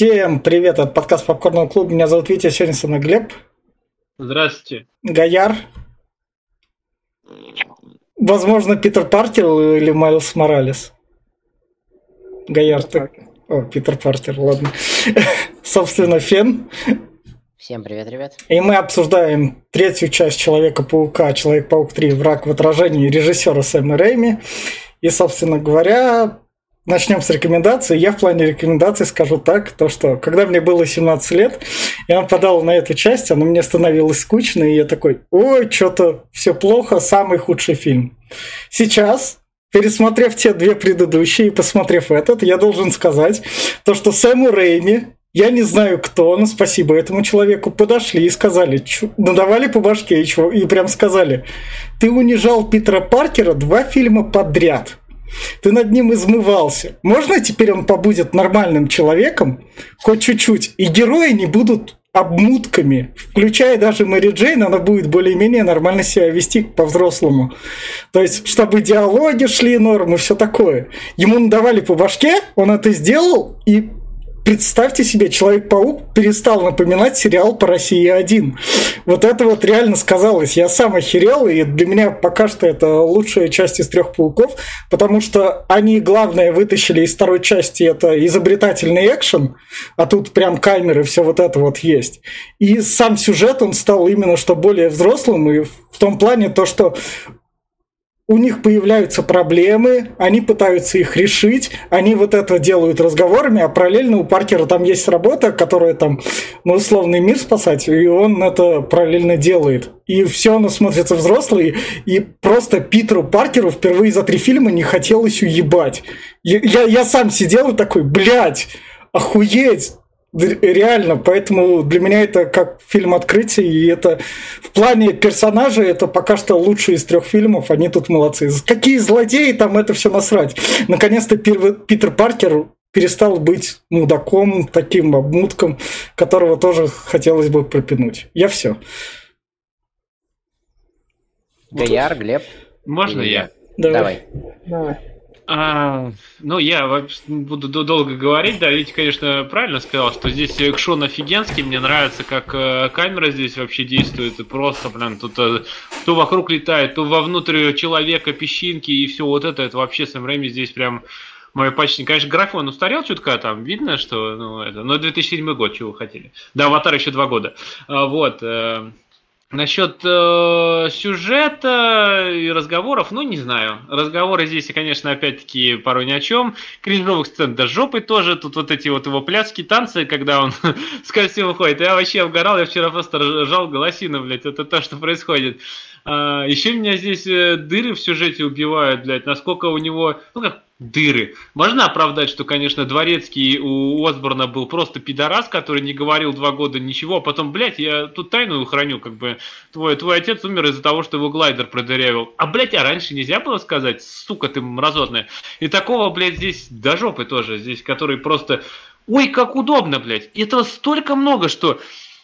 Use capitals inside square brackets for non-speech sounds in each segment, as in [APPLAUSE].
Всем привет, от подкаста Попкорного клуба. Меня зовут Витя, сегодня со мной Глеб. Здравствуйте. Гаяр. Возможно, Питер Паркер или Майлз Моралес. Гаяр, ты... О, Питер Паркер, ладно. Собственно, Фен. Всем привет, ребят. И мы обсуждаем третью часть Человека-паука, Человек-паук 3, Враг в отражении режиссера Сэма Рэйми. И, собственно говоря, Начнем с рекомендаций. Я в плане рекомендаций скажу так, то что когда мне было 17 лет, я нападал на эту часть, она мне становилась скучно, и я такой, ой, что-то все плохо, самый худший фильм. Сейчас, пересмотрев те две предыдущие и посмотрев этот, я должен сказать то, что Сэму Рейми, я не знаю кто, но спасибо этому человеку, подошли и сказали, надавали по башке и, и прям сказали, ты унижал Питера Паркера два фильма подряд – ты над ним измывался. Можно теперь он побудет нормальным человеком, хоть чуть-чуть, и герои не будут обмутками, включая даже Мэри Джейн, она будет более-менее нормально себя вести по-взрослому. То есть, чтобы диалоги шли нормы, все такое. Ему надавали по башке, он это сделал, и представьте себе, Человек-паук перестал напоминать сериал по России 1. Вот это вот реально сказалось. Я сам охерел, и для меня пока что это лучшая часть из трех пауков, потому что они, главное, вытащили из второй части это изобретательный экшен, а тут прям камеры, все вот это вот есть. И сам сюжет, он стал именно что более взрослым, и в том плане то, что у них появляются проблемы, они пытаются их решить, они вот это делают разговорами, а параллельно у Паркера там есть работа, которая там, ну, условный мир спасать, и он это параллельно делает. И все оно смотрится взрослый, и просто Питеру Паркеру впервые за три фильма не хотелось уебать. Я, я, я сам сидел и такой, блядь, охуеть, Реально, поэтому для меня это как фильм открытия, и это в плане персонажей это пока что лучший из трех фильмов, они тут молодцы. Какие злодеи, там это все насрать. Наконец-то Питер Паркер перестал быть мудаком, таким обмутком, которого тоже хотелось бы пропинуть. Я все. Гаяр, Глеб. Можно я? Давай. Давай. А, ну, я буду долго говорить, да, Витя, конечно, правильно сказал, что здесь экшон офигенский, мне нравится, как э, камера здесь вообще действует, просто, блин, тут э, то вокруг летает, то вовнутрь человека песчинки, и все вот это, это вообще Сэм Рэйми здесь прям мой почти, конечно, графон устарел чутка, там видно, что, ну, это, но 2007 год, чего вы хотели. Да, Аватар еще два года. А, вот, э, Насчет э, сюжета и разговоров, ну, не знаю. Разговоры здесь, конечно, опять-таки порой ни о чем. Кринжовых сцен до жопы тоже. Тут вот эти вот его пляски, танцы, когда он [LAUGHS] с костюма ходит. Я вообще обгорал, я вчера просто ржал голосину, блядь. Это то, что происходит. А, еще меня здесь э, дыры в сюжете убивают, блядь. Насколько у него, ну как, дыры. Можно оправдать, что, конечно, Дворецкий у Осборна был просто пидорас, который не говорил два года ничего, а потом, блядь, я тут тайну храню, как бы, твой, твой отец умер из-за того, что его глайдер продырявил. А, блядь, а раньше нельзя было сказать, сука ты мразотная. И такого, блядь, здесь до жопы тоже, здесь, который просто, ой, как удобно, блядь. Этого столько много, что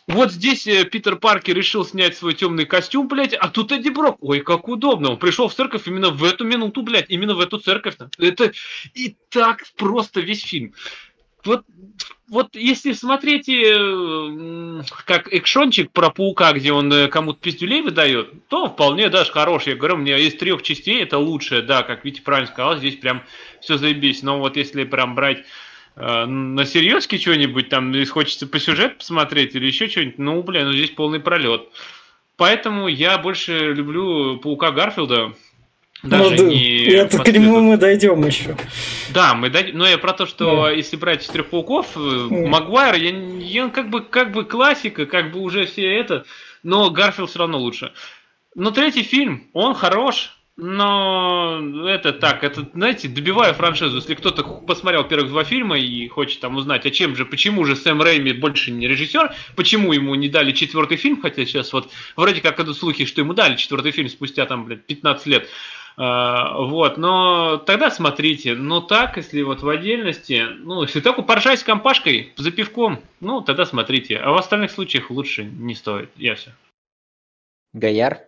вот здесь э, Питер Паркер решил снять свой темный костюм, блядь, а тут Эдди Брок. Ой, как удобно. Он пришел в церковь именно в эту минуту, блядь, именно в эту церковь. -то. Это и так просто весь фильм. Вот, вот если смотреть э, как экшончик про паука, где он э, кому-то пиздюлей выдает, то вполне даже хороший. Я говорю, мне из трех частей это лучшее, да, как Витя правильно сказал, здесь прям все заебись. Но вот если прям брать на серьезке что-нибудь там, если хочется по сюжету посмотреть или еще что-нибудь, ну, бля, ну здесь полный пролет. Поэтому я больше люблю Паука Гарфилда. Даже ну, не это к нему мы дойдем еще. Да, мы дойдем. Но я про то, что да. если брать из трех пауков, mm. Магуайр, я, я как бы как бы классика, как бы уже все это, но Гарфилд все равно лучше. Но третий фильм, он хорош, но это так, это, знаете, добивая франшизу. Если кто-то посмотрел первых два фильма и хочет там узнать, а чем же, почему же Сэм Рэйми больше не режиссер, почему ему не дали четвертый фильм, хотя сейчас вот вроде как идут слухи, что ему дали четвертый фильм спустя там, блядь, 15 лет. Uh, вот, но тогда смотрите, но так, если вот в отдельности, ну, если только поржать с компашкой за пивком, ну, тогда смотрите, а в остальных случаях лучше не стоит, я все. Гаяр?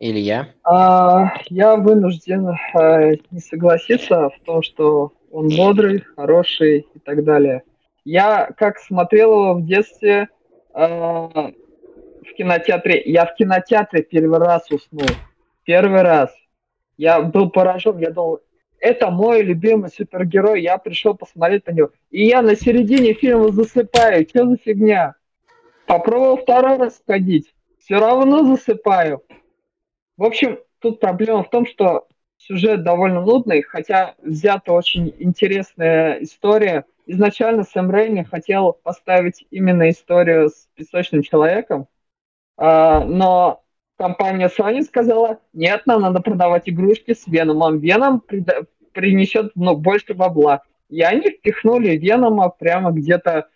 Илья? А, я вынужден а, не согласиться в том, что он бодрый, хороший и так далее. Я как смотрел его в детстве э, в кинотеатре, я в кинотеатре первый раз уснул. Первый раз. Я был поражен, я думал, это мой любимый супергерой, я пришел посмотреть на него. И я на середине фильма засыпаю, что за фигня? Попробовал второй раз сходить, все равно засыпаю. В общем, тут проблема в том, что сюжет довольно нудный, хотя взята очень интересная история. Изначально Сэм Рейми хотел поставить именно историю с песочным человеком, а, но компания Sony сказала, нет, нам надо продавать игрушки с Веномом. Веном принесет ну, больше бабла. И они впихнули Венома прямо где-то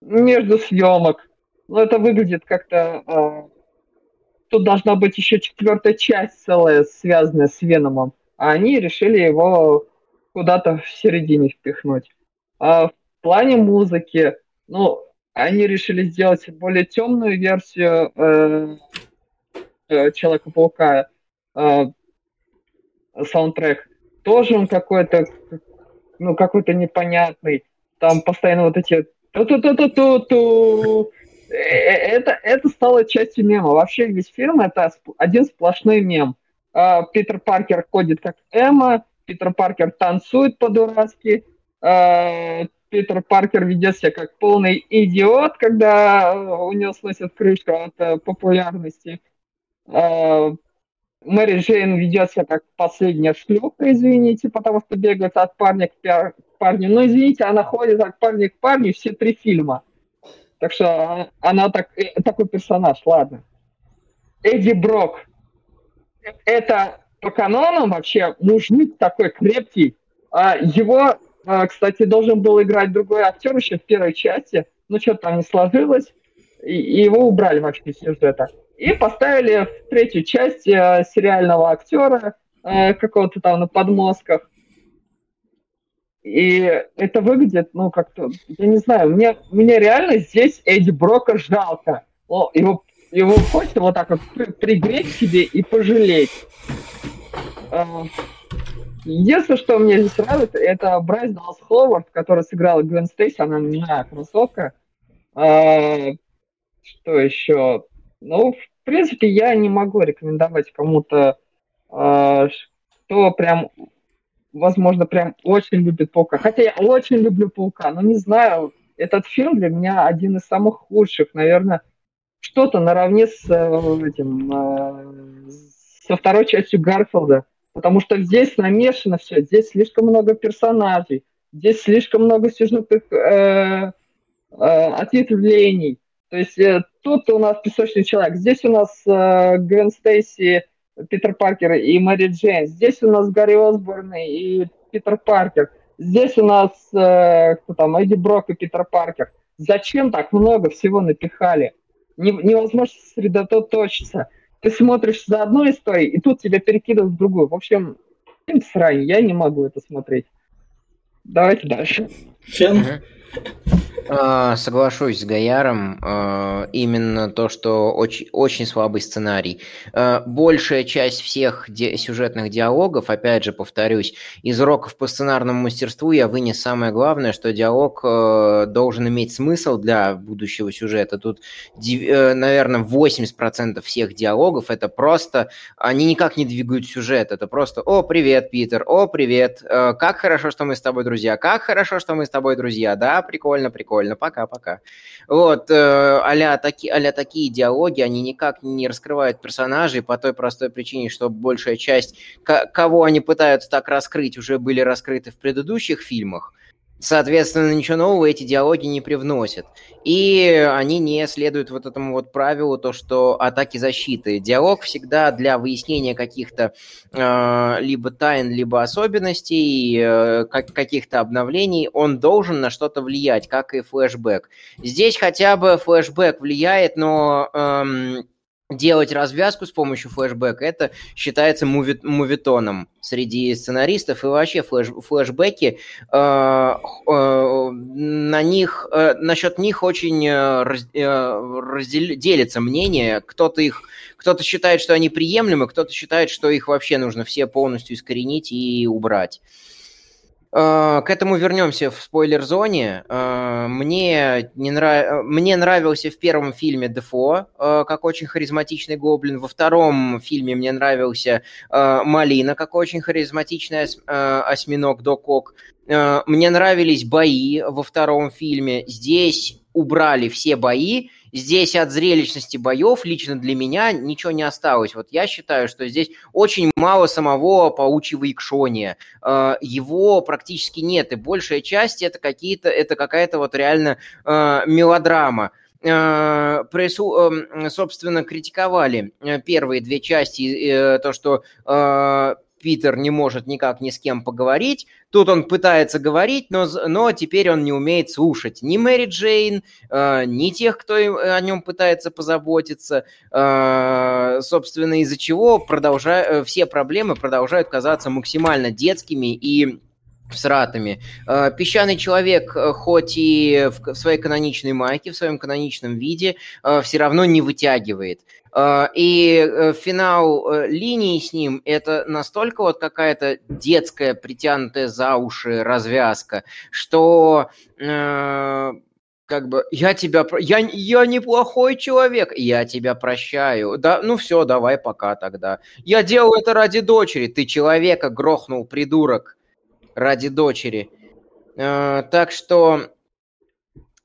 между съемок. Ну, это выглядит как-то... Тут должна быть еще четвертая часть целая, связанная с Веномом. А они решили его куда-то в середине впихнуть. А в плане музыки, ну, они решили сделать более темную версию э, э, Человека-паука, э, саундтрек. Тоже он какой-то, ну, какой-то непонятный. Там постоянно вот эти ту-ту-ту-ту-ту. Э, это, это стало частью мема. Вообще весь фильм это один сплошной мем. А, Питер Паркер ходит как Эмма, Питер Паркер танцует по-дурацки, а, Питер Паркер ведет себя как полный идиот, когда у него сносят крышку от э, популярности. А, Мэри Джейн ведет себя как последняя шлюха, извините, потому что бегает от парня к парню. Но, извините, она ходит от парня к парню все три фильма. Так что она так, э, такой персонаж, ладно. Эдди Брок. Это по канонам вообще мужик такой крепкий. А его, а, кстати, должен был играть другой актер еще в первой части. Но что-то там не сложилось. И его убрали вообще из сюжета. И поставили в третью часть э, сериального актера э, какого-то там на подмозгах. И это выглядит, ну, как-то, я не знаю, мне, мне реально здесь Эдди Брока жалко. О, его, его хочется вот так вот пригреть себе и пожалеть. Э, единственное, что мне здесь нравится, это Брайс Даллас Ховард, который сыграл Гвен Стейси, она не знаю, кроссовка. Э, что еще? Ну, в принципе, я не могу рекомендовать кому-то, кто прям, возможно, прям очень любит Паука. Хотя я очень люблю Паука, но не знаю, этот фильм для меня один из самых худших, наверное, что-то наравне с э, этим, э, со второй частью Гарфилда. Потому что здесь намешано все, здесь слишком много персонажей, здесь слишком много сюжетных э, э, ответвлений. То есть э, тут у нас песочный человек, здесь у нас э, Гвен Стейси, Питер Паркер и Мэри Джейн, здесь у нас Гарри Осборн и Питер Паркер, здесь у нас э, кто там, Эдди Брок и Питер Паркер. Зачем так много всего напихали? Не, невозможно сосредоточиться. Ты смотришь за одной историей, и тут тебя перекидывают в другую. В общем, срань, я не могу это смотреть. Давайте дальше. Фен? А, соглашусь с Гаяром. А, именно то, что очень, очень слабый сценарий. А, большая часть всех ди- сюжетных диалогов, опять же, повторюсь, из уроков по сценарному мастерству я вынес самое главное, что диалог должен иметь смысл для будущего сюжета. Тут, э, наверное, 80% всех диалогов это просто, они никак не двигают сюжет. Это просто «О, привет, Питер! О, привет! Как хорошо, что мы с тобой друзья! Как хорошо, что мы с тобой друзья! Да, прикольно, прикольно!» пока-пока. Вот, э, а-ля, таки, а такие диалоги, они никак не раскрывают персонажей по той простой причине, что большая часть, кого они пытаются так раскрыть, уже были раскрыты в предыдущих фильмах. Соответственно, ничего нового эти диалоги не привносят. И они не следуют вот этому вот правилу, то, что атаки защиты. Диалог всегда для выяснения каких-то э, либо тайн, либо особенностей, э, как, каких-то обновлений, он должен на что-то влиять, как и флешбэк. Здесь хотя бы флешбэк влияет, но... Э, делать развязку с помощью флешбэка, это считается муви мувитоном среди сценаристов и вообще флеш флешбеки э, э, на них э, насчет них очень э, раз, э, раздел, делится мнение. Кто-то их кто-то считает, что они приемлемы, кто-то считает, что их вообще нужно все полностью искоренить и убрать. Э, к этому вернемся в спойлер-зоне. Э, мне, не нрав... Мне нравился в первом фильме Дефо, э, как очень харизматичный гоблин. Во втором фильме мне нравился Малина, как очень харизматичный осьминог Докок. Мне нравились бои во втором фильме. Здесь убрали все бои, здесь от зрелищности боев лично для меня ничего не осталось. Вот я считаю, что здесь очень мало самого паучьего икшония. Э, его практически нет, и большая часть это какие-то, это какая-то вот реально э, мелодрама э, собственно, критиковали первые две части, то, что Питер не может никак ни с кем поговорить. Тут он пытается говорить, но, но теперь он не умеет слушать ни Мэри Джейн, э, ни тех, кто о нем пытается позаботиться. Э, собственно, из-за чего продолжа... Э, все проблемы продолжают казаться максимально детскими и всратами. Э, Песчаный человек, э, хоть и в своей каноничной майке, в своем каноничном виде, все равно не вытягивает. А, и э, финал э, линии с ним это настолько вот какая-то детская, притянутая за уши развязка, что э, как бы я тебя я я неплохой человек, я тебя прощаю. Да, ну все, давай пока тогда. Я делал это ради дочери. Ты человека грохнул, придурок, ради дочери. Э, так что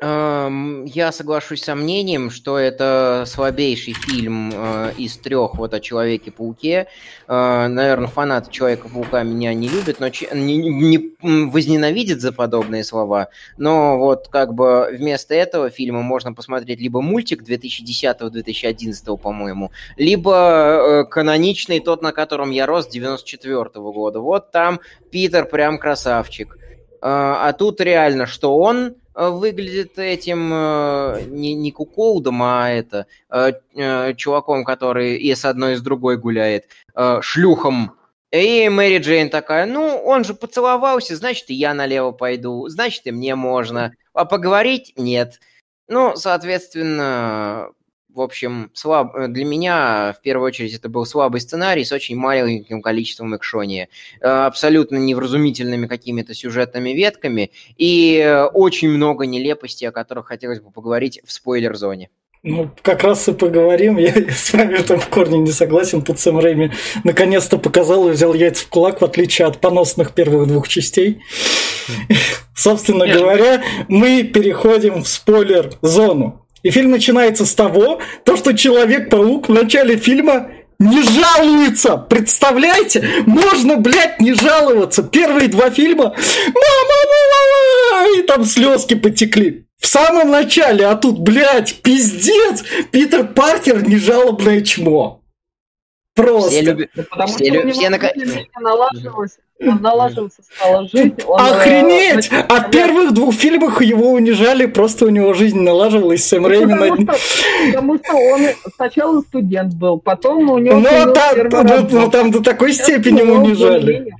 я соглашусь с мнением, что это слабейший фильм э, из трех вот о Человеке-пауке. Э, наверное, фанаты Человека-паука меня не любят, но не, не возненавидят за подобные слова. Но вот как бы вместо этого фильма можно посмотреть либо мультик 2010-2011, по-моему, либо э, каноничный, тот, на котором я рос, 94 -го года. Вот там Питер прям красавчик. А тут реально, что он выглядит этим э, не, не куколдом, а это э, чуваком, который и с одной, и с другой гуляет, шлюхом. И Мэри Джейн такая, ну, он же поцеловался, значит, и я налево пойду, значит, и мне можно. А поговорить нет. Ну, соответственно, в общем, слаб... для меня в первую очередь это был слабый сценарий с очень маленьким количеством экшония, э, абсолютно невразумительными какими-то сюжетными ветками и очень много нелепостей, о которых хотелось бы поговорить в спойлер-зоне. Ну, как раз и поговорим. Я, с вами в этом в корне не согласен. Тут Сэм Рэйми наконец-то показал и взял яйца в кулак, в отличие от поносных первых двух частей. [LAUGHS] Собственно говоря, мы переходим в спойлер-зону. И фильм начинается с того, то, что Человек-паук в начале фильма не жалуется. Представляете? Можно, блядь, не жаловаться. Первые два фильма «Мама, мама!» и там слезки потекли. В самом начале, а тут, блядь, пиздец, Питер Паркер не жалобное чмо. Просто. Все любят. потому все что лю... у него все на... налаживалось налаживаться стало жить. Он, э, Охренеть! Э, а в первых двух фильмах его унижали, просто у него жизнь налаживалась, Сэм Рэйми... Потому, на... потому что он сначала студент был, потом у него... Ну, а там, ну, ну, там до такой степени унижали.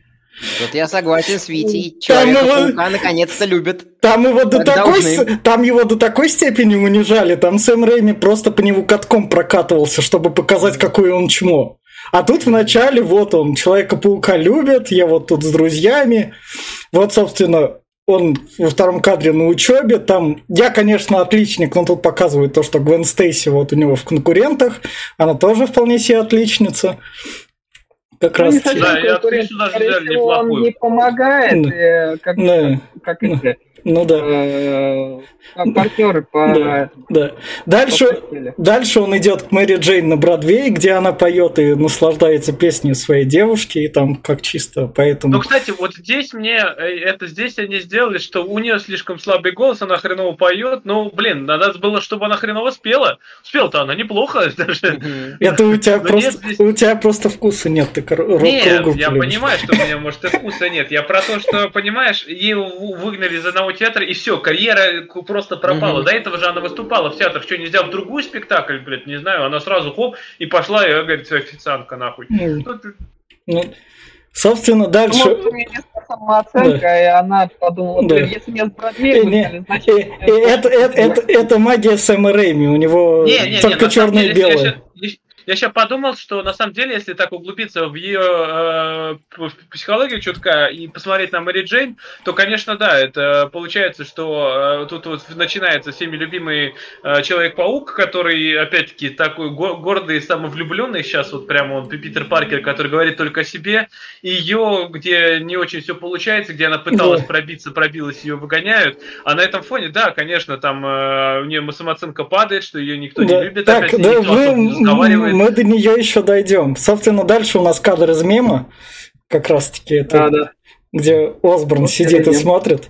Вот я согласен с Витей. Человека-паука наконец-то любят. Там его, до такой, там его до такой степени унижали. Там Сэм Рэйми просто по нему катком прокатывался, чтобы показать, какой он чмо. А тут вначале вот он, Человека-паука любит, я вот тут с друзьями. Вот, собственно, он во втором кадре на учебе. Там я, конечно, отличник, но тут показывают то, что Гвен Стейси вот у него в конкурентах. Она тоже вполне себе отличница. Как ну, раз. Да, я отлично даже взяли неплохую. Он не помогает, да. как, да. как, как да. Ну да. Э, партнеры по... Да, да. Дальше, дальше он идет к Мэри Джейн на Бродвей, где она поет и наслаждается песней своей девушки, и там как чисто, поэтому... Ну, кстати, вот здесь мне, э, это здесь они сделали, что у нее слишком слабый голос, она хреново поет, ну, блин, надо было, чтобы она хреново спела. Спела-то она неплохо [LAUGHS] даже. Это у тебя просто, у тебя просто вкуса нет, ты Нет, я понимаю, что у меня, может, и вкуса нет. Я про то, что, понимаешь, ее выгнали из одного театра, и все, карьера просто пропала. Угу. До этого же она выступала в театрах. Что, нельзя в другую спектакль, блядь, не знаю. Она сразу хоп, и пошла, и говорит, официантка нахуй. Ну, ну, собственно, дальше... Ну, у меня самооценка, да. и она подумала, да. если меня с Бродвея значит... И, и это, это, это, это магия Сэма Рэйми, у него не, не, только не, черное и белое. я сейчас подумал, что на самом деле, если так углубиться в ее э, в психологию чутка и посмотреть на Мэри Джейн, то, конечно, да, это получается, что э, тут вот начинается всеми любимый э, Человек-паук, который, опять-таки, такой го- гордый и самовлюбленный сейчас, вот прямо он Питер Паркер, который говорит только о себе, и ее, где не очень все получается, где она пыталась Да. пробиться, пробилась, ее выгоняют, а на этом фоне, да, конечно, там э, у нее самооценка падает, что ее никто Да, не любит, так, опять да, никто особо не разговаривает. Мы до нее еще дойдем. Собственно, дальше у нас кадр из мема, как раз-таки это, Да, да. где Осборн Вот сидит и смотрит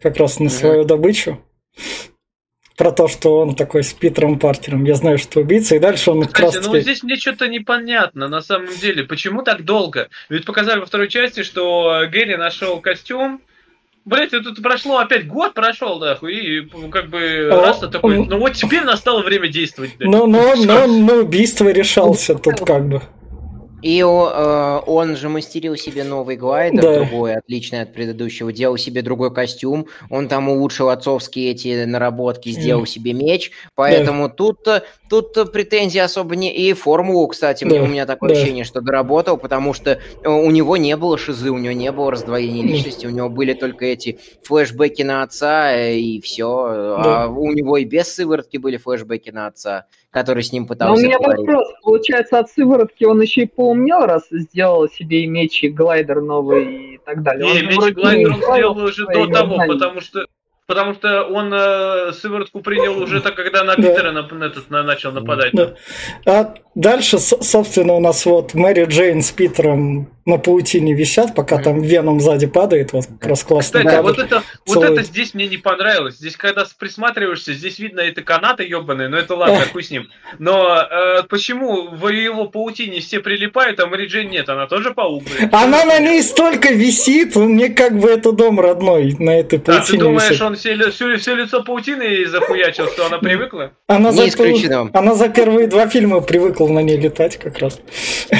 как раз на Мгм. свою добычу. Про то, что он такой с Питером Паркером. Я знаю, что убийца. И дальше он как раз Кстати, ну вот здесь мне что-то непонятно на самом деле. Почему так долго? Ведь показали во второй части, что Гэри нашел костюм. Блять, вот тут прошло опять год прошел, нахуй, и как бы А, раз такой, он- ну вот теперь настало время действовать. блядь. Но, но, но на убийство решался тут как бы. И э, он же мастерил себе новый глайдер, Да. другой, отличный от предыдущего, делал себе другой костюм, он там улучшил отцовские эти наработки, сделал себе меч, поэтому тут, э, тут э, претензий особо не... И формулу, кстати, Да, у меня такое да. ощущение, что доработал, потому что э, у него не было шизы, у него не было раздвоения Да. личности, у него были только эти флешбеки на отца, э, и все. Да. А у него и без сыворотки были флешбеки на отца, который с ним Но у пытался меня говорить. вопрос. Получается, от сыворотки он еще и поумнел, раз сделал себе и меч, и глайдер новый и так далее. Он Не, же меч вроде Глайдер он сделал уже до того, знания. потому что потому что он э, сыворотку принял уже так, когда на Да. Питера нап- на этот, на- начал нападать. Да. А дальше, собственно, у нас вот Мэри Джейн с Питером на паутине висят, пока там Веном сзади падает. Вот как раз Кстати, кадр. вот это, вот это здесь мне не понравилось. Здесь, когда присматриваешься, здесь видно это канаты ебаные, но это ладно, хуй с ним. Но э, почему в его паутине все прилипают, а Мэри Джейн нет? Она тоже паук, блядь. Она на ней столько висит, мне как бы это дом родной на этой А ты паутине думаешь, висит. он все, все, все лицо паутины захуячил, что она привыкла? Она Не за, исключено. она за первые два фильма привыкла на ней летать как раз.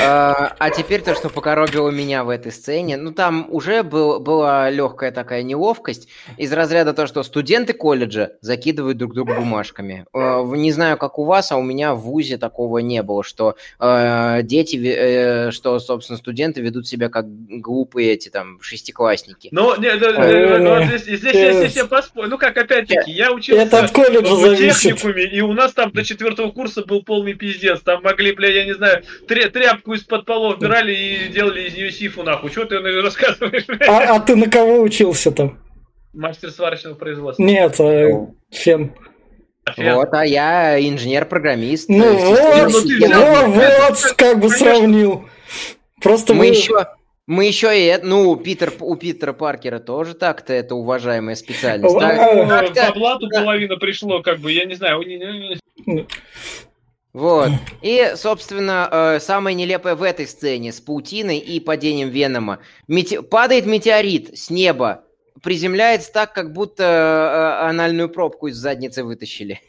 А а теперь то, что покоробило меня в этой сцене, ну там уже был, была легкая такая неловкость из разряда то, что студенты колледжа закидывают друг друга бумажками. В- Не знаю, как у вас, а у меня в ВУЗе такого не было, что э, дети, э, что, собственно, студенты ведут себя как глупые эти там шестиклассники. Ну, не, ну, не. здесь, здесь я Ну, как, опять-таки, я учился Это от колледжа в зависит. техникуме, и у нас там до четвертого курса был полный пиздец. Там могли, бля, я не знаю, тря- тряпку из-под полов брали и делали из нее сифу, нахуй. Чего ты [LAUGHS] рассказываешь? А, а ты на кого учился там? Мастер сварочного производства. Нет, а, Фен. Фен. Вот, а я инженер-программист. Ну э, вот, ну инженер. взял, ну вот, как бы конечно. сравнил. Просто Мы еще, мы еще и, ну, Питер, у Питера Паркера тоже так-то это уважаемая специальность. Так, как-то- По блату половина пришло, как бы, я не знаю. Вот. И, собственно, э, самое нелепое в этой сцене с паутиной и падением Венома. Мете- Падает метеорит с неба, приземляется так, как будто э, анальную пробку из задницы вытащили.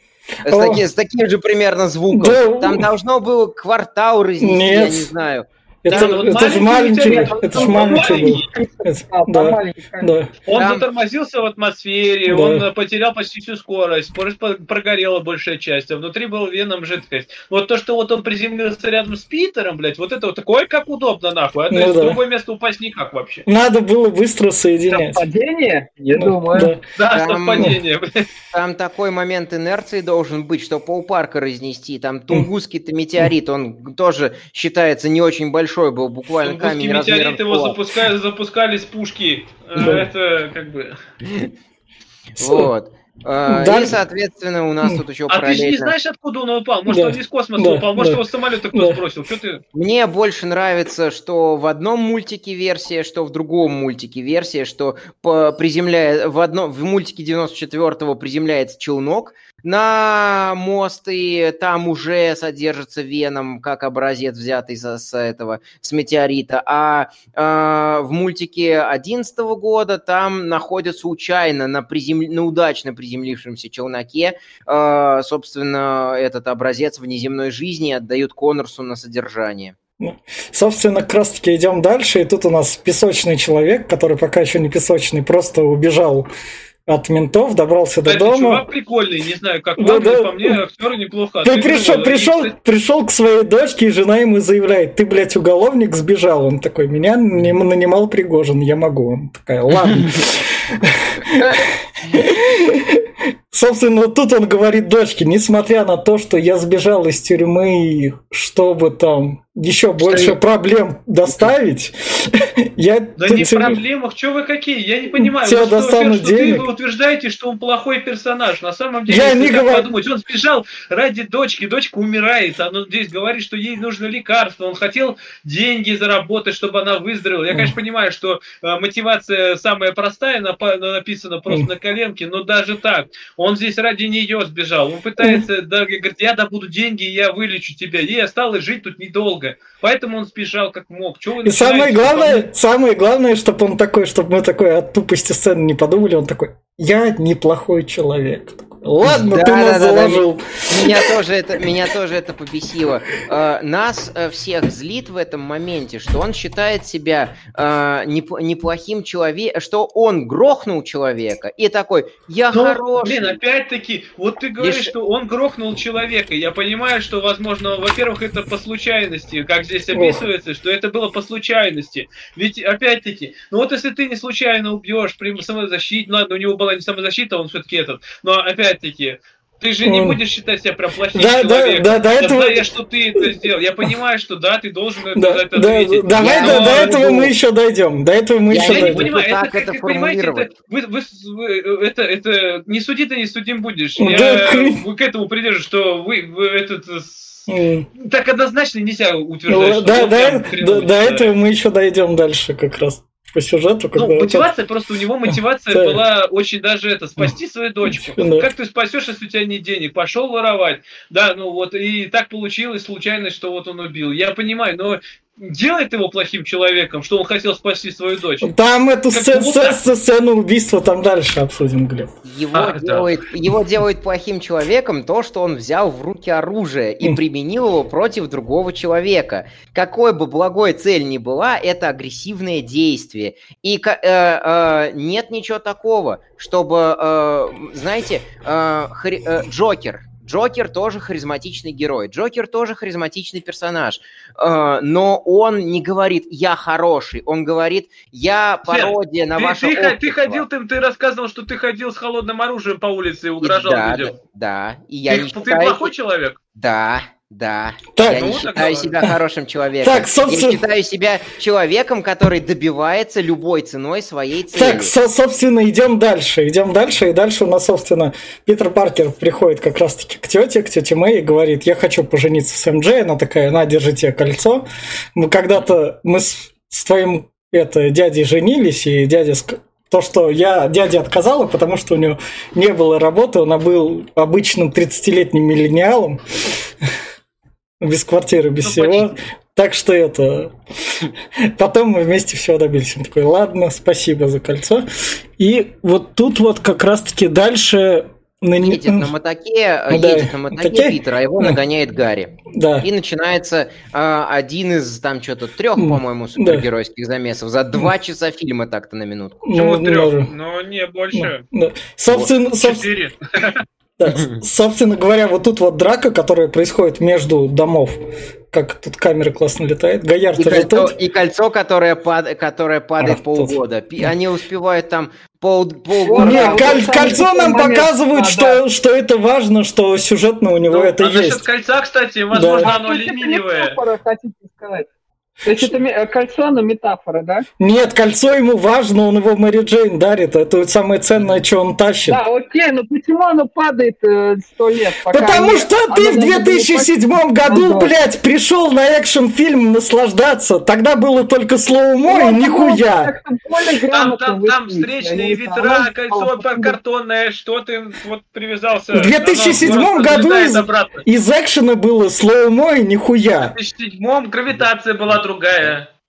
С, таки- с таким же примерно звуком. Там должно было квартал разнести, я не знаю. Это, Да, вот это же маленький это же он маленький был. Это- А, да, маленький да. Он Там- затормозился в атмосфере, Да. он э, потерял почти всю скорость, скорость прогорела большая часть, а внутри был веном жидкость. Вот то, что вот он приземлился рядом с Питером, блядь, вот это вот такое, как удобно, нахуй. А то Ну в да. другое место упасть никак вообще. Надо было быстро соединять. Совпадение? Не Ну, думаю. да. Да, Там- совпадение, блядь. Там такой момент инерции должен быть, что полпарка разнести. Там Тунгусский-то метеорит, он тоже считается не очень большой был, буквально Тунгусский камень размером его запускали, запускали с пушки. Э, Да. Это как бы... Вот. А, Да. И, соответственно, у нас тут еще А ты же не параллельно... знаешь, откуда он упал? Может, Да. он из космоса Да, упал? Может, да. его с самолета кто Да. сбросил? Что ты... Мне больше нравится, что в одном мультике версия, что в другом мультике версия, что по, приземляя, в, одном, в мультике 94-го приземляется челнок на мост, и там уже содержится веном, как образец взятый со, с этого, с метеорита. А, а, в мультике 11 года там находят случайно на, призем... на удачно приземлившемся челноке, а, собственно, этот образец внеземной жизни отдают Коннорсу на содержание. Собственно, как раз таки идем дальше, и тут у нас песочный человек, который пока еще не песочный, просто убежал от ментов, добрался Кстати, до дома. чувак прикольный, не знаю, как Да, вам, да. по мне актер неплохо. Ты отыгрывал. пришел, И, пришел, пришел к своей дочке, и жена ему заявляет, ты, блядь, уголовник, сбежал. Он такой, меня наним- нанимал Пригожин, я могу. Он такая, ладно. [LAUGHS] [LAUGHS] Собственно, вот тут он говорит дочке, несмотря на то, что я сбежал из тюрьмы, чтобы там еще больше проблем доставить, [LAUGHS] я... Да не в проблемах, что вы какие? Я не понимаю. Что, достанут денег. вы утверждаете, что он плохой персонаж. На самом деле, Я не говорю- подумать, он сбежал ради дочки, дочка умирает, он здесь говорит, что ей нужно лекарство, он хотел деньги заработать, чтобы она выздоровела. Я, конечно, понимаю, что э, мотивация самая простая, напа- написана просто на коленке, но даже так, он здесь ради нее сбежал. Он пытается, да, говорит, я добуду деньги, я вылечу тебя. Ей осталось жить тут недолго. Поэтому он сбежал как мог. Чего вы И самое главное, самое главное, чтобы он такой, чтобы мы такой от тупости сцены не подумали, он такой, я неплохой человек. Ладно, Да, ты да, нас да, да. заложил. Меня тоже это, меня тоже это побесило. Э, Нас э, всех злит в этом моменте, что он считает себя э, неп- неплохим человеком, что он грохнул человека и такой, я Ну, хороший. Блин, опять-таки, вот ты говоришь, Лишь- что он грохнул человека. Я понимаю, что, возможно, во-первых, это по случайности, как здесь описывается, что это было по случайности. Ведь, опять-таки, ну вот если ты не случайно убьешь при самозащите, ну ладно, у него была не самозащита, он все-таки этот, но опять-таки, ты же не будешь считать себя прям плохим Да, да, человеком. да, до этого- Зная, что ты это сделал. Я понимаю, что да, ты должен это, Да, это да, ответить. давай Я до, не до этого мы еще дойдем. До этого мы Я еще Я не дойдем. дойдем. понимаю, Как это, это как, понимаете, это, вы, вы, вы- это, это не суди, ты не судим будешь. Да, Я хрен. к этому придержу, что вы, вы этот э, так однозначно нельзя утверждать, Ну, что Да, да, прям до, этого мы еще дойдем дальше как раз по сюжету. Ну, Когда вот мотивация, просто у него мотивация Да. была очень даже это, спасти свою дочку. Да. Как ты спасешь, если у тебя нет денег? Пошел воровать. Да, ну вот, и так получилось случайно, что вот он убил. Я понимаю, но делает его плохим человеком, что он хотел спасти свою дочь. Там эту Как [LAUGHS] сцену, будто- сцену убийства там дальше обсудим, Глеб. Его, А, да. делает, его делает плохим человеком то, что он взял в руки оружие и М. применил его против другого человека. Какой бы благой цель ни была, это агрессивное действие. И э, э, нет ничего такого, чтобы, э, знаете, э, хри- э, Джокер. Джокер тоже харизматичный герой. Джокер тоже харизматичный персонаж. Э, но он не говорит «я хороший», он говорит «я пародия на Ты, ваше ты, ты общество». ходил, ты, ты рассказывал, что ты ходил с холодным оружием по улице и угрожал да, людям. Да, да. И я ты, не ты считаю... плохой человек? Да, да. Так, я ну не считаю такое. себя хорошим человеком. Так, собственно- Я считаю себя человеком, который добивается любой ценой своей цели. Так, со- собственно, идем дальше. Идем дальше. И дальше у нас, собственно, Питер Паркер приходит как раз-таки к тете, к тете Мэй и говорит, я хочу пожениться с МД. Она такая, на, держи тебе кольцо. Мы когда-то, мы с, с твоим это, дядей женились, и дядя то, что я дяде отказала, потому что у него не было работы, он был обычным 30-летним миллениалом, без квартиры, без Ну, всего. Так что это... Потом мы вместе все добились. Он такой, ладно, спасибо за кольцо. И вот тут вот как раз-таки дальше... на- Едет на мотоке, Ну да, едет на мотоке мотоке. Питер, а его Ну. нагоняет Гарри. Да. И начинается а, один из там что-то трех, по-моему, супергеройских замесов за два часа фильма так-то на минутку. Почему Ну, трех? ну, Ну, не, больше. да. Собственно, собственно, Четыре. Да, [LAUGHS] собственно говоря, вот тут вот драка, которая происходит между домов. Как тут камера классно летает. Гоярд И кольцо, тут. и кольцо, которое, пад- которое падает А, полгода. Пи- Они успевают там пол, полгода. Нет, коль- кольцо нам момент. показывает, А, что, что это важно, что сюжетно у него Ну, это а насчет есть. кольца, кстати, возможно, Да. оно хотите сказать? То есть это э, кольцо, оно метафора, да? Нет, кольцо ему важно, он его Мэри Джейн дарит. Это вот самое ценное, что он тащит. Да, окей, но почему оно падает э, сто лет? пока Потому они- что оно ты в может быть 2007 году, Ну блядь, пришел на экшн-фильм наслаждаться. Тогда было только слоумо и Ну, нихуя. Там, там, там встречные ветра, там, кольцо пар- картонное, что ты вот привязался. В 2007 Оно году из- обратно. Из экшена было слоумо и В нихуя. 2007 гравитация была другая.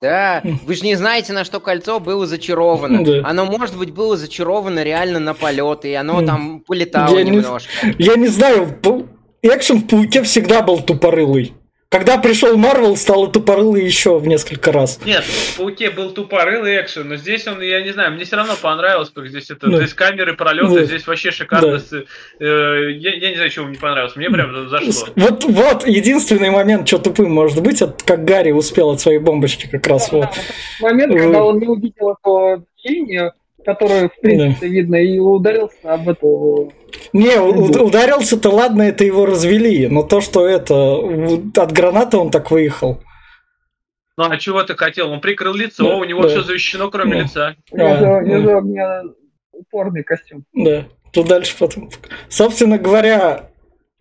Да, вы же не знаете, на что кольцо было зачаровано. Да. Оно, может быть, было зачаровано реально на полет, и оно М. там полетало Я не- немножко. Я не знаю, экшен в пауке всегда был тупорылый. Когда пришел Марвел, стало тупорылый еще в несколько раз. Нет, в Пауке был тупорылый экшен, но здесь он, я не знаю, мне все равно понравилось, как здесь это, Да. здесь камеры, пролеты, Да. здесь вообще шикарно. Да. Э, я, я не знаю, чего мне понравилось, мне прям зашло. Вот, вот, единственный момент, что тупым может быть, это как Гарри успел от своей бомбочки как раз Да, вот. вот этот момент, когда он не увидел эту линию, которую, в принципе, видно, и ударился об эту... Не, ударился-то, ладно, это его развели, но то, что это, от гранаты он так выехал. Ну а чего ты хотел? Он прикрыл лицо, Да, у него да. все защищено, кроме Да. лица. У него же- А, у него меня упорный костюм. Да, тут дальше потом. Собственно говоря,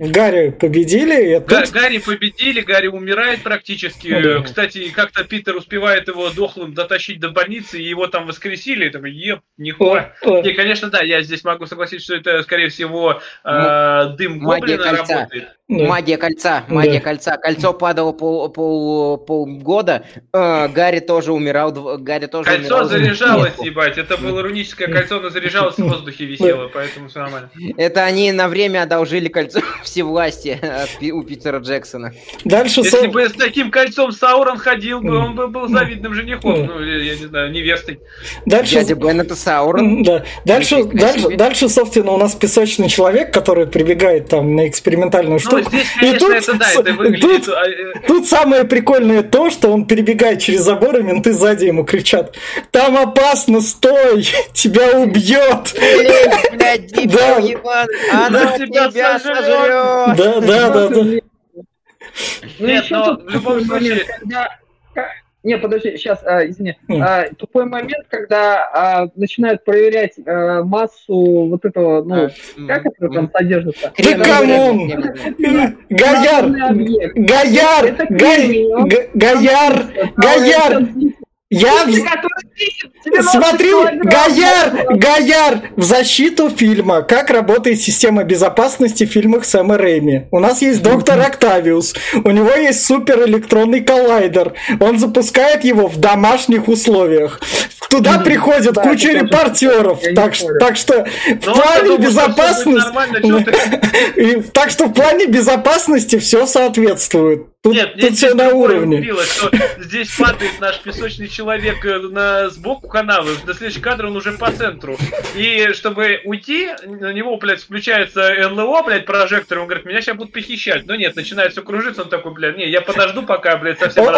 Гарри победили, и тут... Гарри победили, Гарри умирает практически. Ну да. Кстати, как-то Питер успевает его дохлым дотащить до больницы, и его там воскресили. И такой, еп, нихуя. Не, конечно, да, я здесь могу согласиться, что это, скорее всего, э, дым магия Гоблина кольца. работает. да. Магия кольца, магия Да. кольца. Кольцо падало пол, пол, полгода. Э, Гарри тоже умирал. Гарри тоже Кольцо умирал. заряжалось, ебать. Это было руническое кольцо, оно заряжалось в воздухе висело, поэтому все нормально. Это они на время одолжили кольцо всевластия [LAUGHS] от Пи- у Питера Джексона. Дальше... Если бы с таким кольцом Саурон ходил бы, он бы был завидным женихом, ну, я не знаю, невестой. Дальше... Дядя Бен это Саурон. Да. Дальше, дальше, дальше, собственно, у нас песочный человек, который прибегает там на экспериментальную Ну, штуку. И тут это да, с- это выглядит... тут- а, Тут самое прикольное то, что он перебегает через забор, и менты сзади ему кричат «Там опасно, стой! Тебя убьет!» Блядь, Да. Она тебя тебя сожрёт. сожрет. Да, да, да, да. Ну, Нет, еще но тут в любом случае- когда... Не, подожди, сейчас, извини. М. А, тупой момент, когда а, начинают проверять а, массу вот этого, ну, как это там содержится? Да кремний. Гаяр! Гаяр! Гаяр! Гаяр! Я в- Который весит 90 Смотри, килограмм. Гаяр, Гаяр, в защиту фильма. Как работает система безопасности в фильмах Сэма Рэйми. У нас есть доктор Октавиус. У него есть суперэлектронный коллайдер. Он запускает его в домашних условиях. Туда приходит Да, куча репортеров. Так, так что в Ну, я плане безопасности... [LAUGHS] Так что в плане безопасности все соответствует. Тут, Нет, тут все на уровне. Убило, что здесь падает наш песочный человек э, на сбоку канавы, до следующего кадра он уже по центру. И чтобы уйти, на него, блядь, включается НЛО, блядь, прожектор, он говорит, меня сейчас будут похищать. Но нет, начинает все кружиться, он такой, блядь, не, я подожду, пока, блядь, совсем он,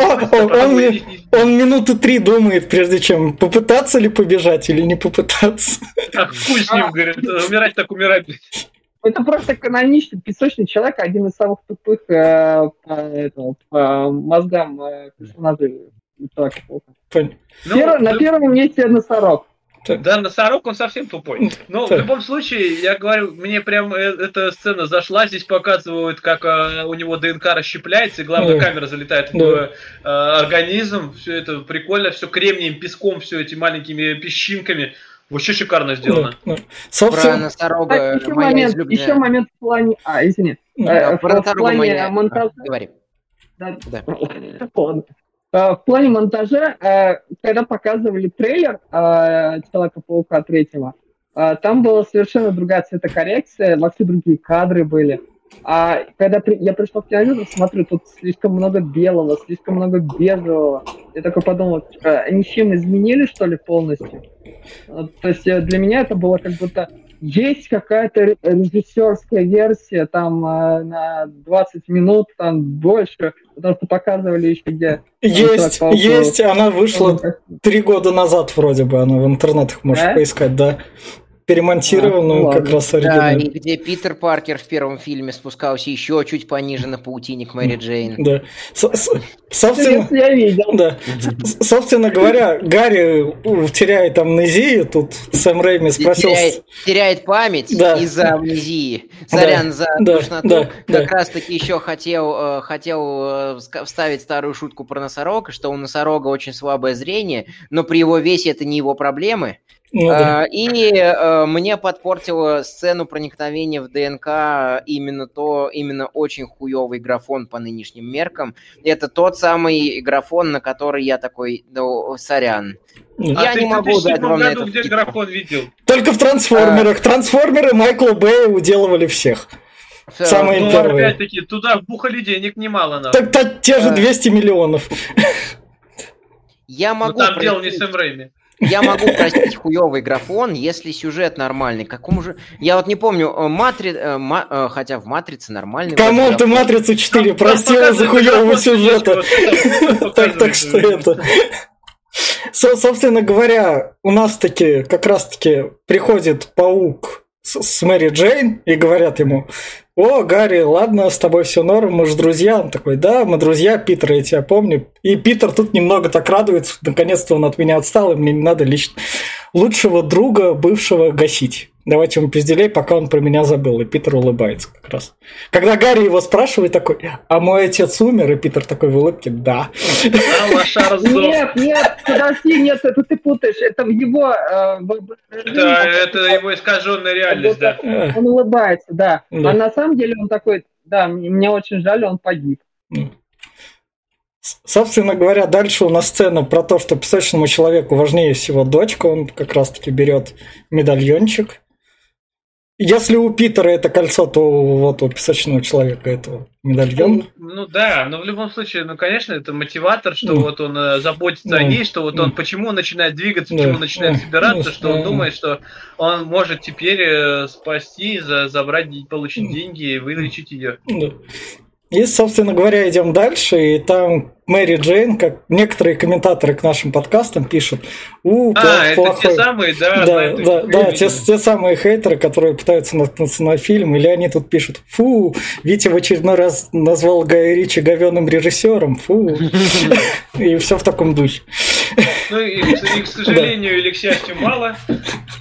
он минуты три думает, прежде чем попытаться ли побежать или не попытаться. а, хуй с ним, говорит, умирать так умирать, блядь. Это просто каноничный песочный человек, один из самых тупых э, по, этого, по мозгам э, персонажей Человека-паука. Пон- Ну, на ну, первом месте носорог. Да, носорог, он совсем тупой. Но в Так. любом случае, я говорю, мне прям э, эта сцена зашла. Здесь показывают, как э, у него ДНК расщепляется, и главная Да. камера залетает в э, организм. Все это прикольно, все кремнием, песком, все эти маленькими песчинками. Вообще шикарно сделано. Да. Про Собственно, носорога Так, еще момент, излюбленная. еще момент в плане... А, извини. Да, Э, про в плане моя- монтажа... А, Говори. Да. Да. [LAUGHS] Ладно. В плане монтажа, когда показывали трейлер э, Человека-паука третьего, э, там была совершенно другая цветокоррекция, вообще другие кадры были. А когда при- я пришел в кинотеатр, смотрю, тут слишком много белого, слишком много бежевого. Я такой подумал, э, они чем изменили, что ли, полностью? Э, То есть э, для меня это было как будто есть какая-то ре- режиссерская версия там э, на 20 минут, там больше, потому что показывали еще где... есть, Человек-паук, есть, она вышла три года назад вроде бы, она в интернетах можешь Да? поискать, да. Перемонтированную А, как ладно. раз Да, оригинально. и где Питер Паркер в первом фильме спускался еще чуть пониже на паутине к Мэри Джейн. Да. С- с- Собственно, Если я видел. Да. С- Собственно говоря, Гарри теряет амнезию. Тут Сэм Рэйми спросил... теряет, теряет память Да. из-за амнезии. Сорян за да, душноту. да, да. как раз таки еще хотел, э, хотел э, вставить старую шутку про носорога, что у носорога очень слабое зрение, но при его весе это не его проблемы. Ну да. А, И э, мне подпортило сцену проникновения в ДНК именно то, именно очень хуевый графон по нынешним меркам. Это тот самый графон, на который я такой, ну, сорян. Ну, Я а ты не могу 2007 дать вам на году это где графон видел? Только в трансформерах. Трансформеры Майкла Бэя уделывали всех. Самые Ну, первые. опять-таки, туда вбухали денег немало надо. Так, так те же Да. 200 миллионов. Я Ну могу там дело не Сэм Рэйми. Я могу простить хуёвый графон, если сюжет нормальный. Какому же... Я вот не помню, э, Матри... э, ма- э, Хотя в Матрице нормальный... Камон, вроде ты. Матрицу 4 Там- там простила за хуёвого сюжета. [LAUGHS] Так, так что это... Со- Собственно говоря, у нас таки как раз таки приходит паук с, с Мэри Джейн и говорят ему, о, Гарри, ладно, с тобой все норм, мы же друзья. Он такой, да, мы друзья, Питер, я тебя помню. И Питер тут немного так радуется, наконец-то он от меня отстал, и мне не надо лично лучшего друга бывшего гасить. Давайте ему пизделей, пока он про меня забыл. И Питер улыбается как раз. Когда Гарри его спрашивает, такой, а мой отец умер? И Питер такой в улыбке, да. Нет, нет, подожди, нет, это ты путаешь. Это в его... э, воображении. Это, его искаженная реальность, да. Он улыбается, да. Да. А на самом деле он такой, да, мне очень жаль, он погиб. Собственно говоря, дальше у нас сцена про то, что песочному человеку важнее всего дочка. Он как раз-таки берет медальончик. Если у Питера это кольцо, то вот у песочного человека это медальон. Ну да, но в любом случае, ну конечно, это мотиватор, что Ну. вот он э, заботится о Ну. ней, что вот он Ну. почему он начинает двигаться, Да. почему он начинает Ну. собираться, Ну. что он Ну. думает, что он может теперь э, спасти, за, забрать, получить Ну. деньги и вылечить ее. Да. И, собственно говоря, идем дальше, и там Мэри Джейн, как некоторые комментаторы к нашим подкастам пишут, у, А, плох- это плохой. те самые, да, Да, да, да, те, те самые хейтеры, которые пытаются наткнуться на фильм, или они тут пишут, фу, Витя в очередной раз назвал Гая Ричи говеным режиссером, фу, и все в таком духе. Ну и, и, к сожалению, или к счастью, мало.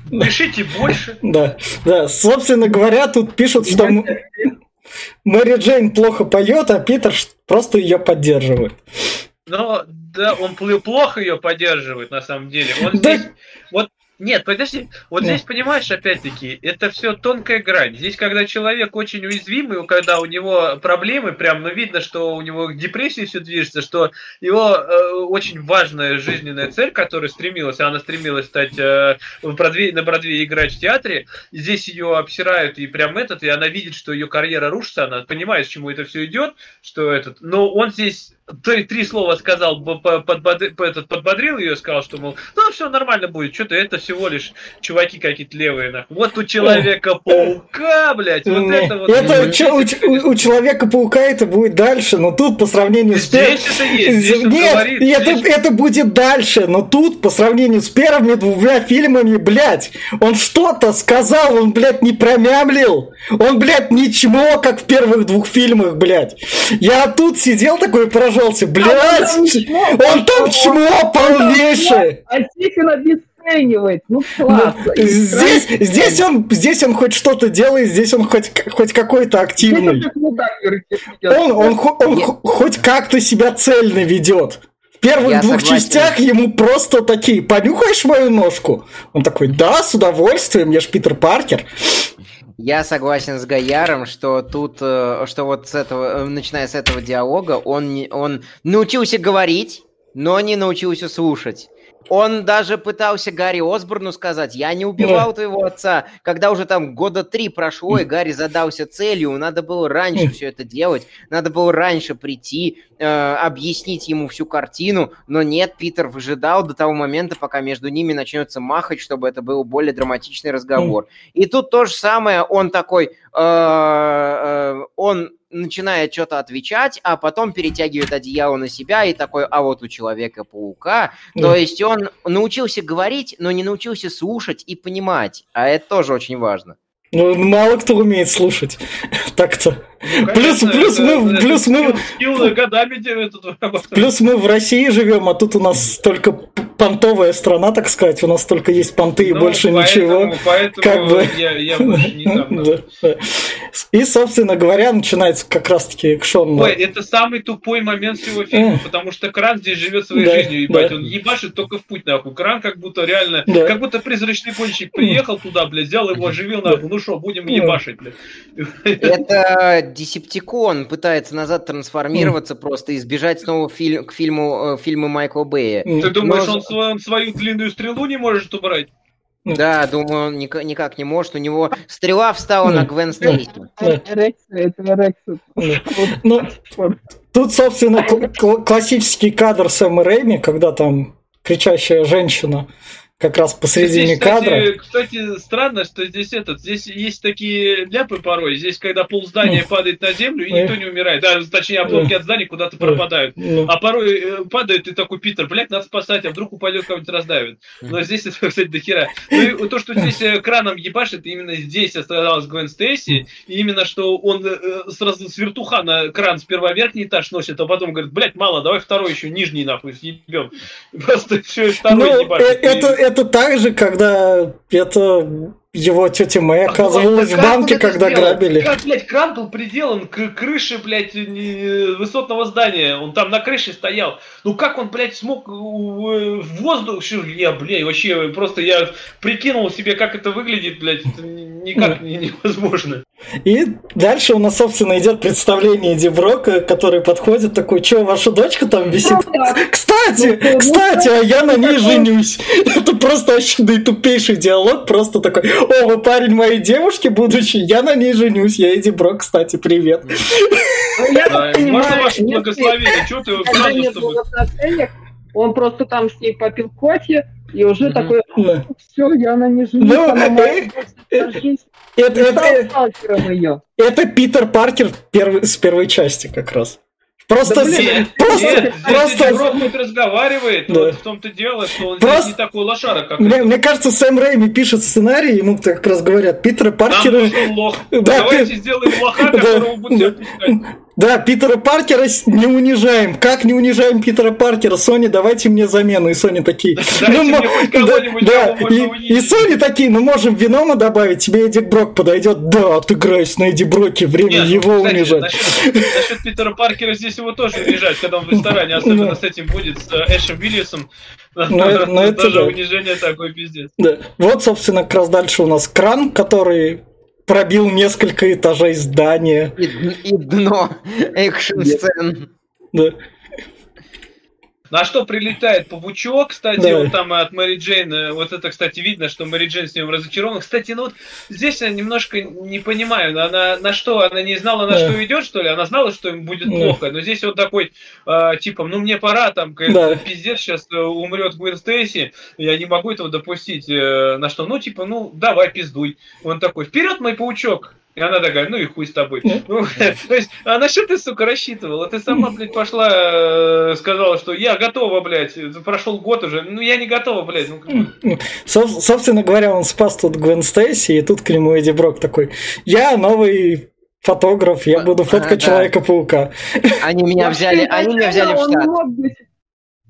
Пишите больше. Да, да, собственно говоря, тут пишут, что Мэри Джейн плохо поет, а Питер просто ее поддерживает. Но да, он пл- плохо ее поддерживает на самом деле. Он Да. здесь, вот нет, подожди, вот здесь понимаешь, опять-таки, это все тонкая грань. Здесь, когда человек очень уязвимый, когда у него проблемы, прям, ну видно, что у него к депрессии все движется, что его э, очень важная жизненная цель, которая стремилась, она стремилась стать э, в Бродвее- на Бродвее играть в театре, здесь ее обсирают и прям этот, и она видит, что ее карьера рушится, она понимает, к чему это все идет, что этот, но он здесь три, три слова сказал, б- по- подбод- по- этот, подбодрил ее, сказал, что, мол, ну, все нормально будет, что-то это всего лишь чуваки какие-то левые, нахуй. Вот у Человека-паука, блядь, вот Не, это вот... это чё- у, у- Человека-паука это будет дальше, но тут по сравнению с пер- Здесь это есть, здесь он Нет, говорит, это, здесь- это будет дальше, но тут по сравнению с первыми двумя фильмами, блядь, он что-то сказал, он, блядь, не промямлил, он, блядь, не чмо, как в первых двух фильмах, блядь. Я тут сидел такой и поражался, блядь, чмо, он там чмо полнейшее. А Стивен обесценивает. Ну, класс. Здесь, здесь, он, здесь он хоть что-то делает, здесь он хоть, хоть какой-то активный. Он. Он, он, хо- он хо- хоть как-то себя цельно ведет. В первых Я двух согласен. частях ему просто такие, понюхаешь мою ножку? Он такой, да, с удовольствием, я ж Питер Паркер. Я согласен с Гаяром, что тут, э, что вот с этого, э, начиная с этого диалога, он, он научился говорить, но не научился слушать. Он даже пытался Гарри Осборну сказать, я не убивал твоего отца. Когда уже там года три прошло, и Гарри задался целью, надо было раньше все это делать, надо было раньше прийти, э, объяснить ему всю картину, но нет, Питер выжидал до того момента, пока между ними начнется махать, чтобы это был более драматичный разговор. И тут то же самое, он такой, э, э, он начинает что-то отвечать, а потом перетягивает одеяло на себя и такой, а вот у Человека-паука. То есть он научился говорить, но не научился слушать и понимать. А это тоже очень важно. Ну, мало кто умеет слушать. [LAUGHS] Так-то. Ну, Плюс- конечно, плюс это- мы- это плюс мы- скилл- годами. Плюс мы в России живем, а тут у нас только понтовая страна, так сказать. У нас только есть понты и Ну, больше поэтому- ничего. Поэтому Как бы. я, я больше не там. [LAUGHS] Да, да. И, собственно говоря, начинается как раз-таки экшон. Ой, это самый тупой момент всего фильма, потому что Кран здесь живет своей Да, жизнью, ебать. да. Он ебашит только в путь, нахуй. Кран как будто реально, Да. как будто призрачный гонщик приехал туда, блядь, взял его, оживил, нахуй. Ну что, будем ебашить, блядь. Это Десептикон пытается назад трансформироваться просто и сбежать снова фильм, к фильму, э, фильму Майкла Бэя. Ты думаешь, Но- он, свою- он свою длинную стрелу не может убрать? Да, думаю, он ник- никак не может. У него стрела встала на Гвен Стейси. Это эрекция. Ну, тут, собственно, кл- кл- классический кадр Сэма Рэйми, когда там кричащая женщина как раз посредине Здесь, кстати, кадра. Кстати, странно, что здесь этот, здесь есть такие ляпы порой. Здесь, когда пол здания падает на землю, и никто не умирает. Да, точнее, обломки от здания куда-то пропадают. Ну, А порой э, падает и такой Питер, блядь, надо спасать, а вдруг упадет кого-нибудь раздавит. Но здесь это, кстати, до хера. Ну и то, что здесь э, краном ебашит, именно здесь оставалась Гвен Стейси, и именно что он э, сразу с вертуха на кран сперва верхний этаж носит, а потом говорит, блядь, мало, давай второй еще нижний нахуй съебем. [LAUGHS] Просто еще и второй Ну, ебашит. это, это так же, когда это его тетя А оказывалась как в он банке, когда сделал? грабили. Как, блядь, кран был приделан к крыше, блядь, высотного здания. Он там на крыше стоял. Ну как он, блядь, смог э, в воздух... Я, блядь, вообще просто я прикинул себе, как это выглядит, блядь. Это никак не- невозможно. И дальше у нас, собственно, идет представление Эдди Брока, который подходит такой, что, ваша дочка там висит? Кстати, Ну, кстати, а я на ней женюсь. [LAUGHS] Это просто вообще наитупейший диалог, просто такой, о, вы парень моей девушки будущий, я на ней женюсь, я Эдди Брок, кстати, привет. Ну, я так Можно понимаю, ваше благословение? Чего ты сразу не с тобой? в отношениях, он просто там с ней попил кофе, и уже Мгм. такой, все, я на ней женюсь, Ну, она э, моя э, Это, это, ее. это Питер Паркер первый, с первой части как раз. Просто, Да, блин, просто, нет, просто, хоть разговаривает, Да. вот в том-то дело, что он Просто- не такой лошара, как мне, этот. мне кажется, Сэм Рэйми пишет сценарий, ему как раз говорят, Питера Нам Паркера... нужен лох. Да, Давайте ты- сделаем лоха, [LAUGHS] Да, которого будут да. отпускать. Да, Питера Паркера не унижаем. Как не унижаем Питера Паркера? Сони, давайте мне замену. И Сони такие... Дайте «Ну, хоть да, да, и, унизить». и Сони такие, ну можем Венома добавить, тебе Эдик Брок подойдет. Да, отыграюсь на Эдди Броке, время Нет, его кстати, унижать. Насчет, насчет Питера Паркера здесь его тоже унижать, когда он в ресторане, особенно Да. с этим будет, с э, Эшем Уильямсом. [LAUGHS] Ну, это- ну, это Даже да. унижение такое пиздец. Да. Вот, собственно, как раз дальше у нас кран, который пробил несколько этажей здания. И, и дно экшн-сцен. Да. На что прилетает паучок, кстати, Да. вот там от Мэри Джейн, э, вот это, кстати, видно, что Мэри Джейн с ним разочарована. Кстати, ну вот здесь я немножко не понимаю, она на что, она не знала, на Да. что идет, что ли? Она знала, что им будет Да. плохо, но здесь вот такой, э, типа, ну мне пора, там, Да. пиздец, сейчас э, умрет Гвен Стейси, я не могу этого допустить. э, на что, ну, типа, ну, давай, пиздуй. Он такой, вперед, мой паучок! И она такая, ну и хуй с тобой. Ну, [LAUGHS] то есть, а на что ты, сука, рассчитывала? Ты сама, [LAUGHS] блядь, пошла, э, сказала, что я готова, блядь, прошел год уже. Ну, я не готова, блядь. Ну, собственно говоря, он спас тут Гвен Стейси, и тут к нему Эдди Брок такой, я новый фотограф, я А, буду фоткать да. Человека-паука. Они меня взяли, они меня взяли в штат.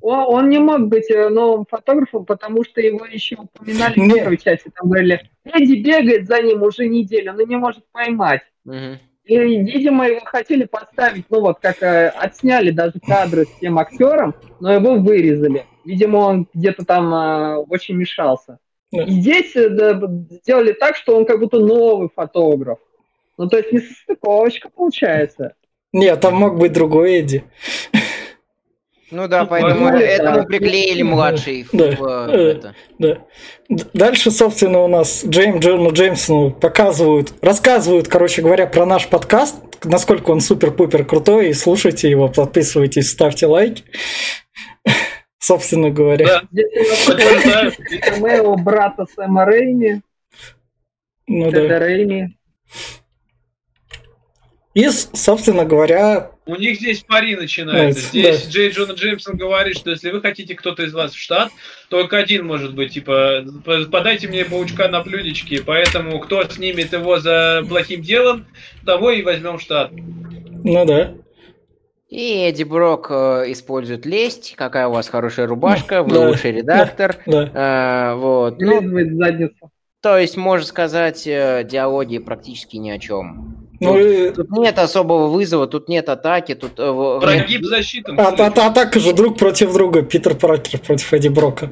Он, он не мог быть э, новым фотографом, потому что его еще упоминали в первой части. Там говорили, Эдди бегает за ним уже неделю, но не может поймать. И, видимо, его хотели поставить, ну вот как э, отсняли даже кадры с тем актером, но его вырезали. Видимо, он где-то там э, очень мешался. Да. И здесь э, да, сделали так, что он как будто новый фотограф. Ну, то есть не состыковочка получается. Нет, там мог быть другой Эдди. Ну да, Ну, поэтому возможно, этому да. приклеили младший Да. в Э. это. Да. Дальше, собственно, у нас Джейм Джону Джеймсону показывают, рассказывают, короче говоря, про наш подкаст, насколько он супер-пупер крутой, и слушайте его, подписывайтесь, ставьте лайки. [LAUGHS] Собственно говоря. Да, Здесь у нас подтверждаю. камео брата Сэма Рейми, Ну да. Рейми. И, собственно говоря, У них здесь пари начинается. Да, Здесь да. Джей Джона Джеймсон говорит, что если вы хотите кто-то из вас в штат, только один может быть, типа, «П- подайте мне паучка на блюдечке, поэтому кто снимет его за плохим делом, того и возьмем в штат. ну да. И Эдди Брок э, использует лесть. Какая у вас хорошая рубашка, вы Да. лучший редактор. Да. Э, вот. Ну, то есть, можно сказать, э, диалоги практически ни о чем. Ну, Тут, и- тут нет особого вызова, тут нет атаки, тут э, в- нет- Прогиб защитам. а, а, а так же друг против друга, Питер Паркер против Эдди Брока.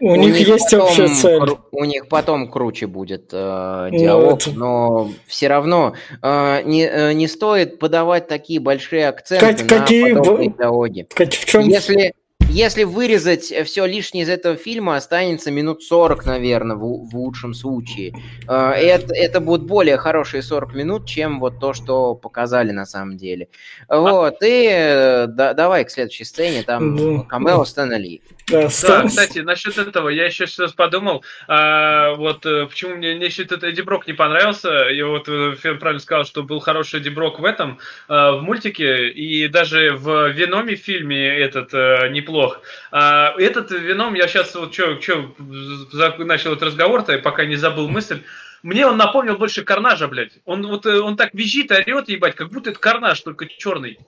У, них, есть потом общая цель. кру- у них потом круче будет э, Ну, диалог, это- но все равно э, не, э, не стоит подавать такие большие акценты какие на подобные б- диалоги. Как- В чем, Если, если вырезать все лишнее из этого фильма, останется минут 40, наверное, в, в лучшем случае. Э, это, это будут более хорошие 40 минут, чем вот то, что показали на самом деле. Вот, и э, да, давай к следующей сцене, там да. камео Стэна Ли. Да, да, кстати, насчет этого я еще сейчас подумал, а, вот э, почему мне, мне еще этот Эдди Брок не понравился, я вот Фен правильно сказал, что был хороший Эдди Брок в этом, а, в мультике, и даже в Веноме фильме этот а, неплох. А, этот Веном, я сейчас вот что начал этот разговор-то, пока не забыл мысль, мне он напомнил больше Карнажа, блядь. Он вот э, он так визжит, орет, ебать, как будто это Карнаж, только черный.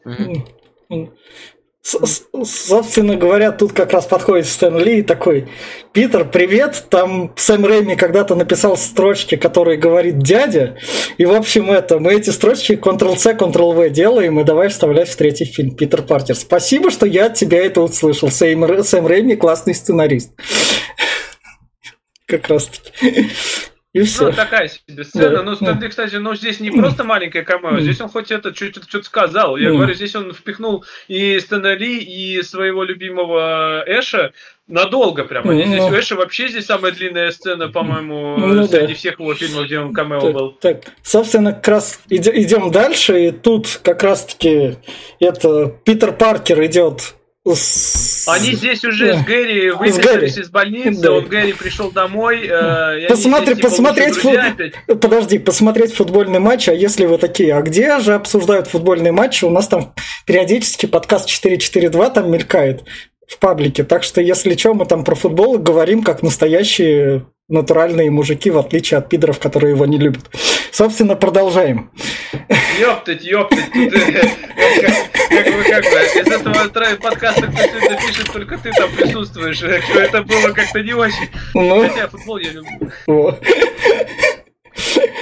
Собственно говоря, тут как раз подходит Стэн Ли и такой, Питер, привет, там Сэм Рэйми когда-то написал строчки, которые говорит дядя, и в общем это, мы эти строчки Ctrl-C, Ctrl-V делаем, и давай вставлять в третий фильм, Питер Паркер. Спасибо, что я от тебя это услышал, Сэм, Сэм Рэйми классный сценарист. [LAUGHS] Как раз таки. И все. Ну, такая себе сцена. Да, ну, да. кстати, ну, здесь не просто маленькая камео, здесь он хоть это что-то сказал. Я говорю, здесь он впихнул и Стэна Ли, и своего любимого Эша надолго прямо. Ну, здесь ну. Эша вообще здесь самая длинная сцена, по-моему, ну, среди да. всех его фильмов, где он камео так, был. Так, собственно, как раз идем дальше, и тут как раз-таки это Питер Паркер идет они здесь уже да. с Гэри выписались из больницы, да. он Гэри пришел домой. Э, Посмотри, здесь, типа, посмотреть фут... Подожди, посмотреть футбольный матч, а если вы такие, а где же обсуждают футбольные матчи? У нас там периодически подкаст 442 там мелькает в паблике, так что если что, мы там про футбол говорим как настоящие натуральные мужики, в отличие от пидоров, которые его не любят. Собственно, продолжаем. Ёптать, ёптать, тут э, как бы, как бы, из этого подкаста кто-то это пишет, только ты там присутствуешь. Что это было как-то не очень. Ну, Хотя футбол я люблю. Вот.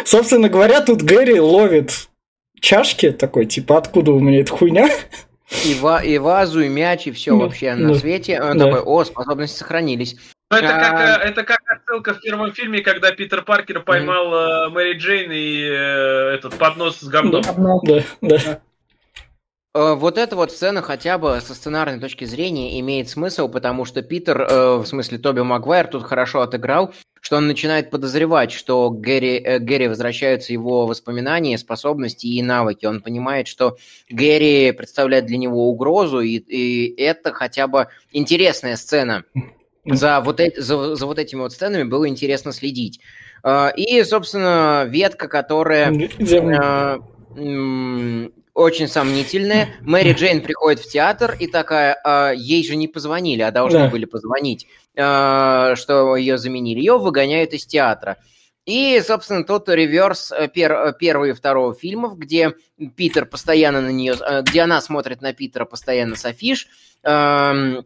Собственно говоря, тут Гэри ловит чашки такой, типа, откуда у меня эта хуйня? И, ва и вазу, и мяч, и все да, вообще да, на свете. Он да. такой, о, способности сохранились. Ну, это, как, а... это как отсылка в первом фильме, когда Питер Паркер поймал mm. Мэри Джейн и э, этот поднос с говном. Да, да. Э, вот эта вот сцена хотя бы со сценарной точки зрения имеет смысл, потому что Питер, э, в смысле Тоби Магуайр, тут хорошо отыграл, что он начинает подозревать, что Гэри, э, Гэри возвращаются его воспоминания, способности и навыки. Он понимает, что Гэри представляет для него угрозу, и, и это хотя бы интересная сцена. За вот, эти, за, за вот этими вот сценами было интересно следить. Э, и, собственно, ветка, которая... Э, очень сомнительная. Мэри Джейн приходит в театр и такая, а, ей же не позвонили, а должны да. были позвонить, а, что ее заменили. Ее выгоняют из театра. И, собственно, тот реверс э, пер, э, первого и второго фильмов, где Питер постоянно на нее, э, где она смотрит на Питера постоянно с афиш, эм,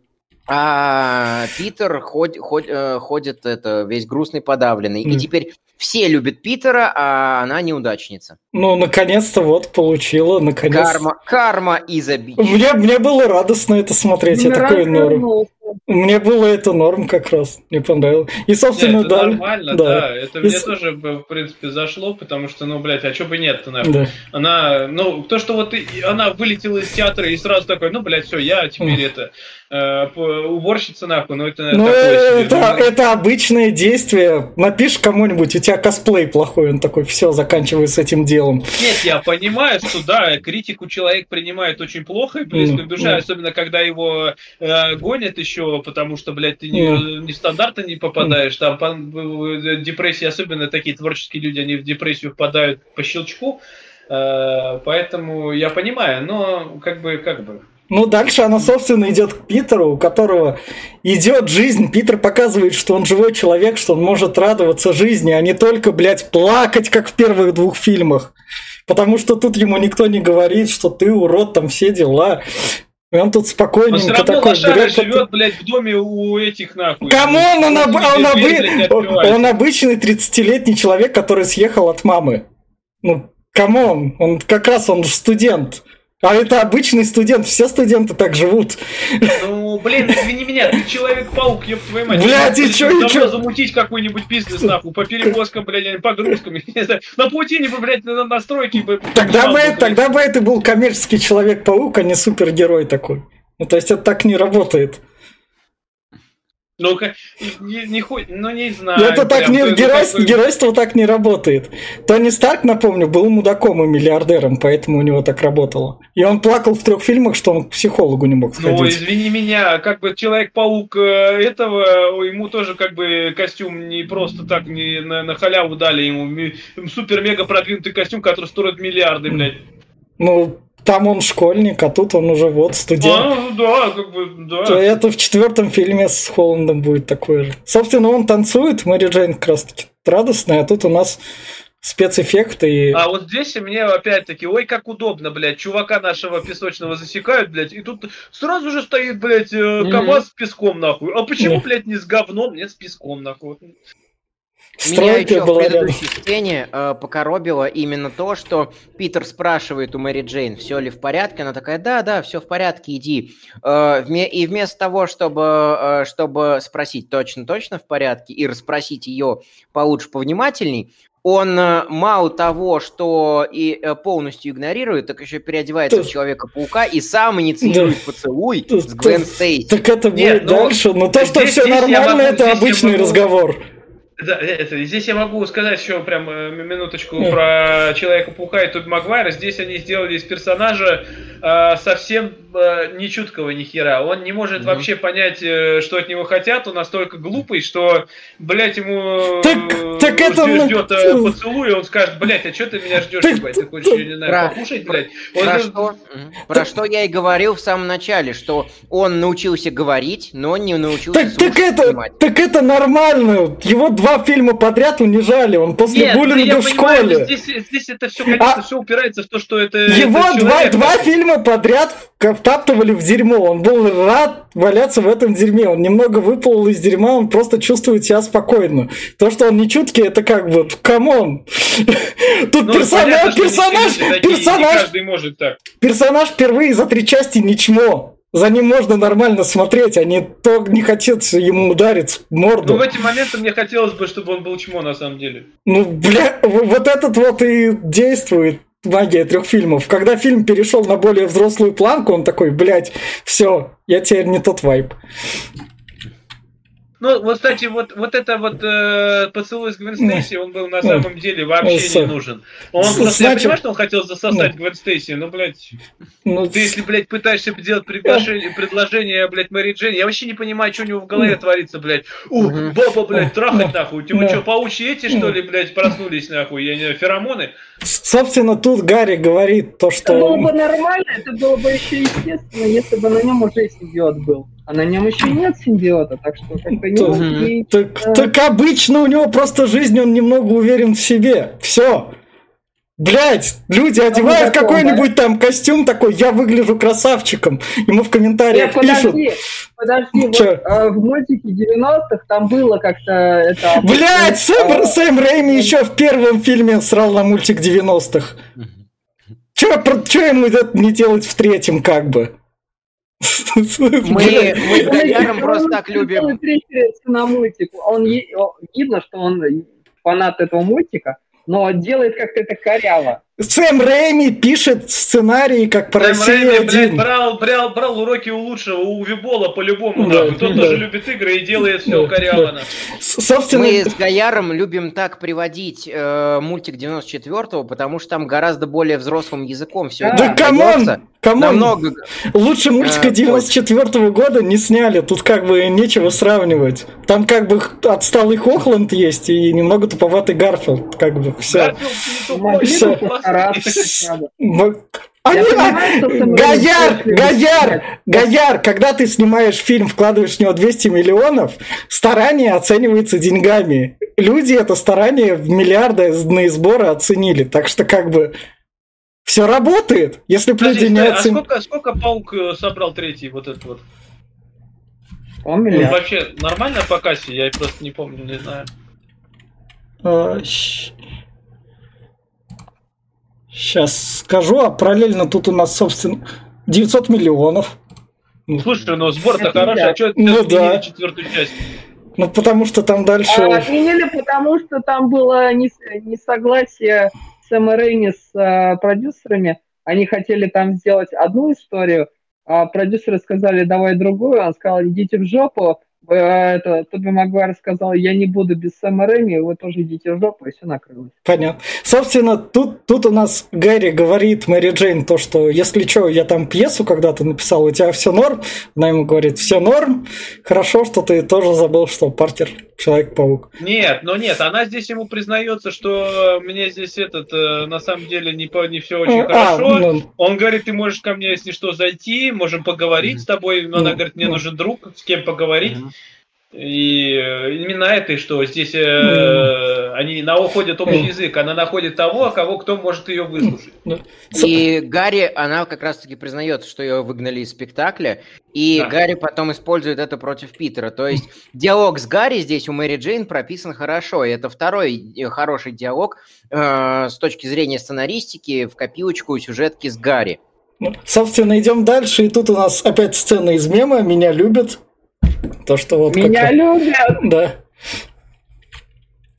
а Питер ходит, ходит, ходит это, весь грустный, подавленный. Mm. И теперь все любят Питера, а она неудачница. Ну, наконец-то вот получила, наконец. Карма, карма из обид. Мне, мне было радостно это смотреть, я такой норм. Мне было это норм как раз, мне понравилось. И, собственно, да. нормально, да. да. Это и... мне тоже, в принципе, зашло, потому что, ну, блядь, а чё бы нет-то, нахуй. Да. Она, ну, то, что вот она вылетела из театра и сразу такой, ну, блядь, все, я теперь это Э, уборщица нахуй, но это ну, это, себе, это обычное действие. Напишешь кому-нибудь, у тебя косплей плохой, он такой, все, заканчиваю с этим делом. Нет, я понимаю, что да, критику человек принимает очень плохо и близко к душе, особенно когда его э, гонят еще, потому что, блядь, ты не, mm. не стандарта не попадаешь, там по, депрессии, особенно такие творческие люди, они в депрессию впадают по щелчку, э, поэтому я понимаю, но как бы, как бы, ну, дальше она, собственно, идет к Питеру, у которого идет жизнь. Питер показывает, что он живой человек, что он может радоваться жизни, а не только, блядь, плакать, как в первых двух фильмах. Потому что тут ему никто не говорит, что ты урод, там все дела. И он тут спокойненько он такой берет... живет, блядь, в доме у этих нахуй. Кому он, об... он, об... он обычный 30-летний человек, который съехал от мамы. Ну, come on, он как раз он студент. А это обычный студент, все студенты так живут. Ну, блин, извини меня, ты Человек-паук, ёб твою мать. Блядь, и чё, и чё? замутить какой-нибудь бизнес, нахуй, по перевозкам, блядь, погрузкам, не знаю. На паутине бы, блядь, на настройке бы... Тогда бы, тогда бы это был коммерческий Человек-паук, а не супергерой такой. Ну, то есть это так не работает. Ну, не, не, ну, не знаю. Это так прям, не, геройство, геройство так не работает. Тони Старк, напомню, был мудаком и миллиардером, поэтому у него так работало. И он плакал в трех фильмах, что он к психологу не мог сходить. Ну, извини меня, как бы Человек-паук э, этого, ему тоже как бы костюм не просто так не на, на халяву дали ему. Супер-мега продвинутый костюм, который стоит миллиарды, блядь. Ну, там он школьник, а тут он уже вот студент. А, ну да, как бы, да. Это в четвертом фильме с Холландом будет такое же. Собственно, он танцует, Мэри Джейн как раз таки радостная, а тут у нас спецэффекты. И... А вот здесь мне опять-таки, ой, как удобно, блядь, чувака нашего песочного засекают, блядь, и тут сразу же стоит, блядь, э, КамАЗ mm-hmm. с песком, нахуй. А почему, блядь, не с говном, нет, с песком, нахуй? Меня еще в предыдущей рядом. сцене э, покоробило именно то, что Питер спрашивает у Мэри Джейн, все ли в порядке, она такая, да, да, все в порядке, иди. Э, и вместо того, чтобы, э, чтобы спросить точно-точно в порядке и расспросить ее получше, повнимательней, он э, мало того, что и э, полностью игнорирует, так еще переодевается в Человека-паука и сам инициирует да. поцелуй да. с Гвен Стейси. Так это будет Нет, ну, дальше, но то, что все нормально, могу, это обычный могу... разговор. Да, это, здесь я могу сказать еще прям э, минуточку mm. про Человека-паука и Тоби Магуайра. Здесь они сделали из персонажа э, совсем э, не чуткого ни хера. Он не может mm. вообще понять, э, что от него хотят. Он настолько глупый, что, блядь, ему так, э, так это... ждет э, поцелуй, и он скажет, блядь, а что ты меня ждешь, так, ебать? Ты хочешь, я не знаю, про, покушать, блядь? Он про, что, про что я и говорил в самом начале, что он научился говорить, но не научился так, так это, так это нормально. Его два фильма подряд унижали, он после Нет, буллинга ну, в школе. Понимаю, здесь, здесь это все, конечно, а... все упирается в то, что это... Его это два, два фильма подряд втаптывали в дерьмо, он был рад валяться в этом дерьме, он немного выплыл из дерьма, он просто чувствует себя спокойно. То, что он не чуткий, это как бы, come on. [LAUGHS] Тут ну, персонаж, персонаж, персонаж, персонаж впервые за три части не чмо за ним можно нормально смотреть, а не то не хотится ему ударить в морду. Ну, в эти моменты мне хотелось бы, чтобы он был чмо, на самом деле. Ну, бля, вот этот вот и действует магия трех фильмов. Когда фильм перешел на более взрослую планку, он такой, блядь, все, я теперь не тот вайп. Ну, вот, кстати, вот, вот это вот э, поцелуй с Гвен Стейси, он был на самом деле вообще не нужен. Он просто, я понимаю, что он хотел засосать Гвен Стейси, но, блядь, ну, ты если, блядь, пытаешься делать приглашение, предложение, блядь, Мэри Джейн, я вообще не понимаю, что у него в голове творится, блядь. У, баба, блядь, трахать нахуй. Типа, что, паучьи эти, что ли, блядь, проснулись нахуй? Я не знаю, феромоны? Собственно, тут Гарри говорит то, что... Это было бы нормально, это было бы еще естественно, если бы на нем уже симбиот был. А на нем еще нет симбиота, так что как-то не... Так, так, так обычно у него просто жизнь, он немного уверен в себе. Все. Блять, люди одевают какой-нибудь да? там костюм такой, я выгляжу красавчиком. Ему в комментариях Нет, пишут. Подожди, подожди, вот, э, в мультике 90-х там было как-то это... Блять, Сэм, Сэм Рэйми еще в первом фильме срал на мультик 90-х. Че, че ему не делать в третьем, как бы? Мы, мы с просто так любим. на мультик. Он, видно, что он фанат этого мультика, но делает как-то это коряво. Сэм Рэйми пишет сценарий как по Сэм России Рэйми, блядь, брал, брал, брал уроки у лучшего, у Вибола по-любому, да, Тот да. тоже любит игры и делает все да, коряво. Да. Собственно... Мы с Гаяром любим так приводить э, мультик 94-го, потому что там гораздо более взрослым языком все да. это Да камон! Камон! Намного... Лучше мультика 94-го года не сняли, тут как бы нечего сравнивать. Там как бы отсталый Хохланд есть и немного туповатый Гарфилд, как бы все. все. Они, Гаяр, Гаяр, Гаяр, когда ты снимаешь фильм, вкладываешь в него 200 миллионов, старание оценивается деньгами. Люди это старание в миллиардные сборы оценили. Так что как бы все работает, если бы люди не оценили. А сколько, сколько паук э, собрал третий вот этот вот? Он ну, вообще нормально по кассе? Я просто не помню, не знаю. Сейчас скажу, а параллельно тут у нас, собственно, 900 миллионов. Слушай, ну сбор-то хороший, а что ну, да. четвертую часть? Ну, потому что там дальше... А, отменили, потому что там было несогласие Сэма Рейни с а, продюсерами. Они хотели там сделать одну историю, а продюсеры сказали, давай другую. Он сказал, идите в жопу, это, Тоби Магуайр сказал, я не буду без Сэма Рэми, вы тоже идите в жопу, и все накрылось. Понятно. Собственно, тут, тут у нас Гэри говорит Мэри Джейн то, что если что, я там пьесу когда-то написал, у тебя все норм. Она ему говорит, все норм. Хорошо, что ты тоже забыл, что Паркер Человек-паук. Нет, но нет, она здесь ему признается, что мне здесь этот, э, на самом деле, не, по, не все очень а, хорошо. Ну... Он говорит, ты можешь ко мне, если что, зайти, можем поговорить mm-hmm. с тобой. Но она говорит, мне mm-hmm. нужен друг, с кем поговорить. Mm-hmm. И э, именно это, что здесь э, mm. они находят общий язык, она находит того, кого кто может ее выслушать. И Гарри, она как раз-таки признается, что ее выгнали из спектакля, и да. Гарри потом использует это против Питера. То есть диалог с Гарри здесь у Мэри Джейн прописан хорошо, и это второй э, хороший диалог э, с точки зрения сценаристики в копилочку сюжетки с Гарри. Ну, собственно, идем дальше, и тут у нас опять сцена из мема «Меня любят», то, что вот Меня как... любят! Да.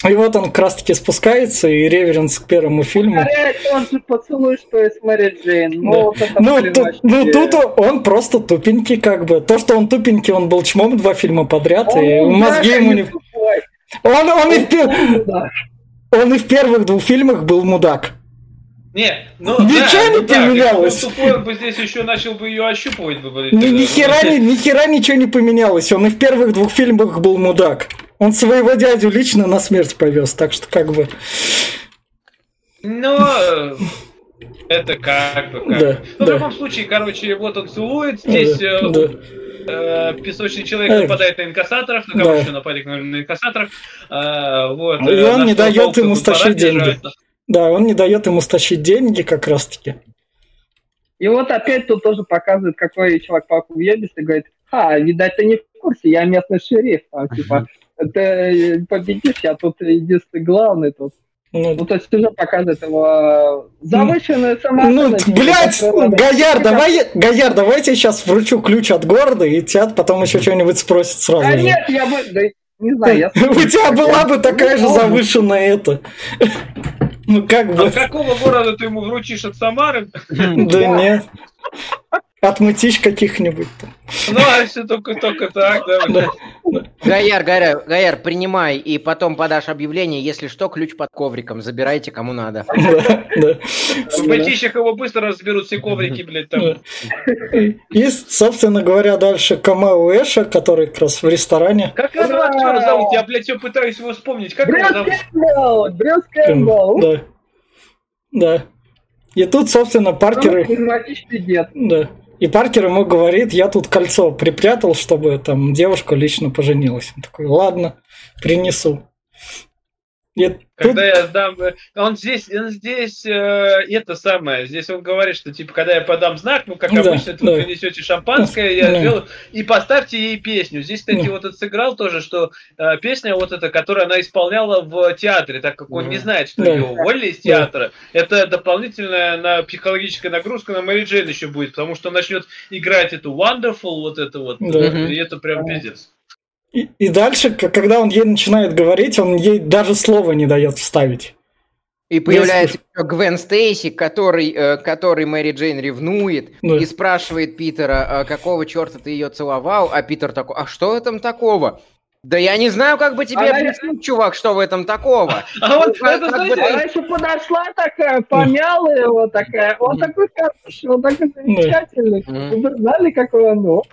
И вот он как раз таки спускается, и реверенс к первому фильму. Он же поцелуй, что и с Мэри Джейн. Ну, да. вот ну, тут, ну, тут он просто тупенький, как бы. То, что он тупенький, он был чмом два фильма подряд, он, и мозги ему не... Он, он, он, и в он и в первых двух фильмах был мудак. Не, ну Ничего да, не ну, поменялось. Да, тупой, он бы здесь еще начал бы ее ощупывать. Бы, ни, ни, хера, ни, ни хера ничего не поменялось. Он и в первых двух фильмах был мудак. Он своего дядю лично на смерть повез, так что как бы... Ну, это как бы как. Да, ну, да. в любом случае, короче, вот он целует, здесь да, э, да. Э, песочный человек э, нападает на инкассаторов, на кого да. еще напали на инкассаторов. Э, вот, и он не дает ему стащить деньги. Держать. Да, он не дает ему стащить деньги как раз-таки. И вот опять тут тоже показывает, какой человек паук въебись и говорит, а, видать, ты не в курсе, я местный шериф, там, типа, ты победишь, я тут единственный главный тут. Ну, ну, то есть уже показывает его завышенную ну, самооценку. Ну, блядь, Гаяр, давай, Гаяр, давай я сейчас вручу ключ от города, и тебя потом еще что-нибудь спросит сразу. А же. нет, я бы, да, не знаю, я... [LAUGHS] У тебя была бы такая же завышенная это. [LAUGHS] Ну как бы. А какого города ты ему вручишь от Самары? Да нет. От мытищ каких-нибудь там. Ну, а все только, только так, да. да. Гаяр, Гаяр, Гаяр, принимай, и потом подашь объявление, если что, ключ под ковриком, забирайте кому надо. [LAUGHS] Да. В мытищах его быстро разберут все коврики, блядь, там. И, собственно говоря, дальше Камео Эша, который как раз в ресторане. Как актера зовут? Я, блядь, все пытаюсь его вспомнить. Как его зовут? Брюс Кэмпбелл. Да. Да. И тут, собственно, Паркер... Да. И Паркер ему говорит, я тут кольцо припрятал, чтобы там девушка лично поженилась. Он такой, ладно, принесу. И когда тут... я дам... Он здесь, он здесь э, это самое, здесь он говорит, что типа, когда я подам знак, ну, как да, обычно, да. вы принесете шампанское, я да. сделаю, и поставьте ей песню. Здесь, кстати, да. вот это сыграл тоже, что э, песня вот эта, которую она исполняла в театре, так как он да. не знает, что да. ее уволили из театра, да. это дополнительная на психологическая нагрузка на Мэри Джейн еще будет, потому что начнет играть эту Wonderful, вот это вот, да. и это прям пиздец. И, и дальше, когда он ей начинает говорить, он ей даже слова не дает вставить. И появляется Если... Гвен Стейси, который, э, который Мэри Джейн ревнует да. и спрашивает Питера, «А какого черта ты ее целовал, а Питер такой, а что в этом такого? Да я не знаю, как бы тебе она... объяснить, чувак, что в этом такого. [LAUGHS] А вот ну, это, знаете, бы... она еще подошла такая, помяла его такая, он такой хороший, он такой замечательный. Вы знали, какой он?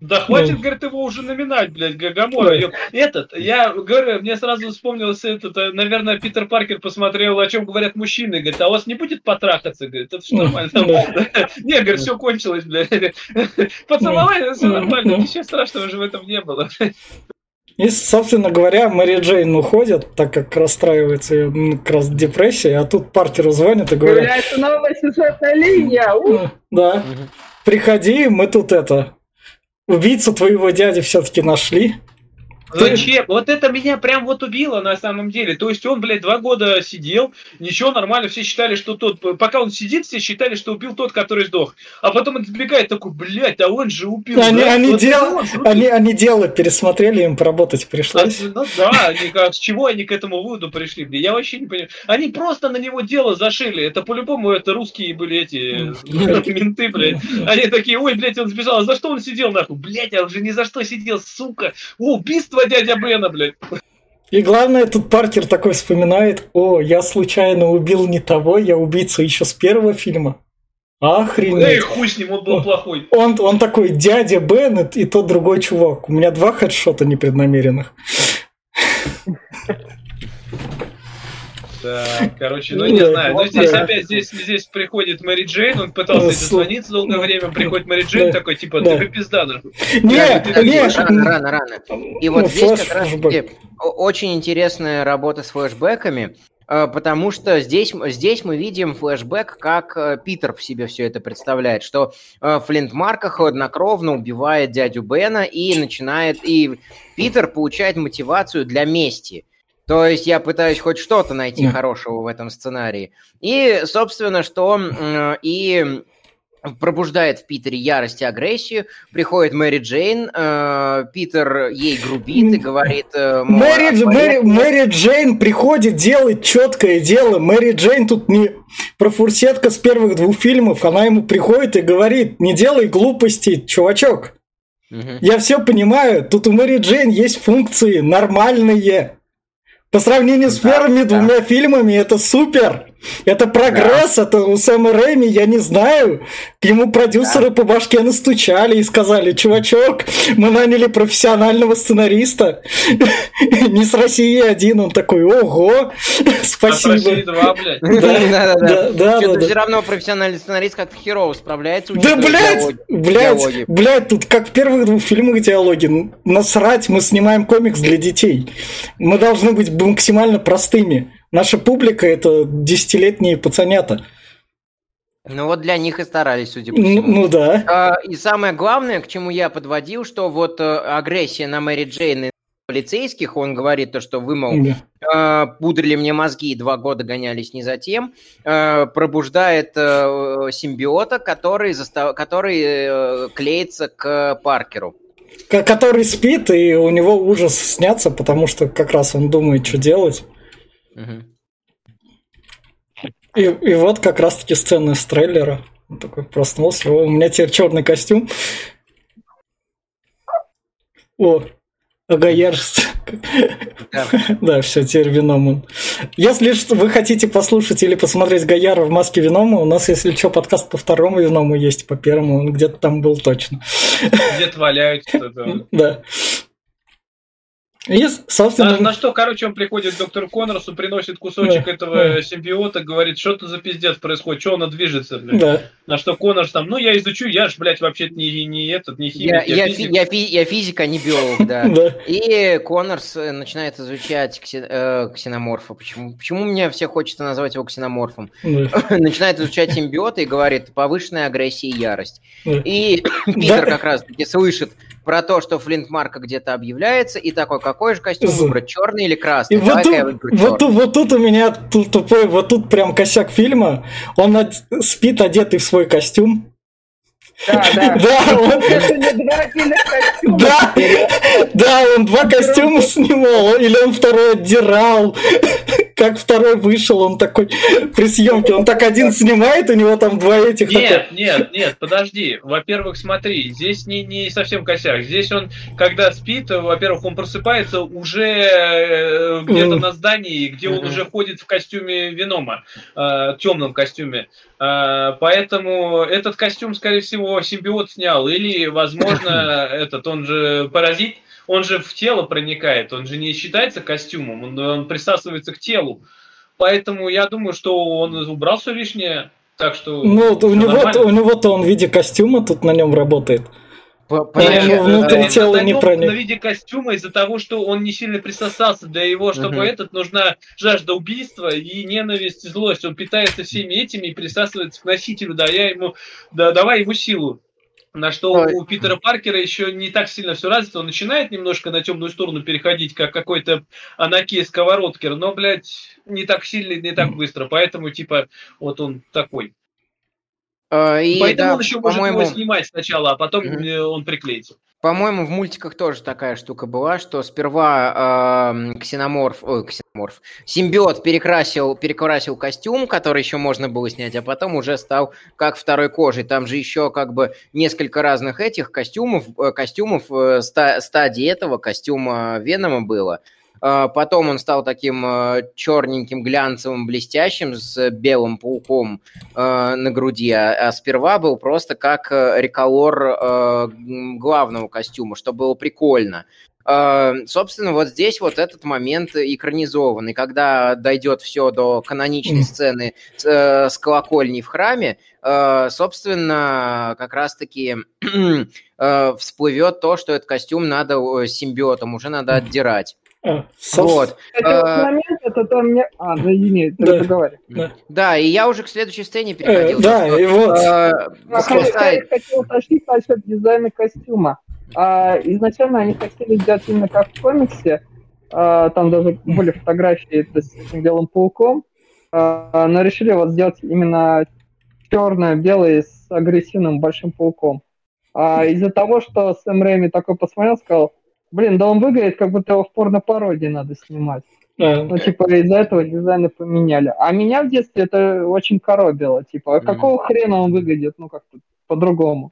Ну, да хватит, ну. говорит, его уже номинать, блядь, Гагамора. Ну. Этот, я говорю, мне сразу вспомнился этот, э, наверное, Питер Паркер посмотрел, о чем говорят мужчины, говорит, а у вас не будет потрахаться, говорит, это что нормально. Не, говорит, все кончилось, блядь. Поцеловали, все нормально, ничего страшного же в этом не было. И, собственно говоря, Мэри Джейн уходит, так как расстраивается ее ну, как раз депрессия, а тут Паркеру звонят и говорят... Появляется новая сюжетная линия! Да. Приходи, мы тут это, убийцу твоего дяди все-таки нашли. Зачем? Вот это меня прям вот убило на самом деле. То есть он, блядь, два года сидел, ничего, нормально, все считали, что тот... Пока он сидит, все считали, что убил тот, который сдох. А потом он избегает такой, блядь, а он же убил. Они, да? они, Вот дел... они, они дело пересмотрели, им поработать пришлось. А, Ну да, они как, с чего они к этому выводу пришли? Я вообще не понимаю. Они просто на него дело зашили. Это по-любому это русские были эти э, менты, блядь. Они такие, ой, блядь, он сбежал. А за что он сидел, нахуй? Блядь, а он же ни за что сидел, сука. О, убийство дядя Бена, блядь. И главное, тут Паркер такой вспоминает, о, я случайно убил не того, я убийца еще с первого фильма. Охренеть. хуй с ним, он был плохой. Он, он такой дядя Бен и, и тот другой чувак. У меня два хедшота непреднамеренных. Да, короче, ну не знаю. Ну вот здесь опять, здесь, здесь приходит Мэри Джейн, он пытался Ну, ей дозвониться долгое время, приходит Мэри Джейн Да. такой, типа, Да. ты пизда, нахуй. Не, ты не, Рано, рано, рано. И вот ну, здесь как раз очень интересная работа с флешбэками, э, потому что здесь, здесь мы видим флешбэк, как э, Питер в себе все это представляет, что э, Флинт Марка хладнокровно убивает дядю Бена и начинает, и Питер получает мотивацию для мести. То есть я пытаюсь хоть что-то найти Да. хорошего в этом сценарии. И, собственно, что м, и пробуждает в Питере ярость и агрессию. Приходит Мэри Джейн, э, Питер ей грубит и говорит... э, мол, Мэри, «А Дж- твоя- Мэри, Мэри Джейн приходит, делает четкое дело. Мэри Джейн тут не профурсетка с первых двух фильмов. Она ему приходит и говорит, не делай глупостей, чувачок. Мгм. Я все понимаю, тут у Мэри Джейн есть функции нормальные. По сравнению с Да, первыми да. двумя фильмами это супер. Это прогресс, это у Сэма Рэйми, я не знаю. К нему продюсеры по башке настучали и сказали, чувачок, мы наняли профессионального сценариста. [LAUGHS] Не с России один. Он такой, ого, А с России спасибо. два, блядь. [LAUGHS] Да, да, да, да. все равно профессиональный сценарист как-то херово справляется. Да, блядь, блядь, блядь, тут как в первых двух фильмах диалоги. Насрать, мы снимаем комикс для детей. Мы должны быть максимально простыми. Наша публика это десятилетние пацанята. Ну вот для них и старались, судя по Ну, всему. ну да. А, И самое главное, к чему я подводил, что вот э, агрессия на Мэри Джейн и полицейских, он говорит то, что вы, мол, Да. э, пудрили мне мозги и два года гонялись не за тем, э, пробуждает э, симбиота, который, застав- который э, клеится к Паркеру. Ко- Который спит, и у него ужас снятся, потому что как раз он думает, что делать. И, и вот как раз-таки сцена из трейлера. Он такой проснулся, «О, у меня теперь черный костюм. О, Агаяр. Да. [LAUGHS] Да, все, теперь Веном он. Если что, вы хотите послушать или посмотреть Гаяра в маске Венома, у нас, если что, подкаст по второму Веному есть, по первому, он где-то там был точно. Где-то валяются. да. [LAUGHS] И, собственно, На, на что, короче, он приходит к доктору Коннорсу, приносит кусочек Да, этого да. симбиота, говорит, что то за пиздец происходит, что оно движется, блядь. да. На что Коннорс там, ну я изучу, я ж, блядь, вообще не, не этот, не Я, химик, я, я, физик. фи- я фи- я физик, а не биолог, да. [LAUGHS] И Коннорс э, начинает изучать э, ксеноморфа. Почему, почему мне все хочется назвать его ксеноморфом? [LAUGHS] начинает изучать симбиота и говорит повышенная агрессия и ярость. И [COUGHS] Питер как раз таки слышит про то, что Флинт Марка где-то объявляется, и такой, какой же костюм выбрать, черный или И красный? вот Давай-ка тут, я выберу вот, тут, чёрный». вот тут у меня тут тупой, вот тут прям косяк фильма. Он од- спит одетый в свой костюм. Да, да. Да, он, да, да, он два костюма снимал, или он второй отдирал. Как второй вышел, он такой при съемке, он так один снимает, у него там два этих. Нет, нет, нет, подожди. Во-первых, смотри, здесь не, не совсем косяк. Здесь он, когда спит, во-первых, он просыпается уже э, где-то на здании, где он уже ходит в костюме Венома, э, темном костюме. Э, поэтому этот костюм, скорее всего, симбиот снял. Или, возможно, [LAUGHS] этот, он же паразит, он же в тело проникает, он же не считается костюмом, он, он присасывается к телу. Поэтому я думаю, что он убрал все лишнее. Так что Ну, у него, у него-то он в виде костюма тут на нем работает. По- Ну, э, тела не на, проник. на виде костюма из-за того, что он не сильно присосался для его, чтобы Мгм. этот нужна жажда убийства и ненависть и злость. Он питается всеми этими и присасывается к носителю, да, я ему, да, давай ему силу. На что у Питера Паркера еще не так сильно все развито. Он начинает немножко на темную сторону переходить, как какой-то Анакей Сковородкер, но, блядь, не так сильно, не так быстро. Поэтому, типа, вот он такой. А, и, Поэтому да, он еще может его снимать сначала, а потом э, он приклеится. По-моему, в мультиках тоже такая штука была, что сперва эм, ксеноморф, ой, ксеноморф, симбиот перекрасил, перекрасил костюм, который еще можно было снять, а потом уже стал как второй кожей. Там же еще как бы несколько разных этих костюмов, э, костюмов э, ста- стадии этого костюма Венома было. А, Потом он стал таким э, черненьким, глянцевым, блестящим с белым пауком э, на груди, а, а сперва был просто как реколор главного костюма, что было прикольно. Собственно, вот здесь вот этот момент экранизованный, когда дойдет все до каноничной сцены с, э, с колокольней в храме, собственно, как раз-таки [CLEARS THROAT] всплывет то, что этот костюм надо симбиотом уже надо отдирать. Вот. Кстати, А- момент, это там мне... А, извини, ты Да. договаривай. Да. Да, и я уже к следующей сцене Э, переходил. да, и вот. восклицает- хотел, уточнить насчет дизайна костюма. А, изначально они хотели сделать именно как в комиксе, а, там даже были фотографии с этим белым пауком, но решили вот сделать именно черно-белый с агрессивным большим пауком. А из-за того, что Сэм Рэйми такой посмотрел, сказал, блин, да он выглядит, как будто его в порно-пародии надо снимать. А, Ну, типа, из-за этого дизайны поменяли. А меня в детстве это очень коробило. Типа, а Мгм. какого хрена он выглядит, ну, как-то по-другому.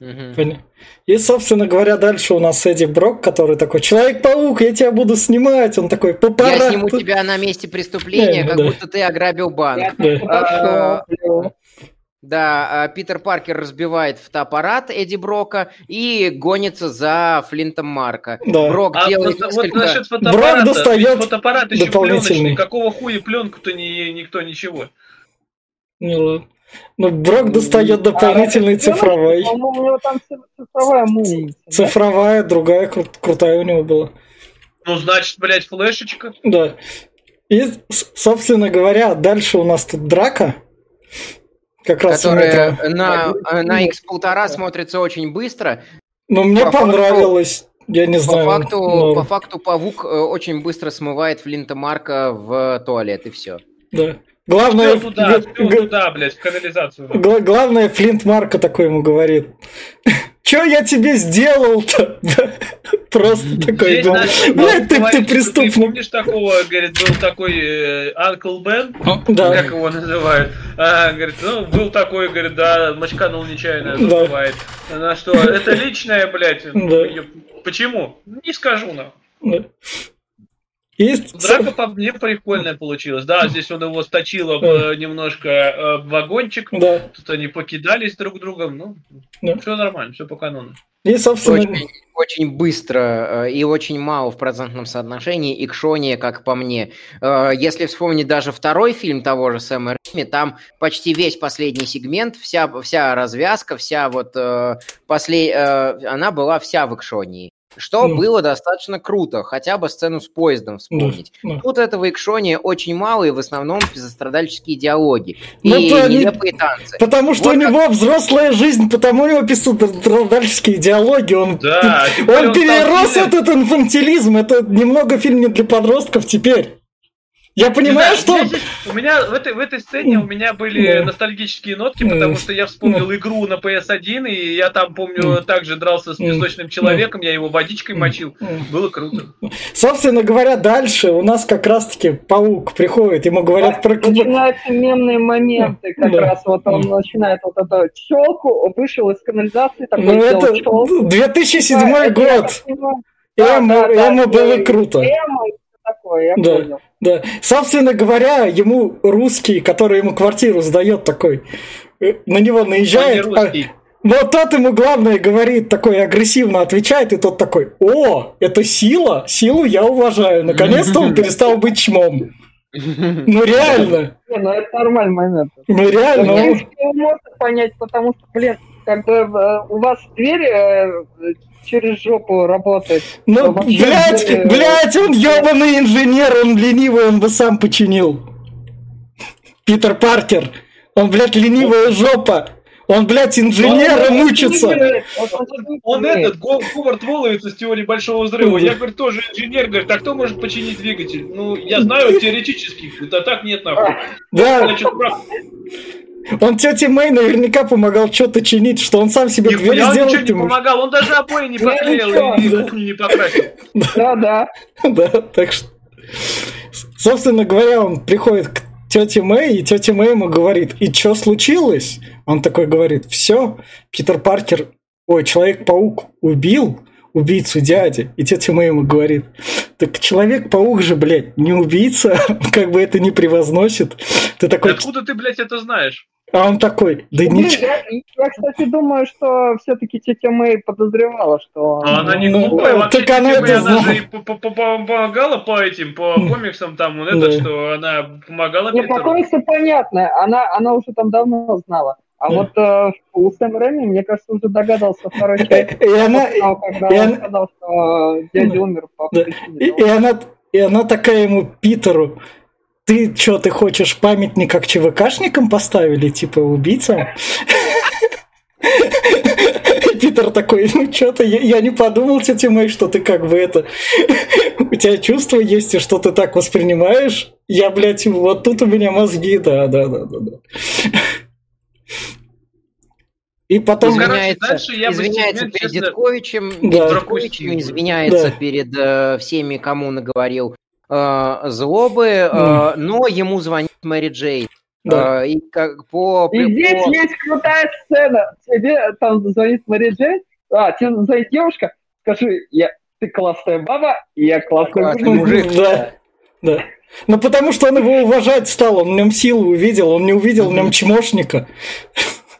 Поня- И, собственно говоря, дальше у нас Эдди Брок, который такой, Человек-паук, я тебя буду снимать. Он такой, Я папарат. сниму тебя на месте преступления, Да, как да. будто ты ограбил банк. Я Да. Да, а, Питер Паркер разбивает фотоаппарат Эдди Брока и гонится за Флинтом Марка. Да. Брок А делает вот, вот несколько... насчет фотоаппарата, достает ведь фотоаппарат еще дополнительный. пленочный. Какого хуя пленку-то не, никто ничего? Ну, ладно. Ну, Брок достает дополнительный А, цифровой. По-моему, у него там ци- цифровая мумия. да? Цифровая, другая кру- крутая у него была. Ну, значит, блядь, флешечка. Да. И, собственно говоря, дальше у нас тут драка. Как раз которая метро. на, на ну, X1,5 смотрится очень быстро. Ну, мне по факту- понравилось. Я не По знаю. факту, норм. по факту паук э, очень быстро смывает Флинта Марка в туалет, и все. Да. Главное, Все туда, все туда, блядь, в канализацию. гла- главное, Флинт Марка такой ему говорит. [LAUGHS] Че я тебе сделал-то? [LAUGHS] Просто такой, начал блядь, ты, ты преступник. помнишь такого, говорит, был такой э, Анкл Бен, Да. как его называют? А, говорит, ну, был такой, говорит, да, мочканул нечаянно, Да. бывает. На что, это личное, блядь. Почему? Не скажу нам. Есть... Драка по мне прикольная получилась. Да, здесь он его сточил э, немножко э, об вагончик. Да. Тут они покидались друг другом. Ну, Да. все нормально, все по канону. И, собственно, Очень, очень быстро э, и очень мало в процентном соотношении икшония, как по мне. Если вспомнить даже второй фильм того же Сэма Рэйми, там почти весь последний сегмент, вся, вся развязка, вся вот после, она была вся в икшонии. Что Ну. было достаточно круто, хотя бы сцену с поездом вспомнить. да. Тут этого икшония очень мало, и в основном пизострадальческие диалоги. Ну, и то они- нелепые танцы. Потому что Вот у как- него взрослая жизнь, потому у него пишут страдальческие диалоги. Он, Да, [LAUGHS] он перерос этот инфантилизм. Это немного фильм не для подростков теперь. Я понимаю, знаю, что... у меня, здесь- у меня в этой, в этой сцене у меня были Да. ностальгические нотки, Да. потому что я вспомнил игру на PS1, и я там, помню, также дрался с песочным человеком, я его водичкой мочил. Было круто. Собственно говоря, дальше у нас как раз-таки паук приходит, ему говорят про... Начинаются мемные моменты, как Да. раз вот он начинает вот эту челку, вышел из канализации, такой Ну, это челку. 2007 Да, год. Да, Эмо, да, да, эмо было и- круто. Эмо такое, я Да. понял. Да. Собственно говоря, ему русский, который ему квартиру сдает, такой э, на него Он не наезжает. а- русский. Но тот ему главное говорит, такой агрессивно отвечает, и тот такой, о, это сила, силу я уважаю. Наконец-то он перестал быть чмом. Ну реально, Не, ну это нормальный момент. ну реально. Его можно понять, потому что, блин, когда э, у вас дверь э, через жопу работает. Ну, блядь, э, блядь, он ебаный инженер, он ленивый, он бы сам починил. Питер Паркер, он, блядь, ленивая жопа. Он, блядь, инженером учится. Он этот, Го- Говард Воловец из теории Большого Взрыва. Я, говорю, тоже инженер, говорит, а кто может починить двигатель? Ну, я знаю теоретически, это так нет, нахуй. Да, Значит, прав. Он тете Мэй наверняка помогал что-то чинить, что он сам себе дверь Нихуя он ничего сделать не помогал, он даже обои не [LAUGHS] поклеил и кухню не покрасил. Да, да. [LAUGHS] Да, так что... Собственно говоря, он приходит к тете Мэй, и тетя Мэй ему говорит, и что случилось? Он такой говорит, все, Питер Паркер, ой, Человек-паук убил убийцу дяди. И тетя Мэй ему говорит, так Человек-паук же, блядь, не убийца, [LAUGHS] как бы это не превозносит. Ты такой, Откуда ты, блядь, это знаешь? а он такой, да Блин, ничего. я, я, кстати, думаю, что все-таки тетя Мэй подозревала, что... А она не Ну, глупая, вообще, так она тетя Мэй, это она же помогала по этим, по комиксам там, вот это, Да. что она помогала Не, по комиксу понятно, она, она уже там давно знала. А Да. вот э, у Сэм Рэми, мне кажется, уже догадался второй [LAUGHS] части, И она, когда и он она- сказал, что э, дядя умер по причине И, и она, и она такая ему, Питеру, ты что, ты хочешь памятник как ЧВКшникам поставили, типа убийцам? Питер такой, ну что-то я, я не подумал, тетя Мэй, что ты как бы это... У тебя чувства есть, и что ты так воспринимаешь? Я, блядь, вот тут у меня мозги, да, да, да, да. да. И потом... короче, Извиняется, дальше я бы перед честно, Дедковичем, Да. Дедковичем, извиняется Да. перед э, всеми, кому наговорил э, злобы, э, Мгм. но ему звонит Мэри Джейн. Да. Э, и как по... И здесь по- есть крутая сцена. Тебе там звонит Мэри Джейн, а, тебе звонит девушка, скажи, я, ты классная баба, и я классный Классный мужик. мужик. Да, да. Ну, потому что он его уважать стал, он в нем силу увидел, он не увидел в нем чмошника. [LAUGHS]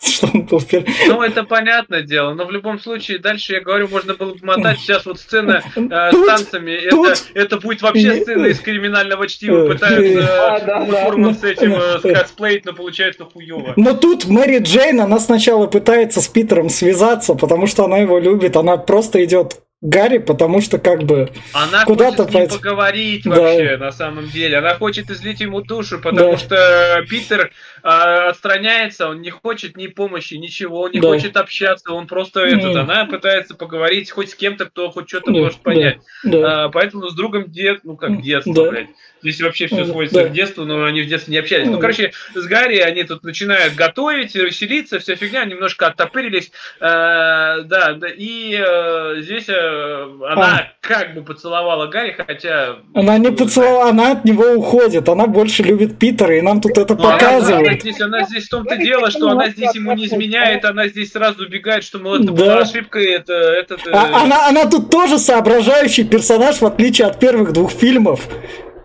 Что он был пер- Ну, это понятное дело, но в любом случае, дальше, я говорю, можно было бы мотать сейчас вот сцена [LAUGHS] э, Тут- с танцами, тут- это, это будет вообще и- сцена из криминального чтива, э, пытаются А, да, да. с этим э, э, скосплеить, но получается хуево. Но тут Мэри Джейн, она сначала пытается с Питером связаться, потому что она его любит, она просто идет Гарри, потому что как бы... Она Куда-то хочет пойти. поговорить Да. вообще, на самом деле. Она хочет излить ему душу, потому Да. что Питер а, отстраняется, он не хочет ни помощи, ничего, он не Да. хочет общаться, он просто Мгм. этот, она пытается поговорить хоть с кем-то, кто хоть что-то Да, может понять. Да, А, поэтому с другом дед, ну как детство, да. блядь. Здесь вообще все Да, сводится да. к детству, но они в детстве не общались. Ну, Да. короче, с Гарри они тут начинают готовить, веселиться, вся фигня, немножко оттопырились. Э, да, да, и э, здесь э, она как бы поцеловала Гарри, хотя... Она не ну, поцеловала, она от него уходит, она больше любит Питера, и нам тут это Ну, она- Она, здесь, она здесь в том-то дело, что она здесь ему не изменяет, она здесь сразу убегает, что, мол, это была ошибка, это... это, А- она, она тут тоже соображающий персонаж, в отличие от первых двух фильмов.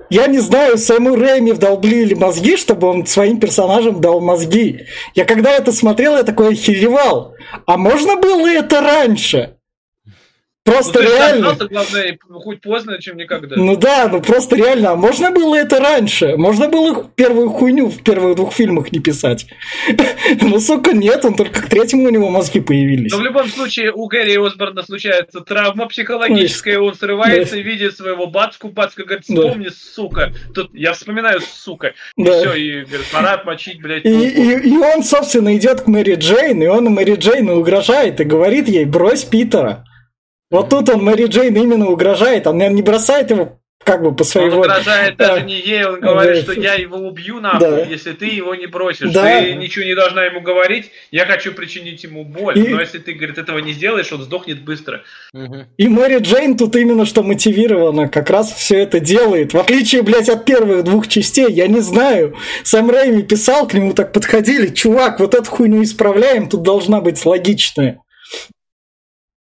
Я не знаю, Сэму Рэйми вдолблили мозги, чтобы он своим персонажам дал мозги. Я когда это смотрел, я такой охеревал. А можно было это раньше? Ну, Просто же реально. дождался, главное, хоть поздно, чем никогда. Ну да, ну просто реально. А можно было это раньше? Можно было первую хуйню в первых двух фильмах не писать? [LAUGHS] Ну, сука, нет, он только к третьему у него мозги появились. Но в любом случае у Гэри Осборна случается травма психологическая, он срывается Да. и видит своего батьку, батька говорит, Да. вспомни, сука. Тут я вспоминаю, сука. И Да. все, и говорит, пора мочить, блядь, И, пауку». и- и он, собственно, идет к Мэри Джейн, и он Мэри Джейн угрожает и говорит ей, брось Питера. Вот тут он Мэри Джейн именно угрожает, он не бросает его как бы по своей Он воле. угрожает Да. даже не ей, он говорит, Да. что я его убью нахуй, Да. если ты его не бросишь. Да. Ты ничего не должна ему говорить, я хочу причинить ему боль. И- Но если ты, говорит, этого не сделаешь, он сдохнет быстро. И Мэри Джейн тут именно что мотивирована, как раз все это делает. В отличие, блядь, от первых двух частей, я не знаю. Сам Рэйми писал, к нему так подходили. Чувак, вот эту хуйню исправляем, тут должна быть логичная.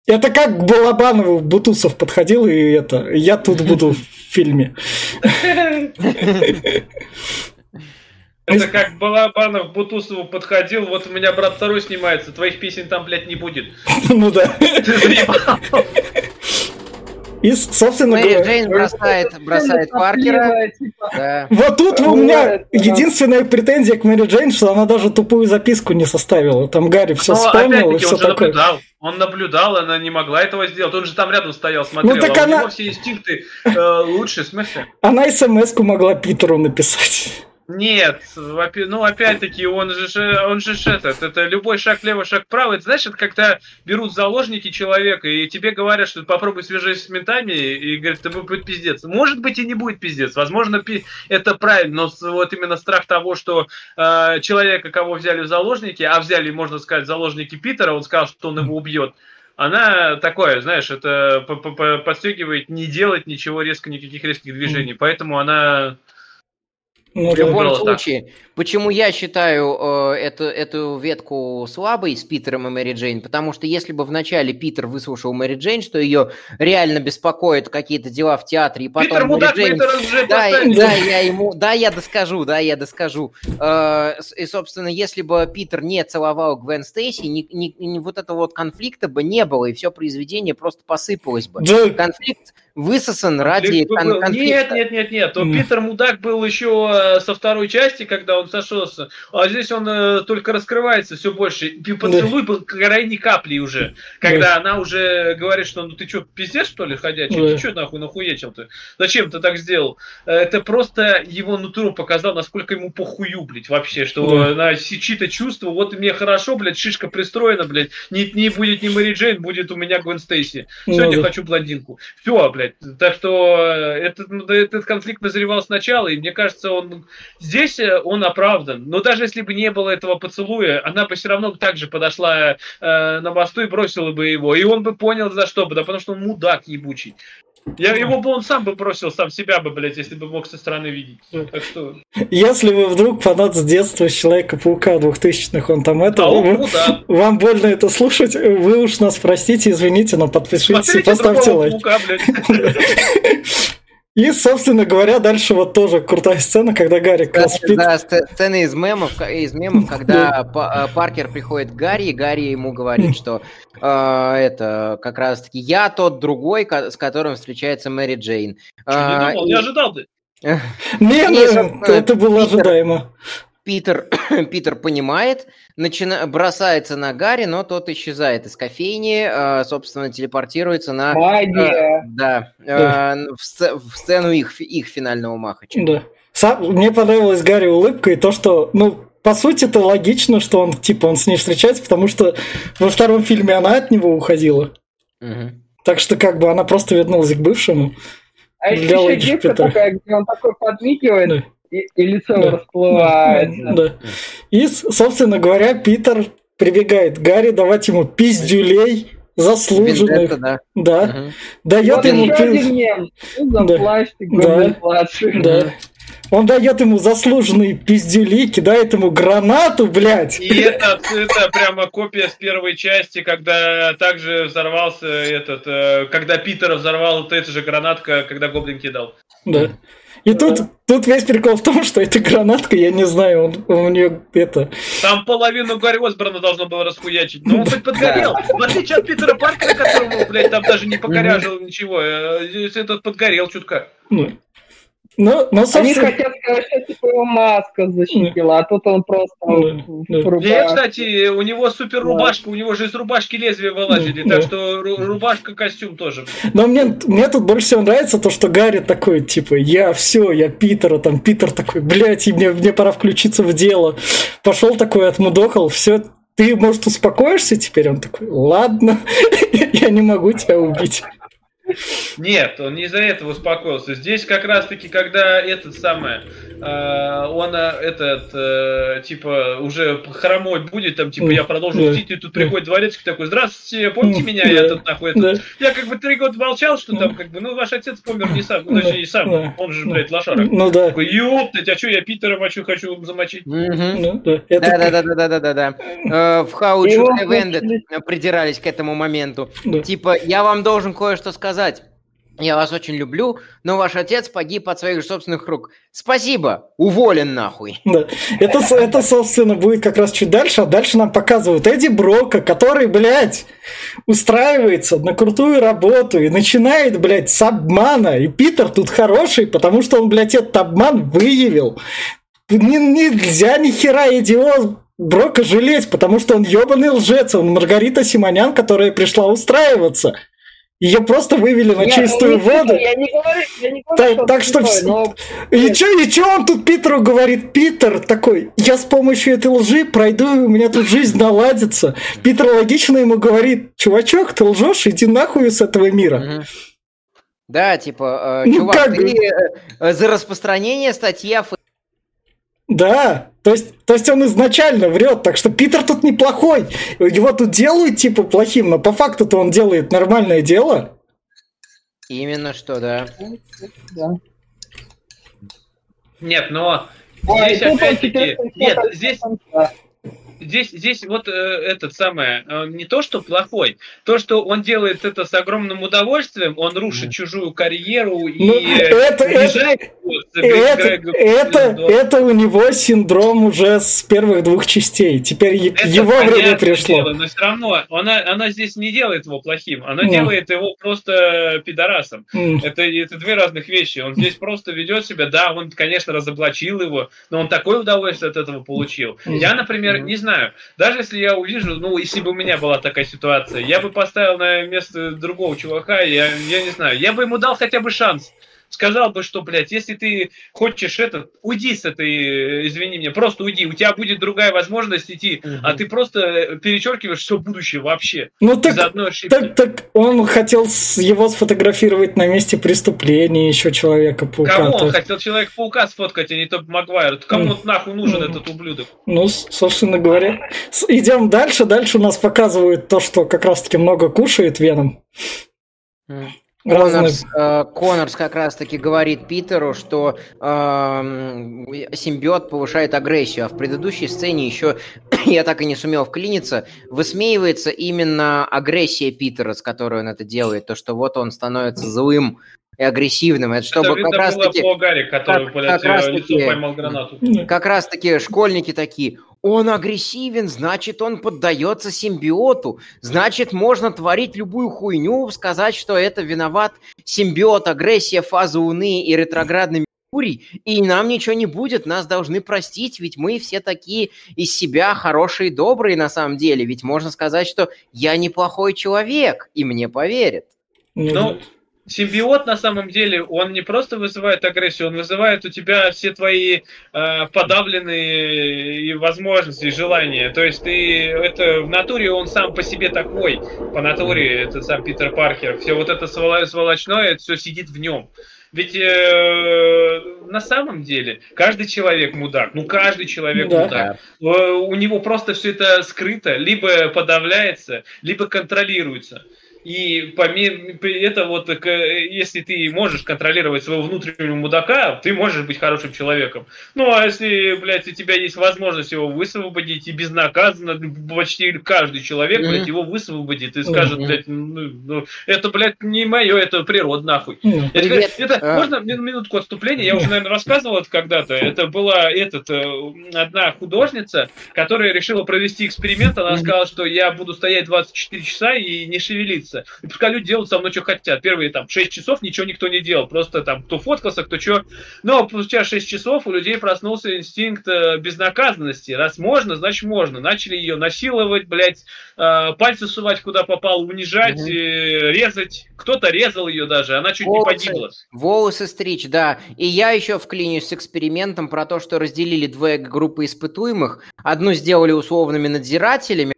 Это как к Балабанову Бутусов подходил, и это, я тут буду в фильме. Это как Балабанов Бутусову подходил, вот у меня брат второй снимается, твоих песен там, блядь, не будет. Ну да. И, собственно Мэри говоря, Джейн бросает, бросает Паркера. Типа. Да. вот тут у меня единственная претензия к Мэри Джейн, что она даже тупую записку не составила. Там Гарри все Но вспомнил и все такое. наблюдал. Он наблюдал, она не могла этого сделать. Он же там рядом стоял, смотрел. Ну, так а у она- него все инстинкты э, лучше, в смысле? Она смс-ку могла Питеру написать. Нет, ну опять-таки, он же, он же этот, это любой шаг влево, шаг вправо. Это знаешь, это когда берут заложники человека, и тебе говорят, что попробуй свяжись с ментами, и говорят, это будет пиздец. Может быть и не будет пиздец, возможно, это правильно, но вот именно страх того, что э, человека, кого взяли в заложники, а взяли, можно сказать, заложники Питера, он сказал, что он его убьет, она такое, знаешь, это подстегивает не делать ничего резко, никаких резких движений. Поэтому она ну, в любом случае, так. Почему я считаю э, эту, эту ветку слабой с Питером и Мэри Джейн? Потому что если бы вначале Питер выслушал Мэри Джейн, что ее реально беспокоят какие-то дела в театре, и потом Питер, Мэри мудак, Джейн... Питер да, да, я ему, да, я доскажу, да, я доскажу. Э, и, собственно, если бы Питер не целовал Гвен Стейси, ни, ни, ни вот этого вот конфликта бы не было, и все произведение просто посыпалось бы. Да. Конфликт высосан ради кон- конфликта. Нет, нет, нет, нет. Mm. Питер Мудак был еще э, со второй части, когда он сошелся. А здесь он э, только раскрывается все больше. И поцелуй был крайней капли уже. Когда она уже говорит, что ну ты что, пиздец, что ли, ходячий? Ты что нахуй нахуечил-то? Зачем ты так сделал? Это просто его нутро показал, насколько ему похую, блядь, вообще. Что на чьи-то чувства, вот мне хорошо, блядь, шишка пристроена, блядь. Не, не будет ни Мэри Джейн, будет у меня Гвен Стейси. Сегодня хочу блондинку. Все, блядь. Так что э, этот, ну, этот конфликт назревал сначала, и мне кажется, он здесь э, он оправдан. Но даже если бы не было этого поцелуя, она бы все равно так же подошла э, на мосту и бросила бы его. И он бы понял за что бы, да потому что он мудак ебучий. Я его бы он сам бы бросил, сам себя бы, блядь, если бы мог со стороны видеть. Так что... Если вы вдруг фанат с детства Человека-паука 2000-х, он там это... А он, вы, да. Вам больно это слушать, вы уж нас простите, извините, но подпишитесь Смотрите и поставьте лайк. Паука, [LAUGHS] И, собственно говоря, дальше вот тоже крутая сцена, когда Гарри да, спит. Да, сцена из мемов, из мемов [LAUGHS] когда э, Паркер приходит к Гарри, и Гарри ему говорит, [LAUGHS] что э, это как раз-таки я тот другой, с которым встречается Мэри Джейн. Что, не думал, не ожидал ты? [LAUGHS] Нет, это было ожидаемо. Питер, [COUGHS] Питер понимает, начина... бросается на Гарри, но тот исчезает из кофейни, э, собственно, телепортируется на... Магия! Э, да, да. Э, в, сц... в сцену их, их финального махача. Да. Сам... Мне понравилась Гарри улыбка и то, что, ну, по сути, это логично, что он, типа, он с ней встречается, потому что во втором фильме она от него уходила. Угу. Так что, как бы, она просто вернулась к бывшему. А еще гифка такая, где он такой подмигивает, да и, и лицо да. расплывается. Да. И, собственно говоря, Питер прибегает к Гарри давать ему пиздюлей заслуженных. Вендетта, да. Да. Угу. Дает вот ему... Еще да. плащ, ты да. младший. Да. Он дает ему заслуженные пиздюли, кидает ему гранату, блядь. И это, это прямо копия с первой части, когда также взорвался этот, э, когда Питера взорвал вот эта же гранатка, когда Гоблин кидал. Да. И тут, тут весь прикол в том, что эта гранатка, я не знаю, он, у нее это... Там половину Гарри Осборна должно было расхуячить, но он хоть подгорел. В отличие от Питера Паркера, которому, блядь, там даже не покоряжил ничего, э, этот подгорел чутка. Ну, ну, собственно... Они хотят сказать, что типа его маска защитила, а тут он просто да, в Нет, кстати, у него супер рубашка, да. у него же из рубашки лезвия вылазили, да, так что рубашка, костюм тоже. Но мне, мне тут больше всего нравится то, что Гарри такой, типа, я все, я Питера, там Питер такой, блядь, мне, мне пора включиться в дело. Пошел такой, отмудохал, все, ты, может, успокоишься теперь? Он такой, ладно, [LAUGHS] я не могу тебя убить. Нет, он не из-за этого успокоился. Здесь как раз-таки, когда этот самый, э, он э, этот, э, типа, уже хромой будет, там, типа, я продолжу да. и тут приходит дворецкий такой, здравствуйте, помните меня, я тут нахуй, этот... я как бы три года молчал, что там, как бы, ну, ваш отец помер не сам, ну, точнее, не сам, он же, блядь, лошара. Ну, да. Такой, ёптать, а что я Питера мочу, хочу замочить? Ну, Да-да-да-да-да-да-да. В How Should Have Ended придирались к этому моменту. Типа, я вам должен кое-что сказать, сказать, я вас очень люблю, но ваш отец погиб от своих собственных рук. Спасибо, уволен нахуй. [LAUGHS] Да. Это, это, собственно, будет как раз чуть дальше, а дальше нам показывают Эдди Брока, который, блядь, устраивается на крутую работу и начинает, блядь, с обмана. И Питер тут хороший, потому что он, блядь, этот обман выявил. Нельзя ни хера идиот Брока жалеть, потому что он ебаный лжец, он Маргарита Симонян, которая пришла устраиваться. Ее просто вывели на Я- чистую не святой, воду. Я не говорю, я не говорю, Так- что так что святой, вс- но И чё, и чё он тут Питеру говорит? Питер такой, я с помощью этой лжи пройду, и у меня тут жизнь наладится. Питер логично ему говорит, чувачок, ты лжешь, иди нахуй с этого мира. Да, типа, э, Ну, чувак, как ты э, э, за распространение статьи о Да, то есть, то есть он изначально врет, так что Питер тут неплохой. Его тут делают типа плохим, но по факту-то он делает нормальное дело. Именно что, да. Нет, но Ой, здесь опять-таки... Нет, здесь. Здесь, здесь вот э, этот самое, э, не то, что плохой, то, что он делает это с огромным удовольствием, он рушит чужую карьеру и Ну, это- Это, забегая- это, звездой. это у него синдром уже с первых двух частей. Теперь Это его время пришло. дело, но все равно она, она здесь не делает его плохим, она Не. делает его просто пидорасом. М. Это, это две разных вещи. Он здесь просто ведет себя, да, он, конечно, разоблачил его, но он такое удовольствие от этого получил. Я, например, не знаю, даже если я увижу, ну, если бы у меня была такая ситуация, я бы поставил на место другого чувака, я, я не знаю, я бы ему дал хотя бы шанс. Сказал бы, что, блядь, если ты хочешь это, уйди с этой, э, извини меня, просто уйди, у тебя будет другая возможность идти, а ты просто э, перечеркиваешь все будущее вообще. Ну так, одной ошибки. так, так он хотел его сфотографировать на месте преступления еще Человека-паука. Кому он хотел Человек-паука сфоткать, а не Топ Магуайр? Кому нахуй нужен этот ублюдок? Ну, собственно говоря. С- Идем дальше. Дальше у нас показывают то, что как раз-таки много кушает Веном. Коннорс, э, Коннорс как раз-таки говорит Питеру, что эм, симбиот повышает агрессию, а в предыдущей сцене еще, [COUGHS] я так и не сумел вклиниться, высмеивается именно агрессия Питера, с которой он это делает, то, что вот он становится злым и агрессивным. Это чтобы это как раз-таки... Гарри, который, как- блядь, как раз э, таки- лицо поймал гранату. Как раз таки школьники такие, он агрессивен, значит, он поддается симбиоту, значит, можно творить любую хуйню, сказать, что это виноват симбиот, агрессия, фаза Луны и ретроградный Меркурий, и нам ничего не будет, нас должны простить, ведь мы все такие из себя хорошие и добрые на самом деле, ведь можно сказать, что я неплохой человек, и мне поверят. Ну, симбиот на самом деле, он не просто вызывает агрессию, он вызывает у тебя все твои э, подавленные и возможности, и желания. То есть ты это в натуре он сам по себе такой, по натуре это сам Питер Паркер. Все вот это своло- сволочное, это все сидит в нем. Ведь э, на самом деле каждый человек мудак, ну каждый человек Да. мудак. Э, у него просто все это скрыто, либо подавляется, либо контролируется. И помимо это вот, если ты можешь контролировать своего внутреннего мудака, ты можешь быть хорошим человеком. Ну, а если, блядь, у тебя есть возможность его высвободить и безнаказанно, почти каждый человек, Мгм. блядь, его высвободит и скажет, блядь, ну, ну, это, блядь, не мое, это природа, нахуй. Ну, Привет. теперь- это, А. Можно мин- минутку отступления? Я уже, наверное, рассказывал это когда-то. Это была этот, э, одна художница, которая решила провести эксперимент. Она сказала, что я буду стоять 24 часа и не шевелиться. И пускай люди делают со мной, что хотят. Первые там 6 часов ничего никто не делал. Просто там кто фоткался, кто что. Но спустя 6 часов у людей проснулся инстинкт э, безнаказанности. Раз можно, значит можно. Начали ее насиловать, блядь, э, пальцы сувать куда попало, унижать, э, резать. Кто-то резал ее даже, она чуть не Волосы. погибла. Волосы стричь, да. И я еще вклинюсь с экспериментом про то, что разделили две группы испытуемых. Одну сделали условными надзирателями,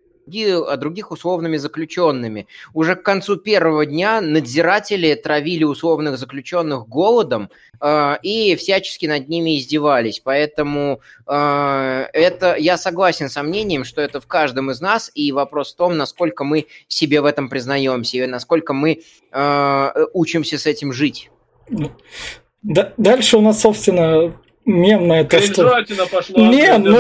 а других условными заключенными. Уже к концу первого дня надзиратели травили условных заключенных голодом э, и всячески над ними издевались. Поэтому э, это я согласен с мнением, что это в каждом из нас, и вопрос в том, насколько мы себе в этом признаемся, и насколько мы э, учимся с этим жить. да- дальше у нас, собственно, мемное то, что... Кринжатина пошла. Не, ну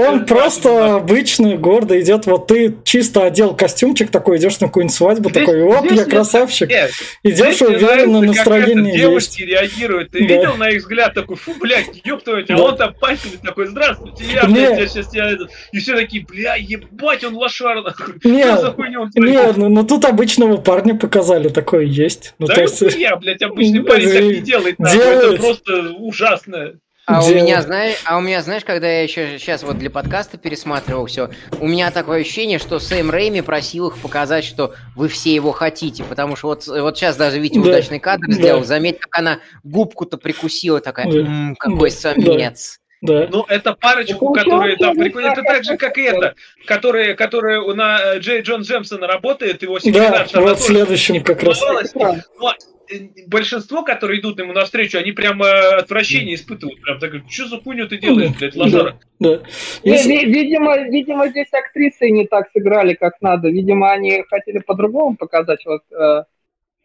он просто обычно гордо идет. Вот ты чисто одел костюмчик такой, идешь на какую-нибудь свадьбу, Здесь- такой, оп, здесь я красавчик. Нет, Идешь здесь уверенно, нравится, как настроение это есть. девушки реагируют. Ты Да. видел на их взгляд такой, фу, блядь, ёб твою, мать, а Да. он там пальцами такой, здравствуйте, я, Не. блядь, я сейчас тебя... это». И все такие, бля, ебать, он лошар, нахуй. [LAUGHS] Не, Что за хуйню он ну, ну тут обычного парня показали, такое есть. Ну, Да то есть, я, блядь, обычный Ну, парень так э, не делает, нахуй, это просто ужасно. А у меня, знаешь, а у меня, знаешь, когда я еще сейчас вот для подкаста пересматривал все, у меня такое ощущение, что Сэм Рэйми просил их показать, что вы все его хотите, потому что вот, вот сейчас даже Витя Да, удачный кадр да. сделал, заметь, как она губку-то прикусила, такая, Да, «М, какой да, самец. Да. Ну, это парочку, Ну, которые там получилось, прикольно. Это да, так же, как и это, которые, которые у на э, Джей Джон Джемсона работает, его Да, секретарша. она вот следующим как раз. Но, э, большинство, которые идут ему навстречу, они прям э, отвращение испытывают. Прям так, что за хуйню ты делаешь, блядь, лошара? Да. Если- ви- видимо, видимо, здесь актрисы не так сыграли, как надо. Видимо, они хотели по-другому показать. Вот, э,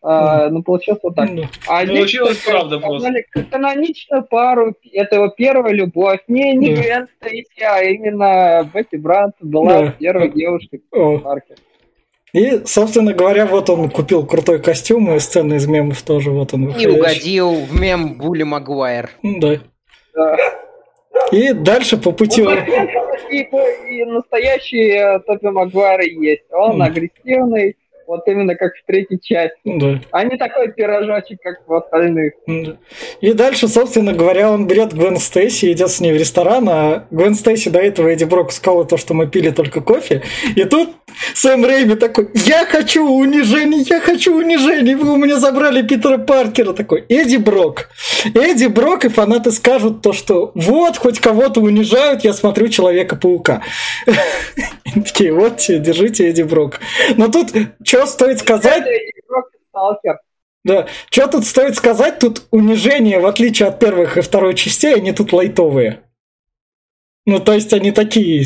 э, ну, получилось вот так. Да. А здесь Получилось только правда просто. Каноничную пару. Это его первая любовь. Не, не Да. Гвен Стейси, а именно Бетти Брант была Да. первой девушкой О. в парке. И, собственно говоря, вот он купил крутой костюм, и сцены из мемов тоже вот он И выходящий. угодил в мем Були Магуайр. Ну, Да. Да. И дальше по пути... Ну, он- и, и настоящий Тоби Магуайр есть. Он агрессивный, вот именно как в третьей части. Да. А не такой пирожочек, как в остальных. И дальше, собственно говоря, он берет Гвен Стейси и идет с ней в ресторан, а Гвен Стейси до этого Эдди Брок сказала то, что мы пили только кофе. И тут Сэм Рэйми такой, я хочу унижений, я хочу унижений, вы у меня забрали Питера Паркера. Такой, Эдди Брок. Эдди Брок и фанаты скажут то, что вот, хоть кого-то унижают, я смотрю Человека-паука. [LAUGHS] Такие, вот, держите Эдди Брок. Но тут, что стоит сказать, да, что тут стоит сказать, тут унижение, в отличие от первых и второй частей, они тут лайтовые. Ну, то есть они такие,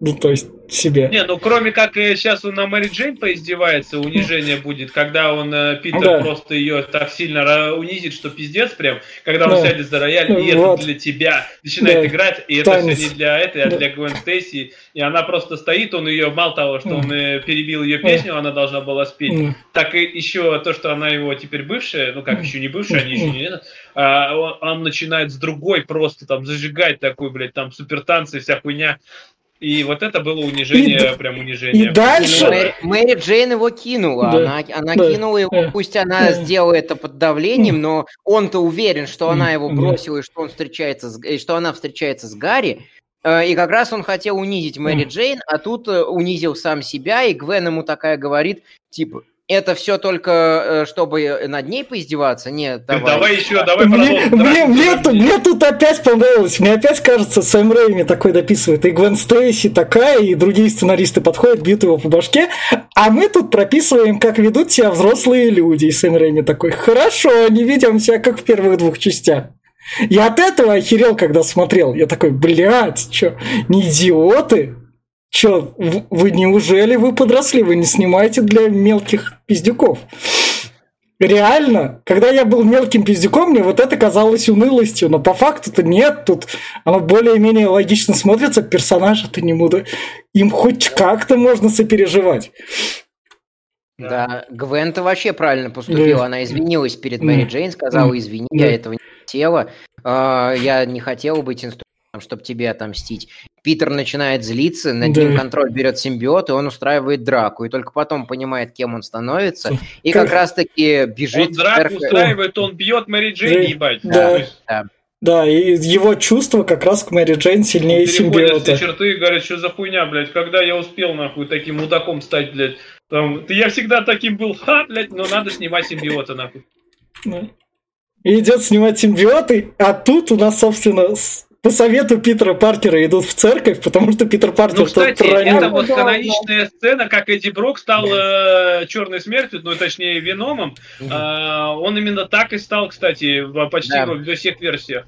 ну, то есть себе. Не, ну кроме как сейчас он на Мэри Джейн поиздевается, унижение будет, когда он, э, Питер, Да. просто ее так сильно унизит, что пиздец прям, когда он Да. сядет за рояль, и Вот. это для тебя, начинает Да. играть, и это Танец. все не для этой, а Да. для Гвен Стейси, и она просто стоит, он ее, мало того, что Да. он э, перебил ее песню, она должна была спеть, М, так и еще то, что она его теперь бывшая, ну как еще не бывшая, они еще не это, а, он, он начинает с другой просто там зажигать такой, блядь, там супер танцы, вся хуйня. И вот это было унижение, И прям унижение. и дальше- Мэри, Мэри Джейн его кинула. Да, Она, она да, кинула его, да, пусть она да. сделала это под давлением, но он-то уверен, что она его Да. бросила и что он встречается с, и что она встречается с Гарри. Э, И как раз он хотел унизить Мэри. Джейн, а тут э, унизил сам себя, и Гвен ему такая говорит, типа, это все только э, чтобы над ней поиздеваться? Нет, Давай, давай. еще, давай Мне, продолжим. мне, Давай, мне, тут, мне тут опять понравилось. Мне опять кажется, Сэм Рэйми такой дописывает. И Гвен Стейси такая, и другие сценаристы подходят, бьют его по башке. А мы тут прописываем, как ведут себя взрослые люди. И Сэм Рэйми такой, хорошо, не ведем себя, как в первых двух частях. Я от этого охерел, когда смотрел. Я такой, блядь, чё, не идиоты? В- вы неужели вы подросли? Вы не снимаете для мелких пиздюков? Реально, когда я был мелким пиздюком, мне вот это казалось унылостью, но по факту-то нет, тут оно более-менее логично смотрится, персонажи-то не буду, им хоть как-то можно сопереживать. Да, Гвен-то вообще правильно поступила. Да. Она извинилась перед. Мэри Джейн, сказала, извини, Да. я этого не хотела. А, Я не хотела быть инструментом, чтобы тебе отомстить. Питер начинает злиться, над Да. ним контроль берет симбиот, и он устраивает драку. И только потом понимает, кем он становится. И Как- как раз-таки бежит Он драку вверх. устраивает, он бьет Мэри Джейн, Да. ебать. Да. Есть Да, и его чувства как раз к Мэри Джейн сильнее Переходят все симбиота. черты и говорят, что за хуйня, блядь, когда я успел, нахуй, таким мудаком стать, блядь. Там, ты я всегда таким был, ха, блядь, но надо снимать симбиота, нахуй. Да. И идет снимать симбиоты, а тут у нас, собственно, с- по совету Питера Паркера идут в церковь, потому что Питер Паркер Ну, тут кстати, это вот каноничная сцена, как Эдди Брок стал э, черной смертью, ну, точнее, Веномом. А, он именно так и стал, кстати, почти Да. во всех версиях.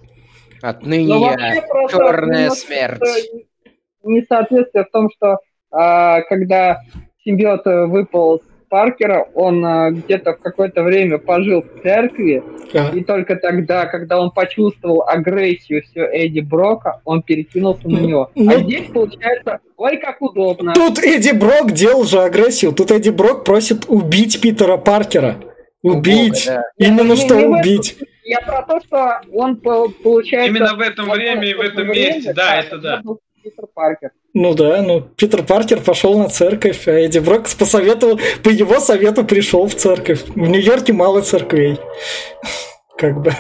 Отныне я черная смерть. э, Несоответствие в том, что а, когда симбиот э, выпал с Паркера, он а, где-то в какое-то время пожил в церкви, Да. и только тогда, когда он почувствовал агрессию все Эдди Брока, он перекинулся на Ну, него. ну- А здесь получается, ой, как удобно. Тут Эдди Брок делал же агрессию. Тут Эдди Брок просит убить Питера Паркера. Убить. Бога, да. Именно Не- что не этом убить. Я про то, что он по- получается... Именно в этом время и в этом месте, да, это да. Питер Паркер. Ну да, ну Питер Паркер пошел на церковь, а Эдди Брок посоветовал, по его совету пришел в церковь. В Нью-Йорке мало церквей. Как бы.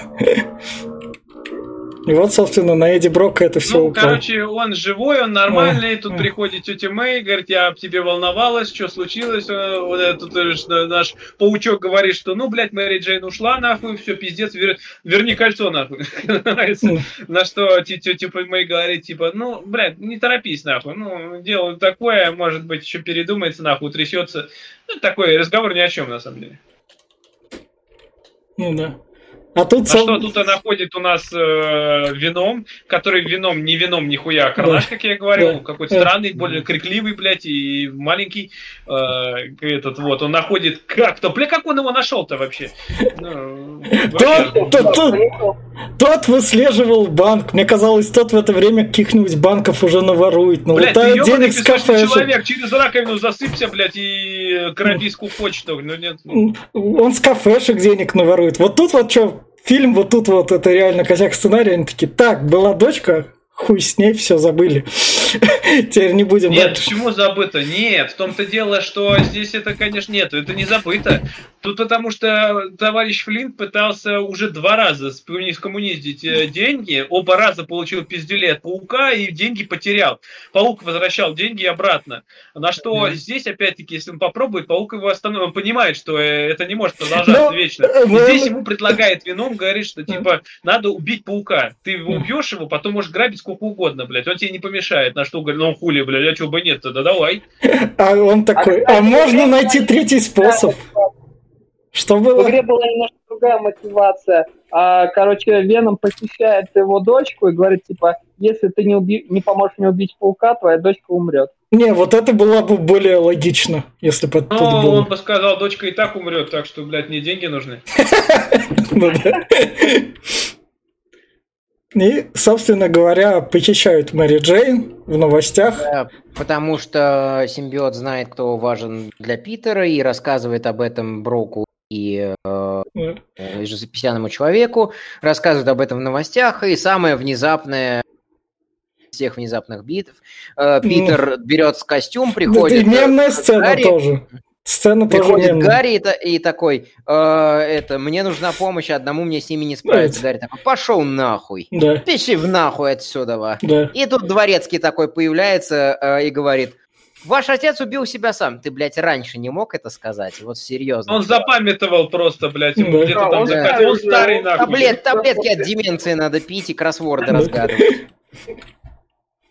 И вот, собственно, на Эдди Брока это все Ну, упало. короче, он живой, он нормальный. Тут приходит тетя Мэй, говорит, я об тебе волновалась, что случилось. Э, Вот это тут э, наш паучок говорит, что, ну, блядь, Мэри Джейн ушла, нахуй, все, пиздец, вер- верни кольцо, нахуй. [LAUGHS] На что те- тетя Мэй говорит, типа, ну, блядь, не торопись, нахуй. Ну, дело такое, может быть, еще передумается, нахуй, трясется. Ну, такой разговор ни о чем, на самом деле. Ну да. А тут... А сам- что тут находит у нас э, вином, который вином, не вином, нихуя, а карнаж, как я говорил, Да. какой-то Да. странный, более крикливый, блядь, и маленький э, этот вот, он находит как-то, бля, как он его нашел-то вообще? Ну. Тот, выслеживал банк. Мне казалось, тот в это время каких-нибудь банков уже наворует. Ну, лутает ебаный денег с кафешек. человек, через раковину засыпься, блядь, и коробийскую почту. Ну нет. Он с кафешек денег наворует. Вот тут вот что, фильм, вот тут вот это реально косяк сценария. Они такие, так, была дочка, хуй с ней, все забыли. [LAUGHS] Теперь не будем Нет, почему забыто? Нет, в том-то дело, что здесь это, конечно, нет, это не забыто. Тут потому что товарищ Флинт пытался уже два раза скоммуни- скоммуниздить э, деньги, оба раза получил пиздюлей от паука и деньги потерял. Паук возвращал деньги обратно. На что здесь, опять-таки, если он попробует, паук его остановит. Он понимает, что э, это не может продолжаться Ну, вечно. э, И здесь ему предлагает вином, говорит, что типа надо убить паука. Ты его убьешь его, потом можешь грабить сколько угодно, блядь. Он тебе не помешает. На что он говорит, ну хули, блядь, а чего бы нет тогда давай. А он такой, а можно найти третий способ? Что В было? игре была немножко другая мотивация. А, короче, Веном похищает его дочку и говорит, типа, если ты не, уби- не поможешь мне убить паука, твоя дочка умрет. Не, вот это было бы более логично, если бы это Ну, он было. бы сказал, дочка и так умрет, так что, блядь, мне деньги нужны. [LAUGHS] Ну да. И, собственно говоря, похищают Мэри Джейн в новостях. Да, потому что симбиот знает, кто важен для Питера, и рассказывает об этом Броку и э, э, жизнеписянному человеку, рассказывает об этом в новостях, и самое внезапное всех внезапных битв. э, Питер берет костюм, приходит... и мемная э, сцена Гарри, тоже. Сцена тоже Приходит. Гарри и, та- и такой, э, это, мне нужна помощь, одному мне с ними не справиться. Да. Гарри такой, пошел нахуй. Да, Пиши в нахуй отсюда. ва». да. И тут дворецкий такой появляется э, и говорит, ваш отец убил себя сам. Ты, блядь, раньше не мог это сказать? Вот серьезно. Он запамятовал просто, блядь, ему Да. где-то Да, там он закатил. Он старый, нахуй. Таблет, таблетки от деменции надо пить и кроссворды Да. разгадывать.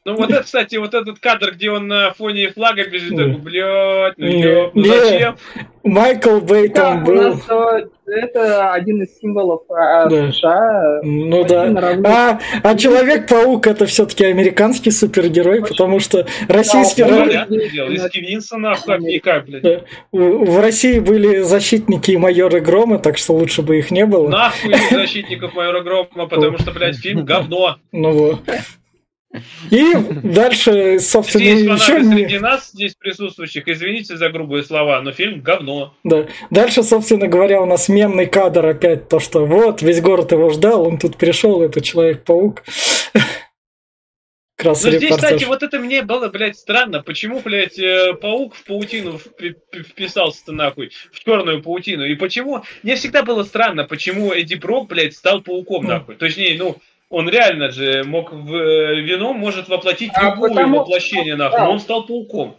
Ну вот это, кстати, вот этот кадр, где он на фоне флага бежит, такой, блядь, ну ёб, ну зачем? Майкл Бэй Да, у был. нас это один из символов э, Да. США. Ну да. наравне. А, а Человек-паук это все-таки американский супергерой, потому что российский... Да, дело, из блядь. Да. В в России были защитники и майоры Грома, так что лучше бы их не было. Нахуй защитников майора Грома, потому что, блядь, фильм говно. Ну вот. И дальше, собственно, Здесь еще не... среди нас, здесь присутствующих, извините за грубые слова, но фильм говно. Да. Дальше, собственно говоря, у нас мемный кадр опять, то, что вот, весь город его ждал, он тут пришел, это Человек-паук. Ну, здесь, кстати, вот это мне было, блядь, странно. Почему, блядь, э, паук в паутину впи- впи- вписался-то нахуй, в черную паутину? И почему... Мне всегда было странно, почему Эдди Брок, блядь, стал пауком, нахуй. Точнее, ну, он реально же мог в э, вино может воплотить А любое потому- воплощение, нахуй, Да. но он стал пауком.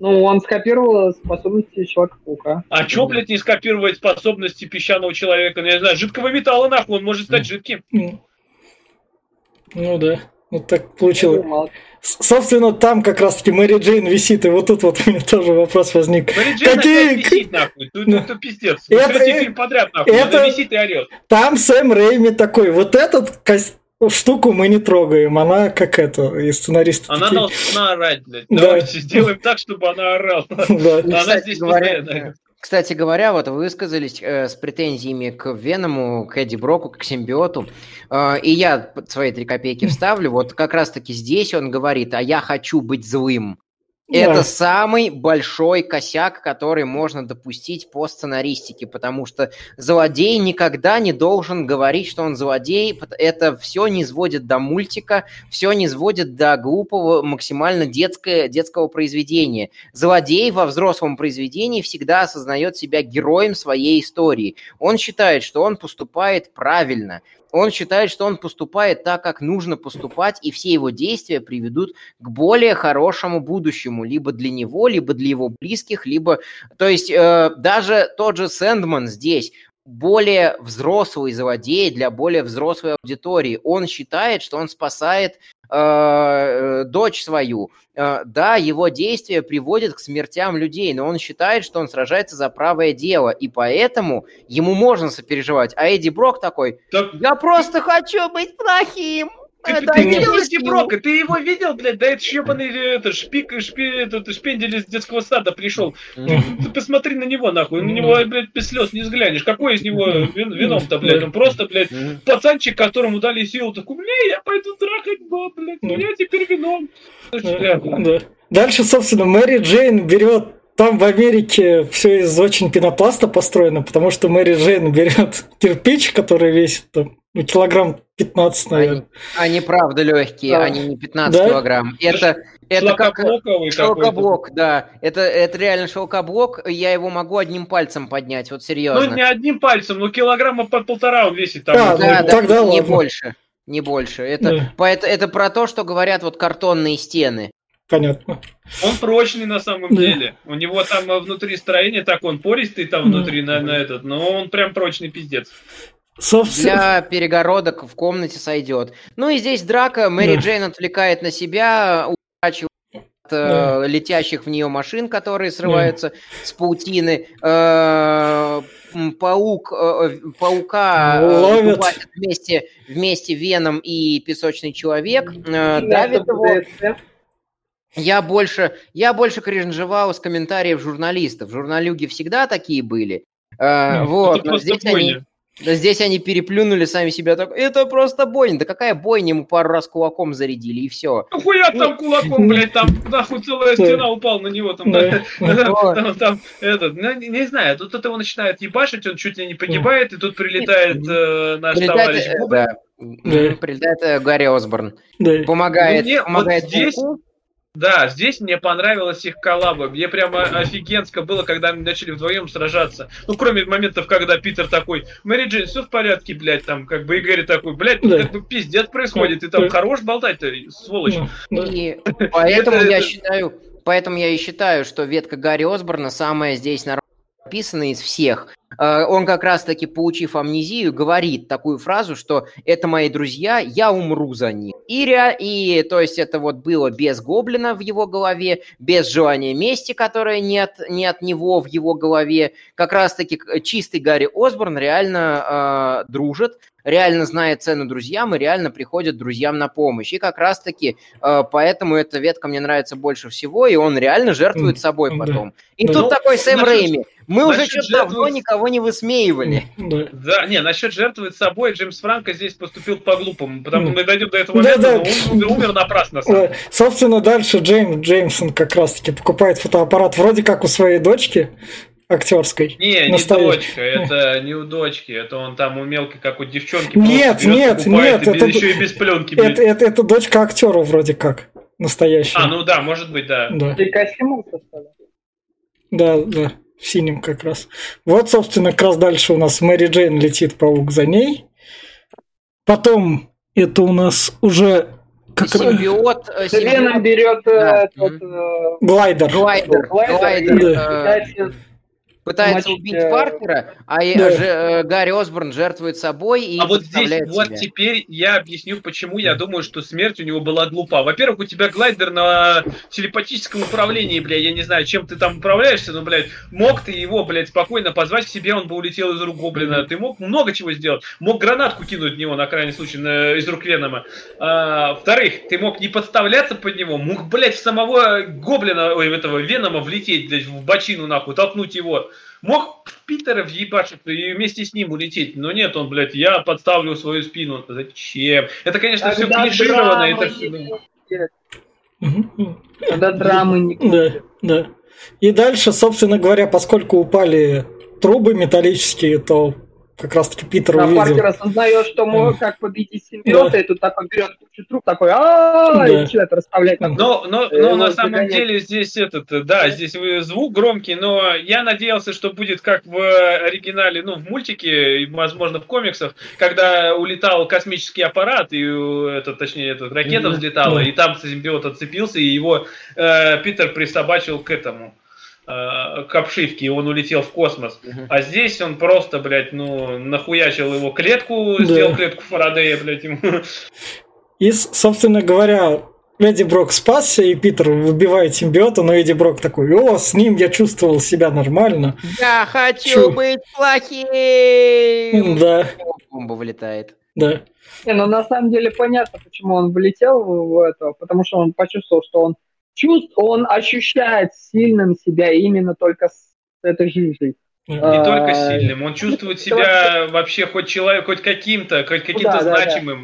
Ну, он скопировал способности Человека-паука. А чё, блядь, не скопировать способности песчаного человека? Ну, я не знаю, жидкого металла, нахуй, он может стать жидким. Ну, ну да, вот так получилось. Собственно, там как раз-таки Мэри Джейн висит, и вот тут вот у меня тоже вопрос возник. Мэри Джейн Какие- висит, нахуй. Ну, Ну, это пиздец. это- Это, третий фильм подряд, нахуй. это- Она висит и орет. Там Сэм Рэйми такой, вот этот штуку мы не трогаем, она как это, и сценаристы Она такие, должна орать, блядь. Да. Давайте сделаем так, чтобы она орала. да. Она Кстати здесь говоря. Кстати говоря, вот вы высказались э, с претензиями к Веному, к Эдди Броку, к симбиоту. Э, и я свои три копейки вставлю. Вот как раз-таки здесь он говорит, а я хочу быть злым. Это Да. самый большой косяк, который можно допустить по сценаристике, потому что злодей никогда не должен говорить, что он злодей. Это все не сводит до мультика, все не сводит до глупого, максимально детское, детского произведения. Злодей во взрослом произведении всегда осознает себя героем своей истории. Он считает, что он поступает правильно. Он считает, что он поступает так, как нужно поступать, и все его действия приведут к более хорошему будущему, либо для него, либо для его близких, либо... То есть э, даже тот же Сэндман здесь, более взрослый злодей для более взрослой аудитории. Он считает, что он спасает э, э, дочь свою. Э, да, его действия приводят к смертям людей, но он считает, что он сражается за правое дело, и поэтому ему можно сопереживать. А Эдди Брок такой, так... я просто хочу быть плохим. Ты, это ты видел Брока? Ты его видел, блядь? Да это ебаный это, шпик, шпи, этот, шпендель из детского сада пришел. Ты, ты посмотри на него, нахуй. На него, блядь, без слез не взглянешь. Какой из него вин, вином-то, блядь? Он просто, блядь, пацанчик, которому дали силу. Такой, бля, я пойду трахать, блядь. Ну я теперь вином. Дальше, собственно, Мэри Джейн берет там в Америке все из очень пенопласта построено, потому что Мэри Джейн берет [LAUGHS] кирпич, который весит там, ну, килограмм 15, наверное. Они, они правда легкие, да. они не 15 да? килограмм. Это, это как шелкоблок, да. Это, это реально шелкоблок, я его могу одним пальцем поднять, вот серьезно. Ну, не одним пальцем, но килограмма по полтора он весит. Там. Да, да, да, тогда не ладно. больше. Не больше. Это, да. по, это, это про то, что говорят вот картонные стены. Понятно. Он прочный на самом деле. У него там внутри строения, так он пористый там внутри на, на этот, но он прям прочный пиздец. Собственно... Для перегородок в комнате сойдет. Ну и здесь драка. Мэри да. Джейн отвлекает на себя, уворачивает от да. э, летящих в нее машин, которые срываются да. с паутины. Э, паук, э, паука э, Ловит. вместе, вместе Веном и Песочный Человек. Э, давит его. Я больше, я больше кринжевал с комментариев журналистов. Журналюги всегда такие были. Э, вот, но здесь они, да здесь они переплюнули сами себя так. Это просто бойня. Да какая бойня, ему пару раз кулаком зарядили, и все. Хуя там кулаком, блядь, там нахуй целая стена упала на него. Там, там, этот, ну, не знаю, тут его начинает ебашить, он чуть ли не погибает, и тут прилетает э, наш товарищ. Прилетает э, Гарри Осборн. Помогает, ну, помогает здесь да, здесь мне понравилась их коллаба. Мне прямо офигенско было, когда они начали вдвоем сражаться. Ну, кроме моментов, когда Питер такой, Мэри Джейн, все в порядке, блядь, там, как бы, и Гэри такой, блядь, да. как бы пиздец происходит, ты там хорош болтать-то, сволочь. И поэтому я считаю, поэтому я и считаю, что ветка Гарри Осборна самая здесь нормальная описанный из всех. Э, он как раз-таки, получив амнезию, говорит такую фразу, что «это мои друзья, я умру за них». И, и то есть это вот было без гоблина в его голове, без желания мести, которое нет, не от него в его голове. Как раз-таки чистый Гарри Осборн реально э, дружит, реально знает цену друзьям и реально приходит друзьям на помощь. И как раз-таки э, поэтому эта ветка мне нравится больше всего, и он реально жертвует собой потом. И ну, тут такой Сэм Рэйми. Мы уже что-то жертвует... давно никого не высмеивали. Да, не, насчет жертвует собой Джеймс Франко здесь поступил по-глупому, потому что мы дойдем до этого момента, да, он умер напрасно. Сам. Собственно, дальше Джеймс Джеймсон как раз-таки покупает фотоаппарат вроде как у своей дочки, актерской. Не, не дочка, это не у дочки, это он там у мелкой, как у девчонки. Нет, нет, нет, это еще и без пленки. Это, это, это дочка актера вроде как настоящая. А, ну да, может быть, да. да. Ты костюм Да, да, в синем как раз. Вот, собственно, как раз дальше у нас Мэри Джейн летит паук за ней. Потом это у нас уже как симбиот, э, симбиот. берет э, да. тот, э, глайдер. Глайдер. Глайдер. глайдер. Да пытается Значит, убить Паркера, а да. же, э, Гарри Осборн жертвует собой и А вот здесь, себя. вот теперь я объясню, почему я думаю, что смерть у него была глупа. Во-первых, у тебя глайдер на телепатическом управлении, бля, я не знаю, чем ты там управляешься, но, блядь, мог ты его, блядь, спокойно позвать к себе, он бы улетел из рук Гоблина. Ты мог много чего сделать. Мог гранатку кинуть в него, на крайний случай, на, из рук Венома. А, во-вторых, ты мог не подставляться под него, мог, блядь, в самого Гоблина, ой, этого Венома влететь, блядь, в бочину, нахуй, толкнуть его. Мог Питера въебашить и вместе с ним улететь, но нет, он, блядь, я подставлю свою спину. Зачем? Это, конечно, все клишировано. Это все... Когда драмы не Да, да. И дальше, собственно говоря, поскольку упали трубы металлические, то как раз таки Питер А увидел. Паркер осознает, что мы как победить симбиота, Да. и тут такой берет кучу труп, такой а Да. и начинает расставлять. Ну, Но, но, Э, но на вот самом деле здесь этот, э, да, здесь вы- звук громкий, но я надеялся, что будет как в оригинале, ну, в мультике, и, возможно, в комиксах, когда улетал космический аппарат, и э, это, точнее, этот, ракета взлетала, Да. и там симбиот отцепился, и его э, Питер присобачил к этому, э, к обшивке, и он улетел в космос. А здесь он просто, блядь, ну, нахуячил его клетку, Да. сделал клетку Фарадея, блядь, ему. И, собственно говоря, Эдди Брок спасся, и Питер выбивает симбиота, но Эдди Брок такой, о, с ним я чувствовал себя нормально. Я хочу Чё? быть плохим! Да, Бомба вылетает. да. Не, ну на самом деле понятно, почему он влетел в в это, потому что он почувствовал, что он чувств, он ощущает сильным себя именно только с этой жижей. Не А, только сильным, он чувствует [LAUGHS] себя вообще хоть человек, хоть каким-то, хоть каким-то да, да, да.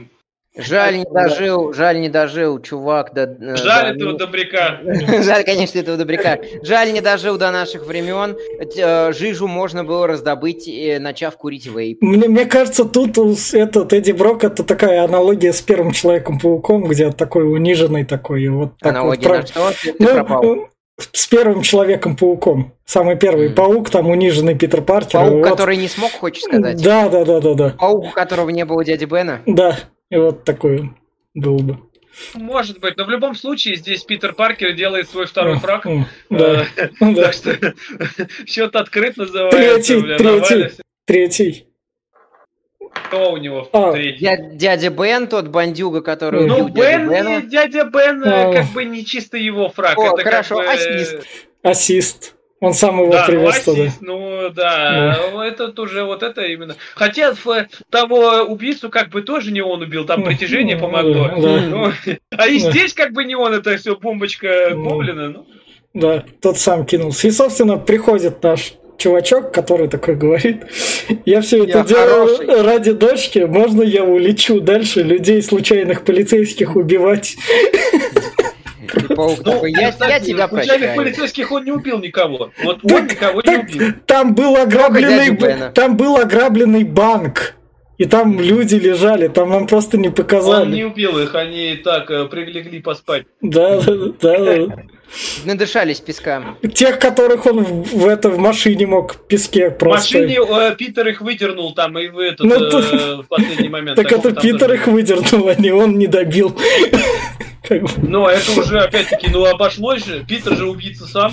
Жаль, не дожил, жаль, не дожил, чувак. До, э, Жаль до- этого добряка. [LAUGHS] Жаль, конечно, этого добряка. Жаль, не дожил до наших времен. Э, Жижу можно было раздобыть, начав курить вейп. Мне, мне кажется, тут этот Эдди Брок это такая аналогия с первым Человеком-пауком, где такой униженный такой, вот так Аналогия вот. на что? Ты, Ну, пропал. ну, с первым Человеком-пауком. Самый первый паук, там униженный Питер Паркер. Паук, вот- который не смог, хочешь сказать? Да, да, да, да, да. Паук, у которого не было дяди Бена? Да, и вот такой был бы. Может быть, но в любом случае здесь Питер Паркер делает свой второй М, фраг. Да, Э, [LAUGHS] да. Так что [LAUGHS] счет открыт называется. Третий, бля, третий. Третий. Кто у него А, третий? Дя- Дядя Бен, тот бандюга, который Ну, Ну, убил Бен, дядя Бен, э, А. как бы не чисто его фраг. О, это как хорошо, бы, э, ассист. Ассист. Он сам его Да, ну, привез туда. ну да, это уже вот это именно. Хотя того убийцу как бы тоже не он убил, там Ну, притяжение ну, помогло. да, Ну, а и Да. здесь как бы не он, это все бомбочка Ну. гоблина. Ну, Да, тот сам кинулся. И, собственно, приходит наш чувачок, который такой говорит, я все это Я делаю хороший». ради дочки, можно я улечу дальше людей, случайных полицейских убивать? И Паук такой, я, я кстати, тебя случайных прощаю. полицейских он не убил никого. Вот он Так- никого не Так убил. там был ограбленный, там был ограбленный банк. И там люди лежали, там нам просто не Он показали. не убил их, они так э, прилегли поспать. Да, да, да, да. Надышались песка. Тех, которых он в, в это в машине мог в песке В просто. машине э, Питер их выдернул там и в этот Ну, э, то- в последний момент. Так это Питер даже их выдернул, а не он не добил. Как бы. Но это уже, опять-таки, ну обошлось же. Питер же убийца сам.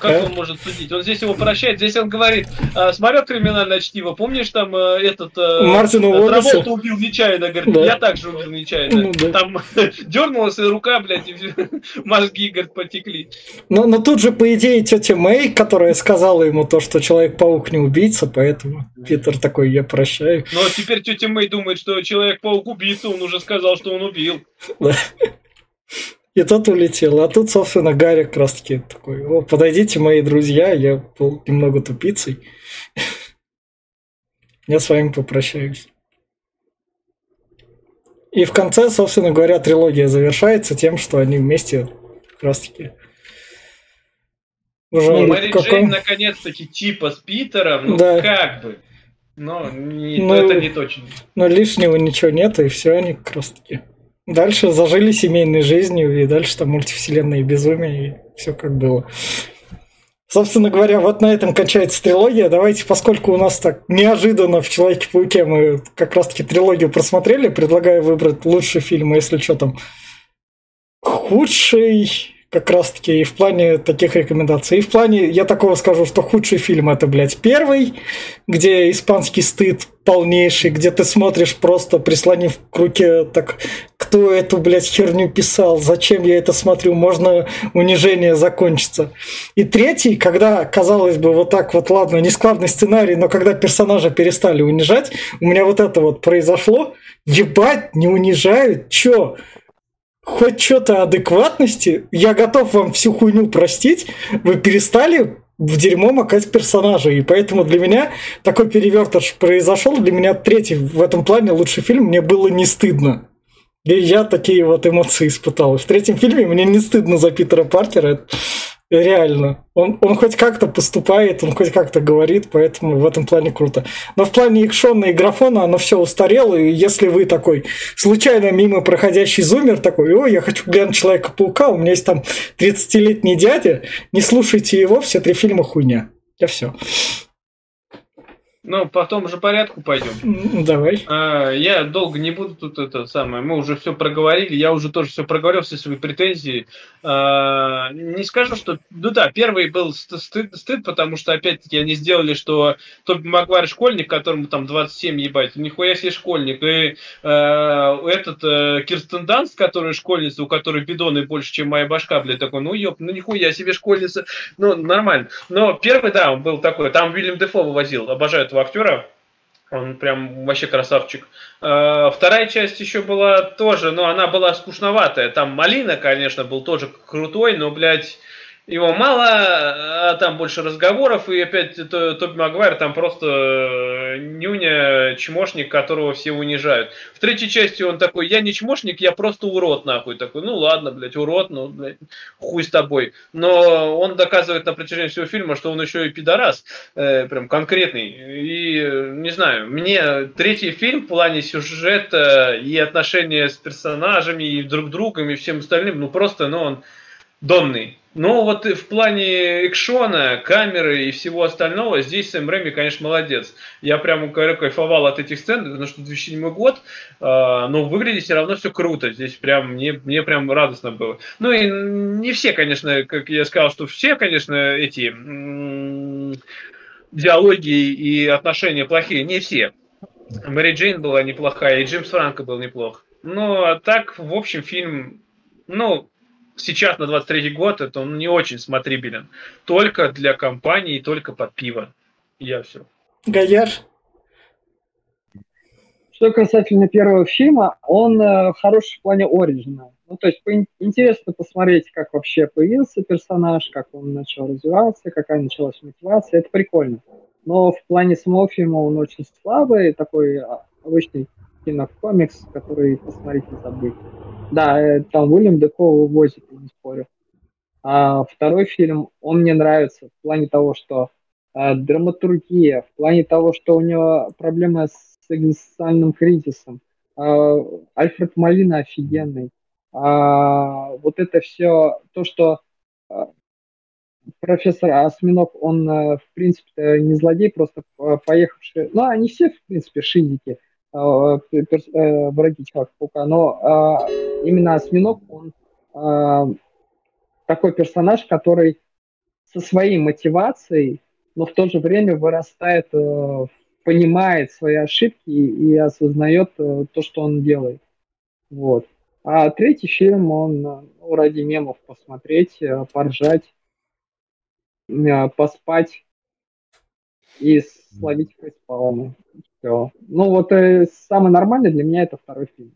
Как он может судить? Он здесь его прощает. Здесь он говорит, а, смотрел криминальное чтиво, помнишь там э, этот... э, Мартина э? Траволта убил нечаянно, говорит, Да. я также убил нечаянно. Ну, да. Там [LAUGHS] дернулась и рука, блядь, и [LAUGHS] мозги, говорит, потекли. Но, но тут же, по идее, тетя Мэй, которая сказала ему то, что Человек-паук не убийца, поэтому Питер такой, я прощаю. Но теперь тетя Мэй думает, что Человек-паук убийца, он уже сказал, что он убил. И тот улетел. А тут, собственно, Гарри как раз таки такой, о, подойдите, мои друзья, я был немного тупицей. Я с вами попрощаюсь. И в конце, собственно говоря, трилогия завершается тем, что они вместе как раз таки уже Ну, Мэри каком- Джейн наконец-таки типа с Питером, ну Да. как бы. Но не- Ну, это не точно. Но лишнего ничего нет, и все они как раз таки. Дальше зажили семейной жизнью, и дальше там мультивселенная и безумие, и все как было. Собственно говоря, вот на этом кончается трилогия. Давайте, поскольку у нас так неожиданно в Человеке-пауке мы как раз-таки трилогию просмотрели, предлагаю выбрать лучший фильм, а если что там худший, как раз-таки и в плане таких рекомендаций. И в плане, я такого скажу, что худший фильм это, блядь, первый, где испанский стыд полнейший, где ты смотришь просто прислонив к руке так, кто эту, блядь, херню писал, зачем я это смотрю, можно унижение закончится. И третий, когда, казалось бы, вот так вот, ладно, нескладный сценарий, но когда персонажа перестали унижать, у меня вот это вот произошло, ебать, не унижают, чё? Хоть что-то адекватности, я готов вам всю хуйню простить, вы перестали в дерьмо макать персонажа. И поэтому для меня такой перевертыш произошел. Для меня третий в этом плане лучший фильм. Мне было не стыдно. И я такие вот эмоции испытал. В третьем фильме мне не стыдно за Питера Паркера. Реально. Он, он хоть как-то поступает, он хоть как-то говорит, поэтому в этом плане круто. Но в плане экшона и графона оно все устарело, и если вы такой случайно мимо проходящий зумер такой, о, я хочу глянуть Человека-паука, у меня есть там 30-летний дядя, не слушайте его, все три фильма хуйня. Я все. Ну, по тому же порядку пойдем. Давай. А, я долго не буду тут это самое. Мы уже все проговорили. Я уже тоже все проговорил, все свои претензии. А, не скажу, что... Ну да, первый был стыд, стыд потому что, опять-таки, они сделали, что Тоби Магуайр школьник, которому там 27 ебать. Нихуя себе школьник. И а, этот а, Кирстен Данст, который школьница, у которой бидоны больше, чем моя башка, блядь, такой, ну ёб, ну нихуя себе школьница. Ну, нормально. Но первый, да, он был такой. Там Уильям Дефо вывозил. Обожаю этого актера. Он прям вообще красавчик. А, вторая часть еще была тоже, но она была скучноватая. Там Малина, конечно, был тоже крутой, но, блядь, его мало, а там больше разговоров, и опять Тоби Магуайр там просто э, нюня, чмошник, которого все унижают. В третьей части он такой, я не чмошник, я просто урод, нахуй. Такой, ну ладно, блядь, урод, ну, блядь, хуй с тобой. Но он доказывает на протяжении всего фильма, что он еще и пидорас, э, прям конкретный. И, не знаю, мне третий фильм в плане сюжета и отношения с персонажами, и друг другом, и всем остальным, ну просто, ну он донный. Но вот в плане экшона, камеры и всего остального, здесь Сэм Рэми, конечно, молодец. Я прямо кайфовал от этих сцен, потому что 2007 год, а, но выглядит все равно все круто. Здесь прям, мне, мне прям радостно было. Ну и не все, конечно, как я сказал, что все, конечно, эти диалоги и отношения плохие, не все. Мэри Джейн была неплохая, и Джеймс Франко был неплох. Ну, а так, в общем, фильм, ну, сейчас на 23 год это он не очень смотрибелен. Только для компании, только под пиво. Я все. Гаяр? Что касательно первого фильма, он э, хороший в плане оригина. Ну, то есть по- интересно посмотреть, как вообще появился персонаж, как он начал развиваться, какая началась мотивация. Это прикольно. Но в плане самого фильма он очень слабый, такой а, обычный кинокомикс, который посмотреть и забыть. Да, э, там Уильям Дефо вывозит, не спорю. А второй фильм, он мне нравится в плане того, что э, драматургия, в плане того, что у него проблемы с экзистенциальным кризисом. Э, Альфред Малина офигенный. А, вот это все, то, что э, профессор Осьминог, он, в принципе, не злодей, просто поехавший... Ну, они все, в принципе, шизики. Э, э, враги Человека-паука, но э, именно Осьминог, он такой персонаж, который со своей мотивацией, но в то же время вырастает, понимает свои ошибки и осознает то, что он делает. Вот. А третий фильм, он ну, ради мемов посмотреть, поржать, поспать и словить фейспалмы. Все. Ну вот э, самый нормальный для меня это второй фильм.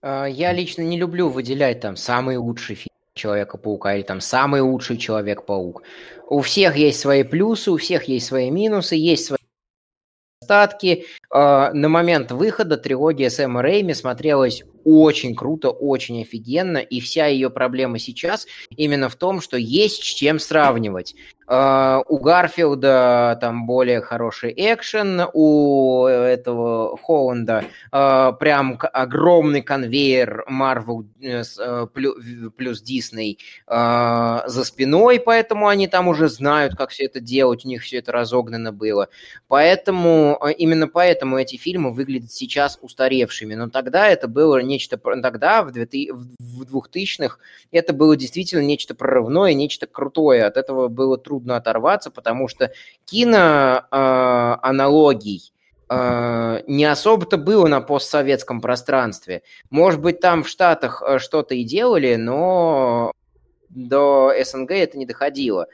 А, я лично не люблю выделять там самый лучший фильм Человека-паука или там самый лучший Человек-паук. У всех есть свои плюсы, у всех есть свои минусы, есть свои недостатки. А, на момент выхода трилогия Сэма Рэйми смотрелась очень круто, очень офигенно, и вся ее проблема сейчас именно в том, что есть с чем сравнивать. Uh, у Гарфилда там более хороший экшен, у этого Холланда uh, прям огромный конвейер Marvel uh, плюс Disney за спиной, поэтому они там уже знают, как все это делать, у них все это разогнано было. Поэтому, именно поэтому эти фильмы выглядят сейчас устаревшими, но тогда это было не нечто тогда, в 2000-х, это было действительно нечто прорывное, нечто крутое. От этого было трудно оторваться, потому что киноаналогий э, не особо-то было на постсоветском пространстве. Может быть, там в Штатах э, что-то и делали, но до СНГ это не доходило.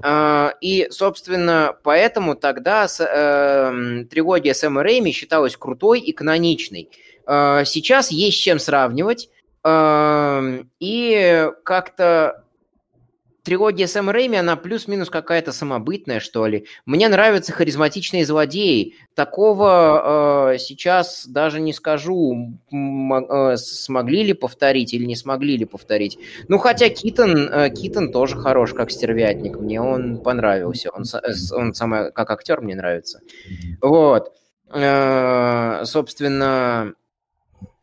Uh, и, собственно, поэтому тогда с, uh, трилогия Сэма Рэйми считалась крутой и каноничной. А, сейчас есть чем сравнивать, и как-то трилогия Сэма Рэйми, она плюс-минус какая-то самобытная, что ли. Мне нравятся харизматичные злодеи. Такого э, сейчас даже не скажу, э, смогли ли повторить или не смогли ли повторить. Ну, хотя Китон, э, Китон тоже хорош, как стервятник. Мне он понравился. Он, он самый, как актер мне нравится. Вот. Э, собственно,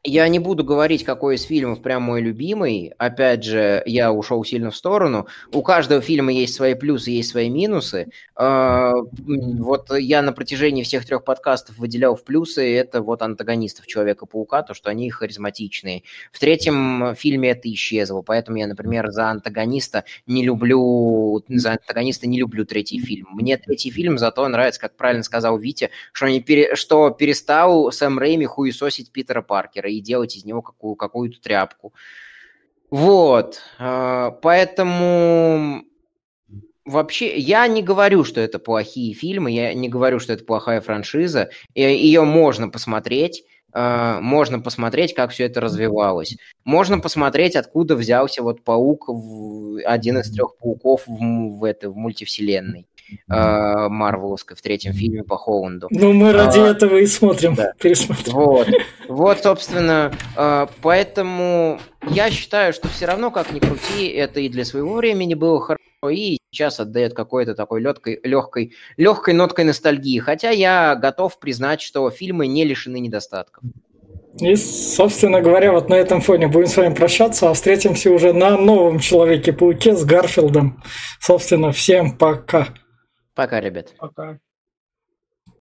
я не буду говорить, какой из фильмов прям мой любимый. Опять же, я ушел сильно в сторону. У каждого фильма есть свои плюсы, есть свои минусы. А, вот я на протяжении всех трех подкастов выделял в плюсы это вот антагонистов Человека-паука, то, что они харизматичные. В третьем фильме это исчезло, поэтому я, например, за антагониста не люблю, за антагониста не люблю третий фильм. Мне третий фильм зато нравится, как правильно сказал Витя, что, они пере, что перестал Сэм Рэйми хуесосить Питера Паркера и делать из него какую, какую-то тряпку. Вот, а, поэтому вообще я не говорю, что это плохие фильмы, я не говорю, что это плохая франшиза, ее можно посмотреть, а, можно посмотреть, как все это развивалось. Можно посмотреть, откуда взялся вот паук, один из трех пауков в, в, это, в мультивселенной. Э, Марвеловской в третьем фильме по Холланду. Ну, мы ради а, этого и смотрим, да. пересмотрим. Вот. [LAUGHS] вот, собственно, э, поэтому я считаю, что все равно, как ни крути, это и для своего времени было хорошо, и сейчас отдает какой-то такой легкой, легкой, легкой ноткой ностальгии. Хотя я готов признать, что фильмы не лишены недостатков. И, собственно говоря, вот на этом фоне будем с вами прощаться, а встретимся уже на новом Человеке-пауке с Гарфилдом. Собственно, всем пока. Пока, ребят. Пока.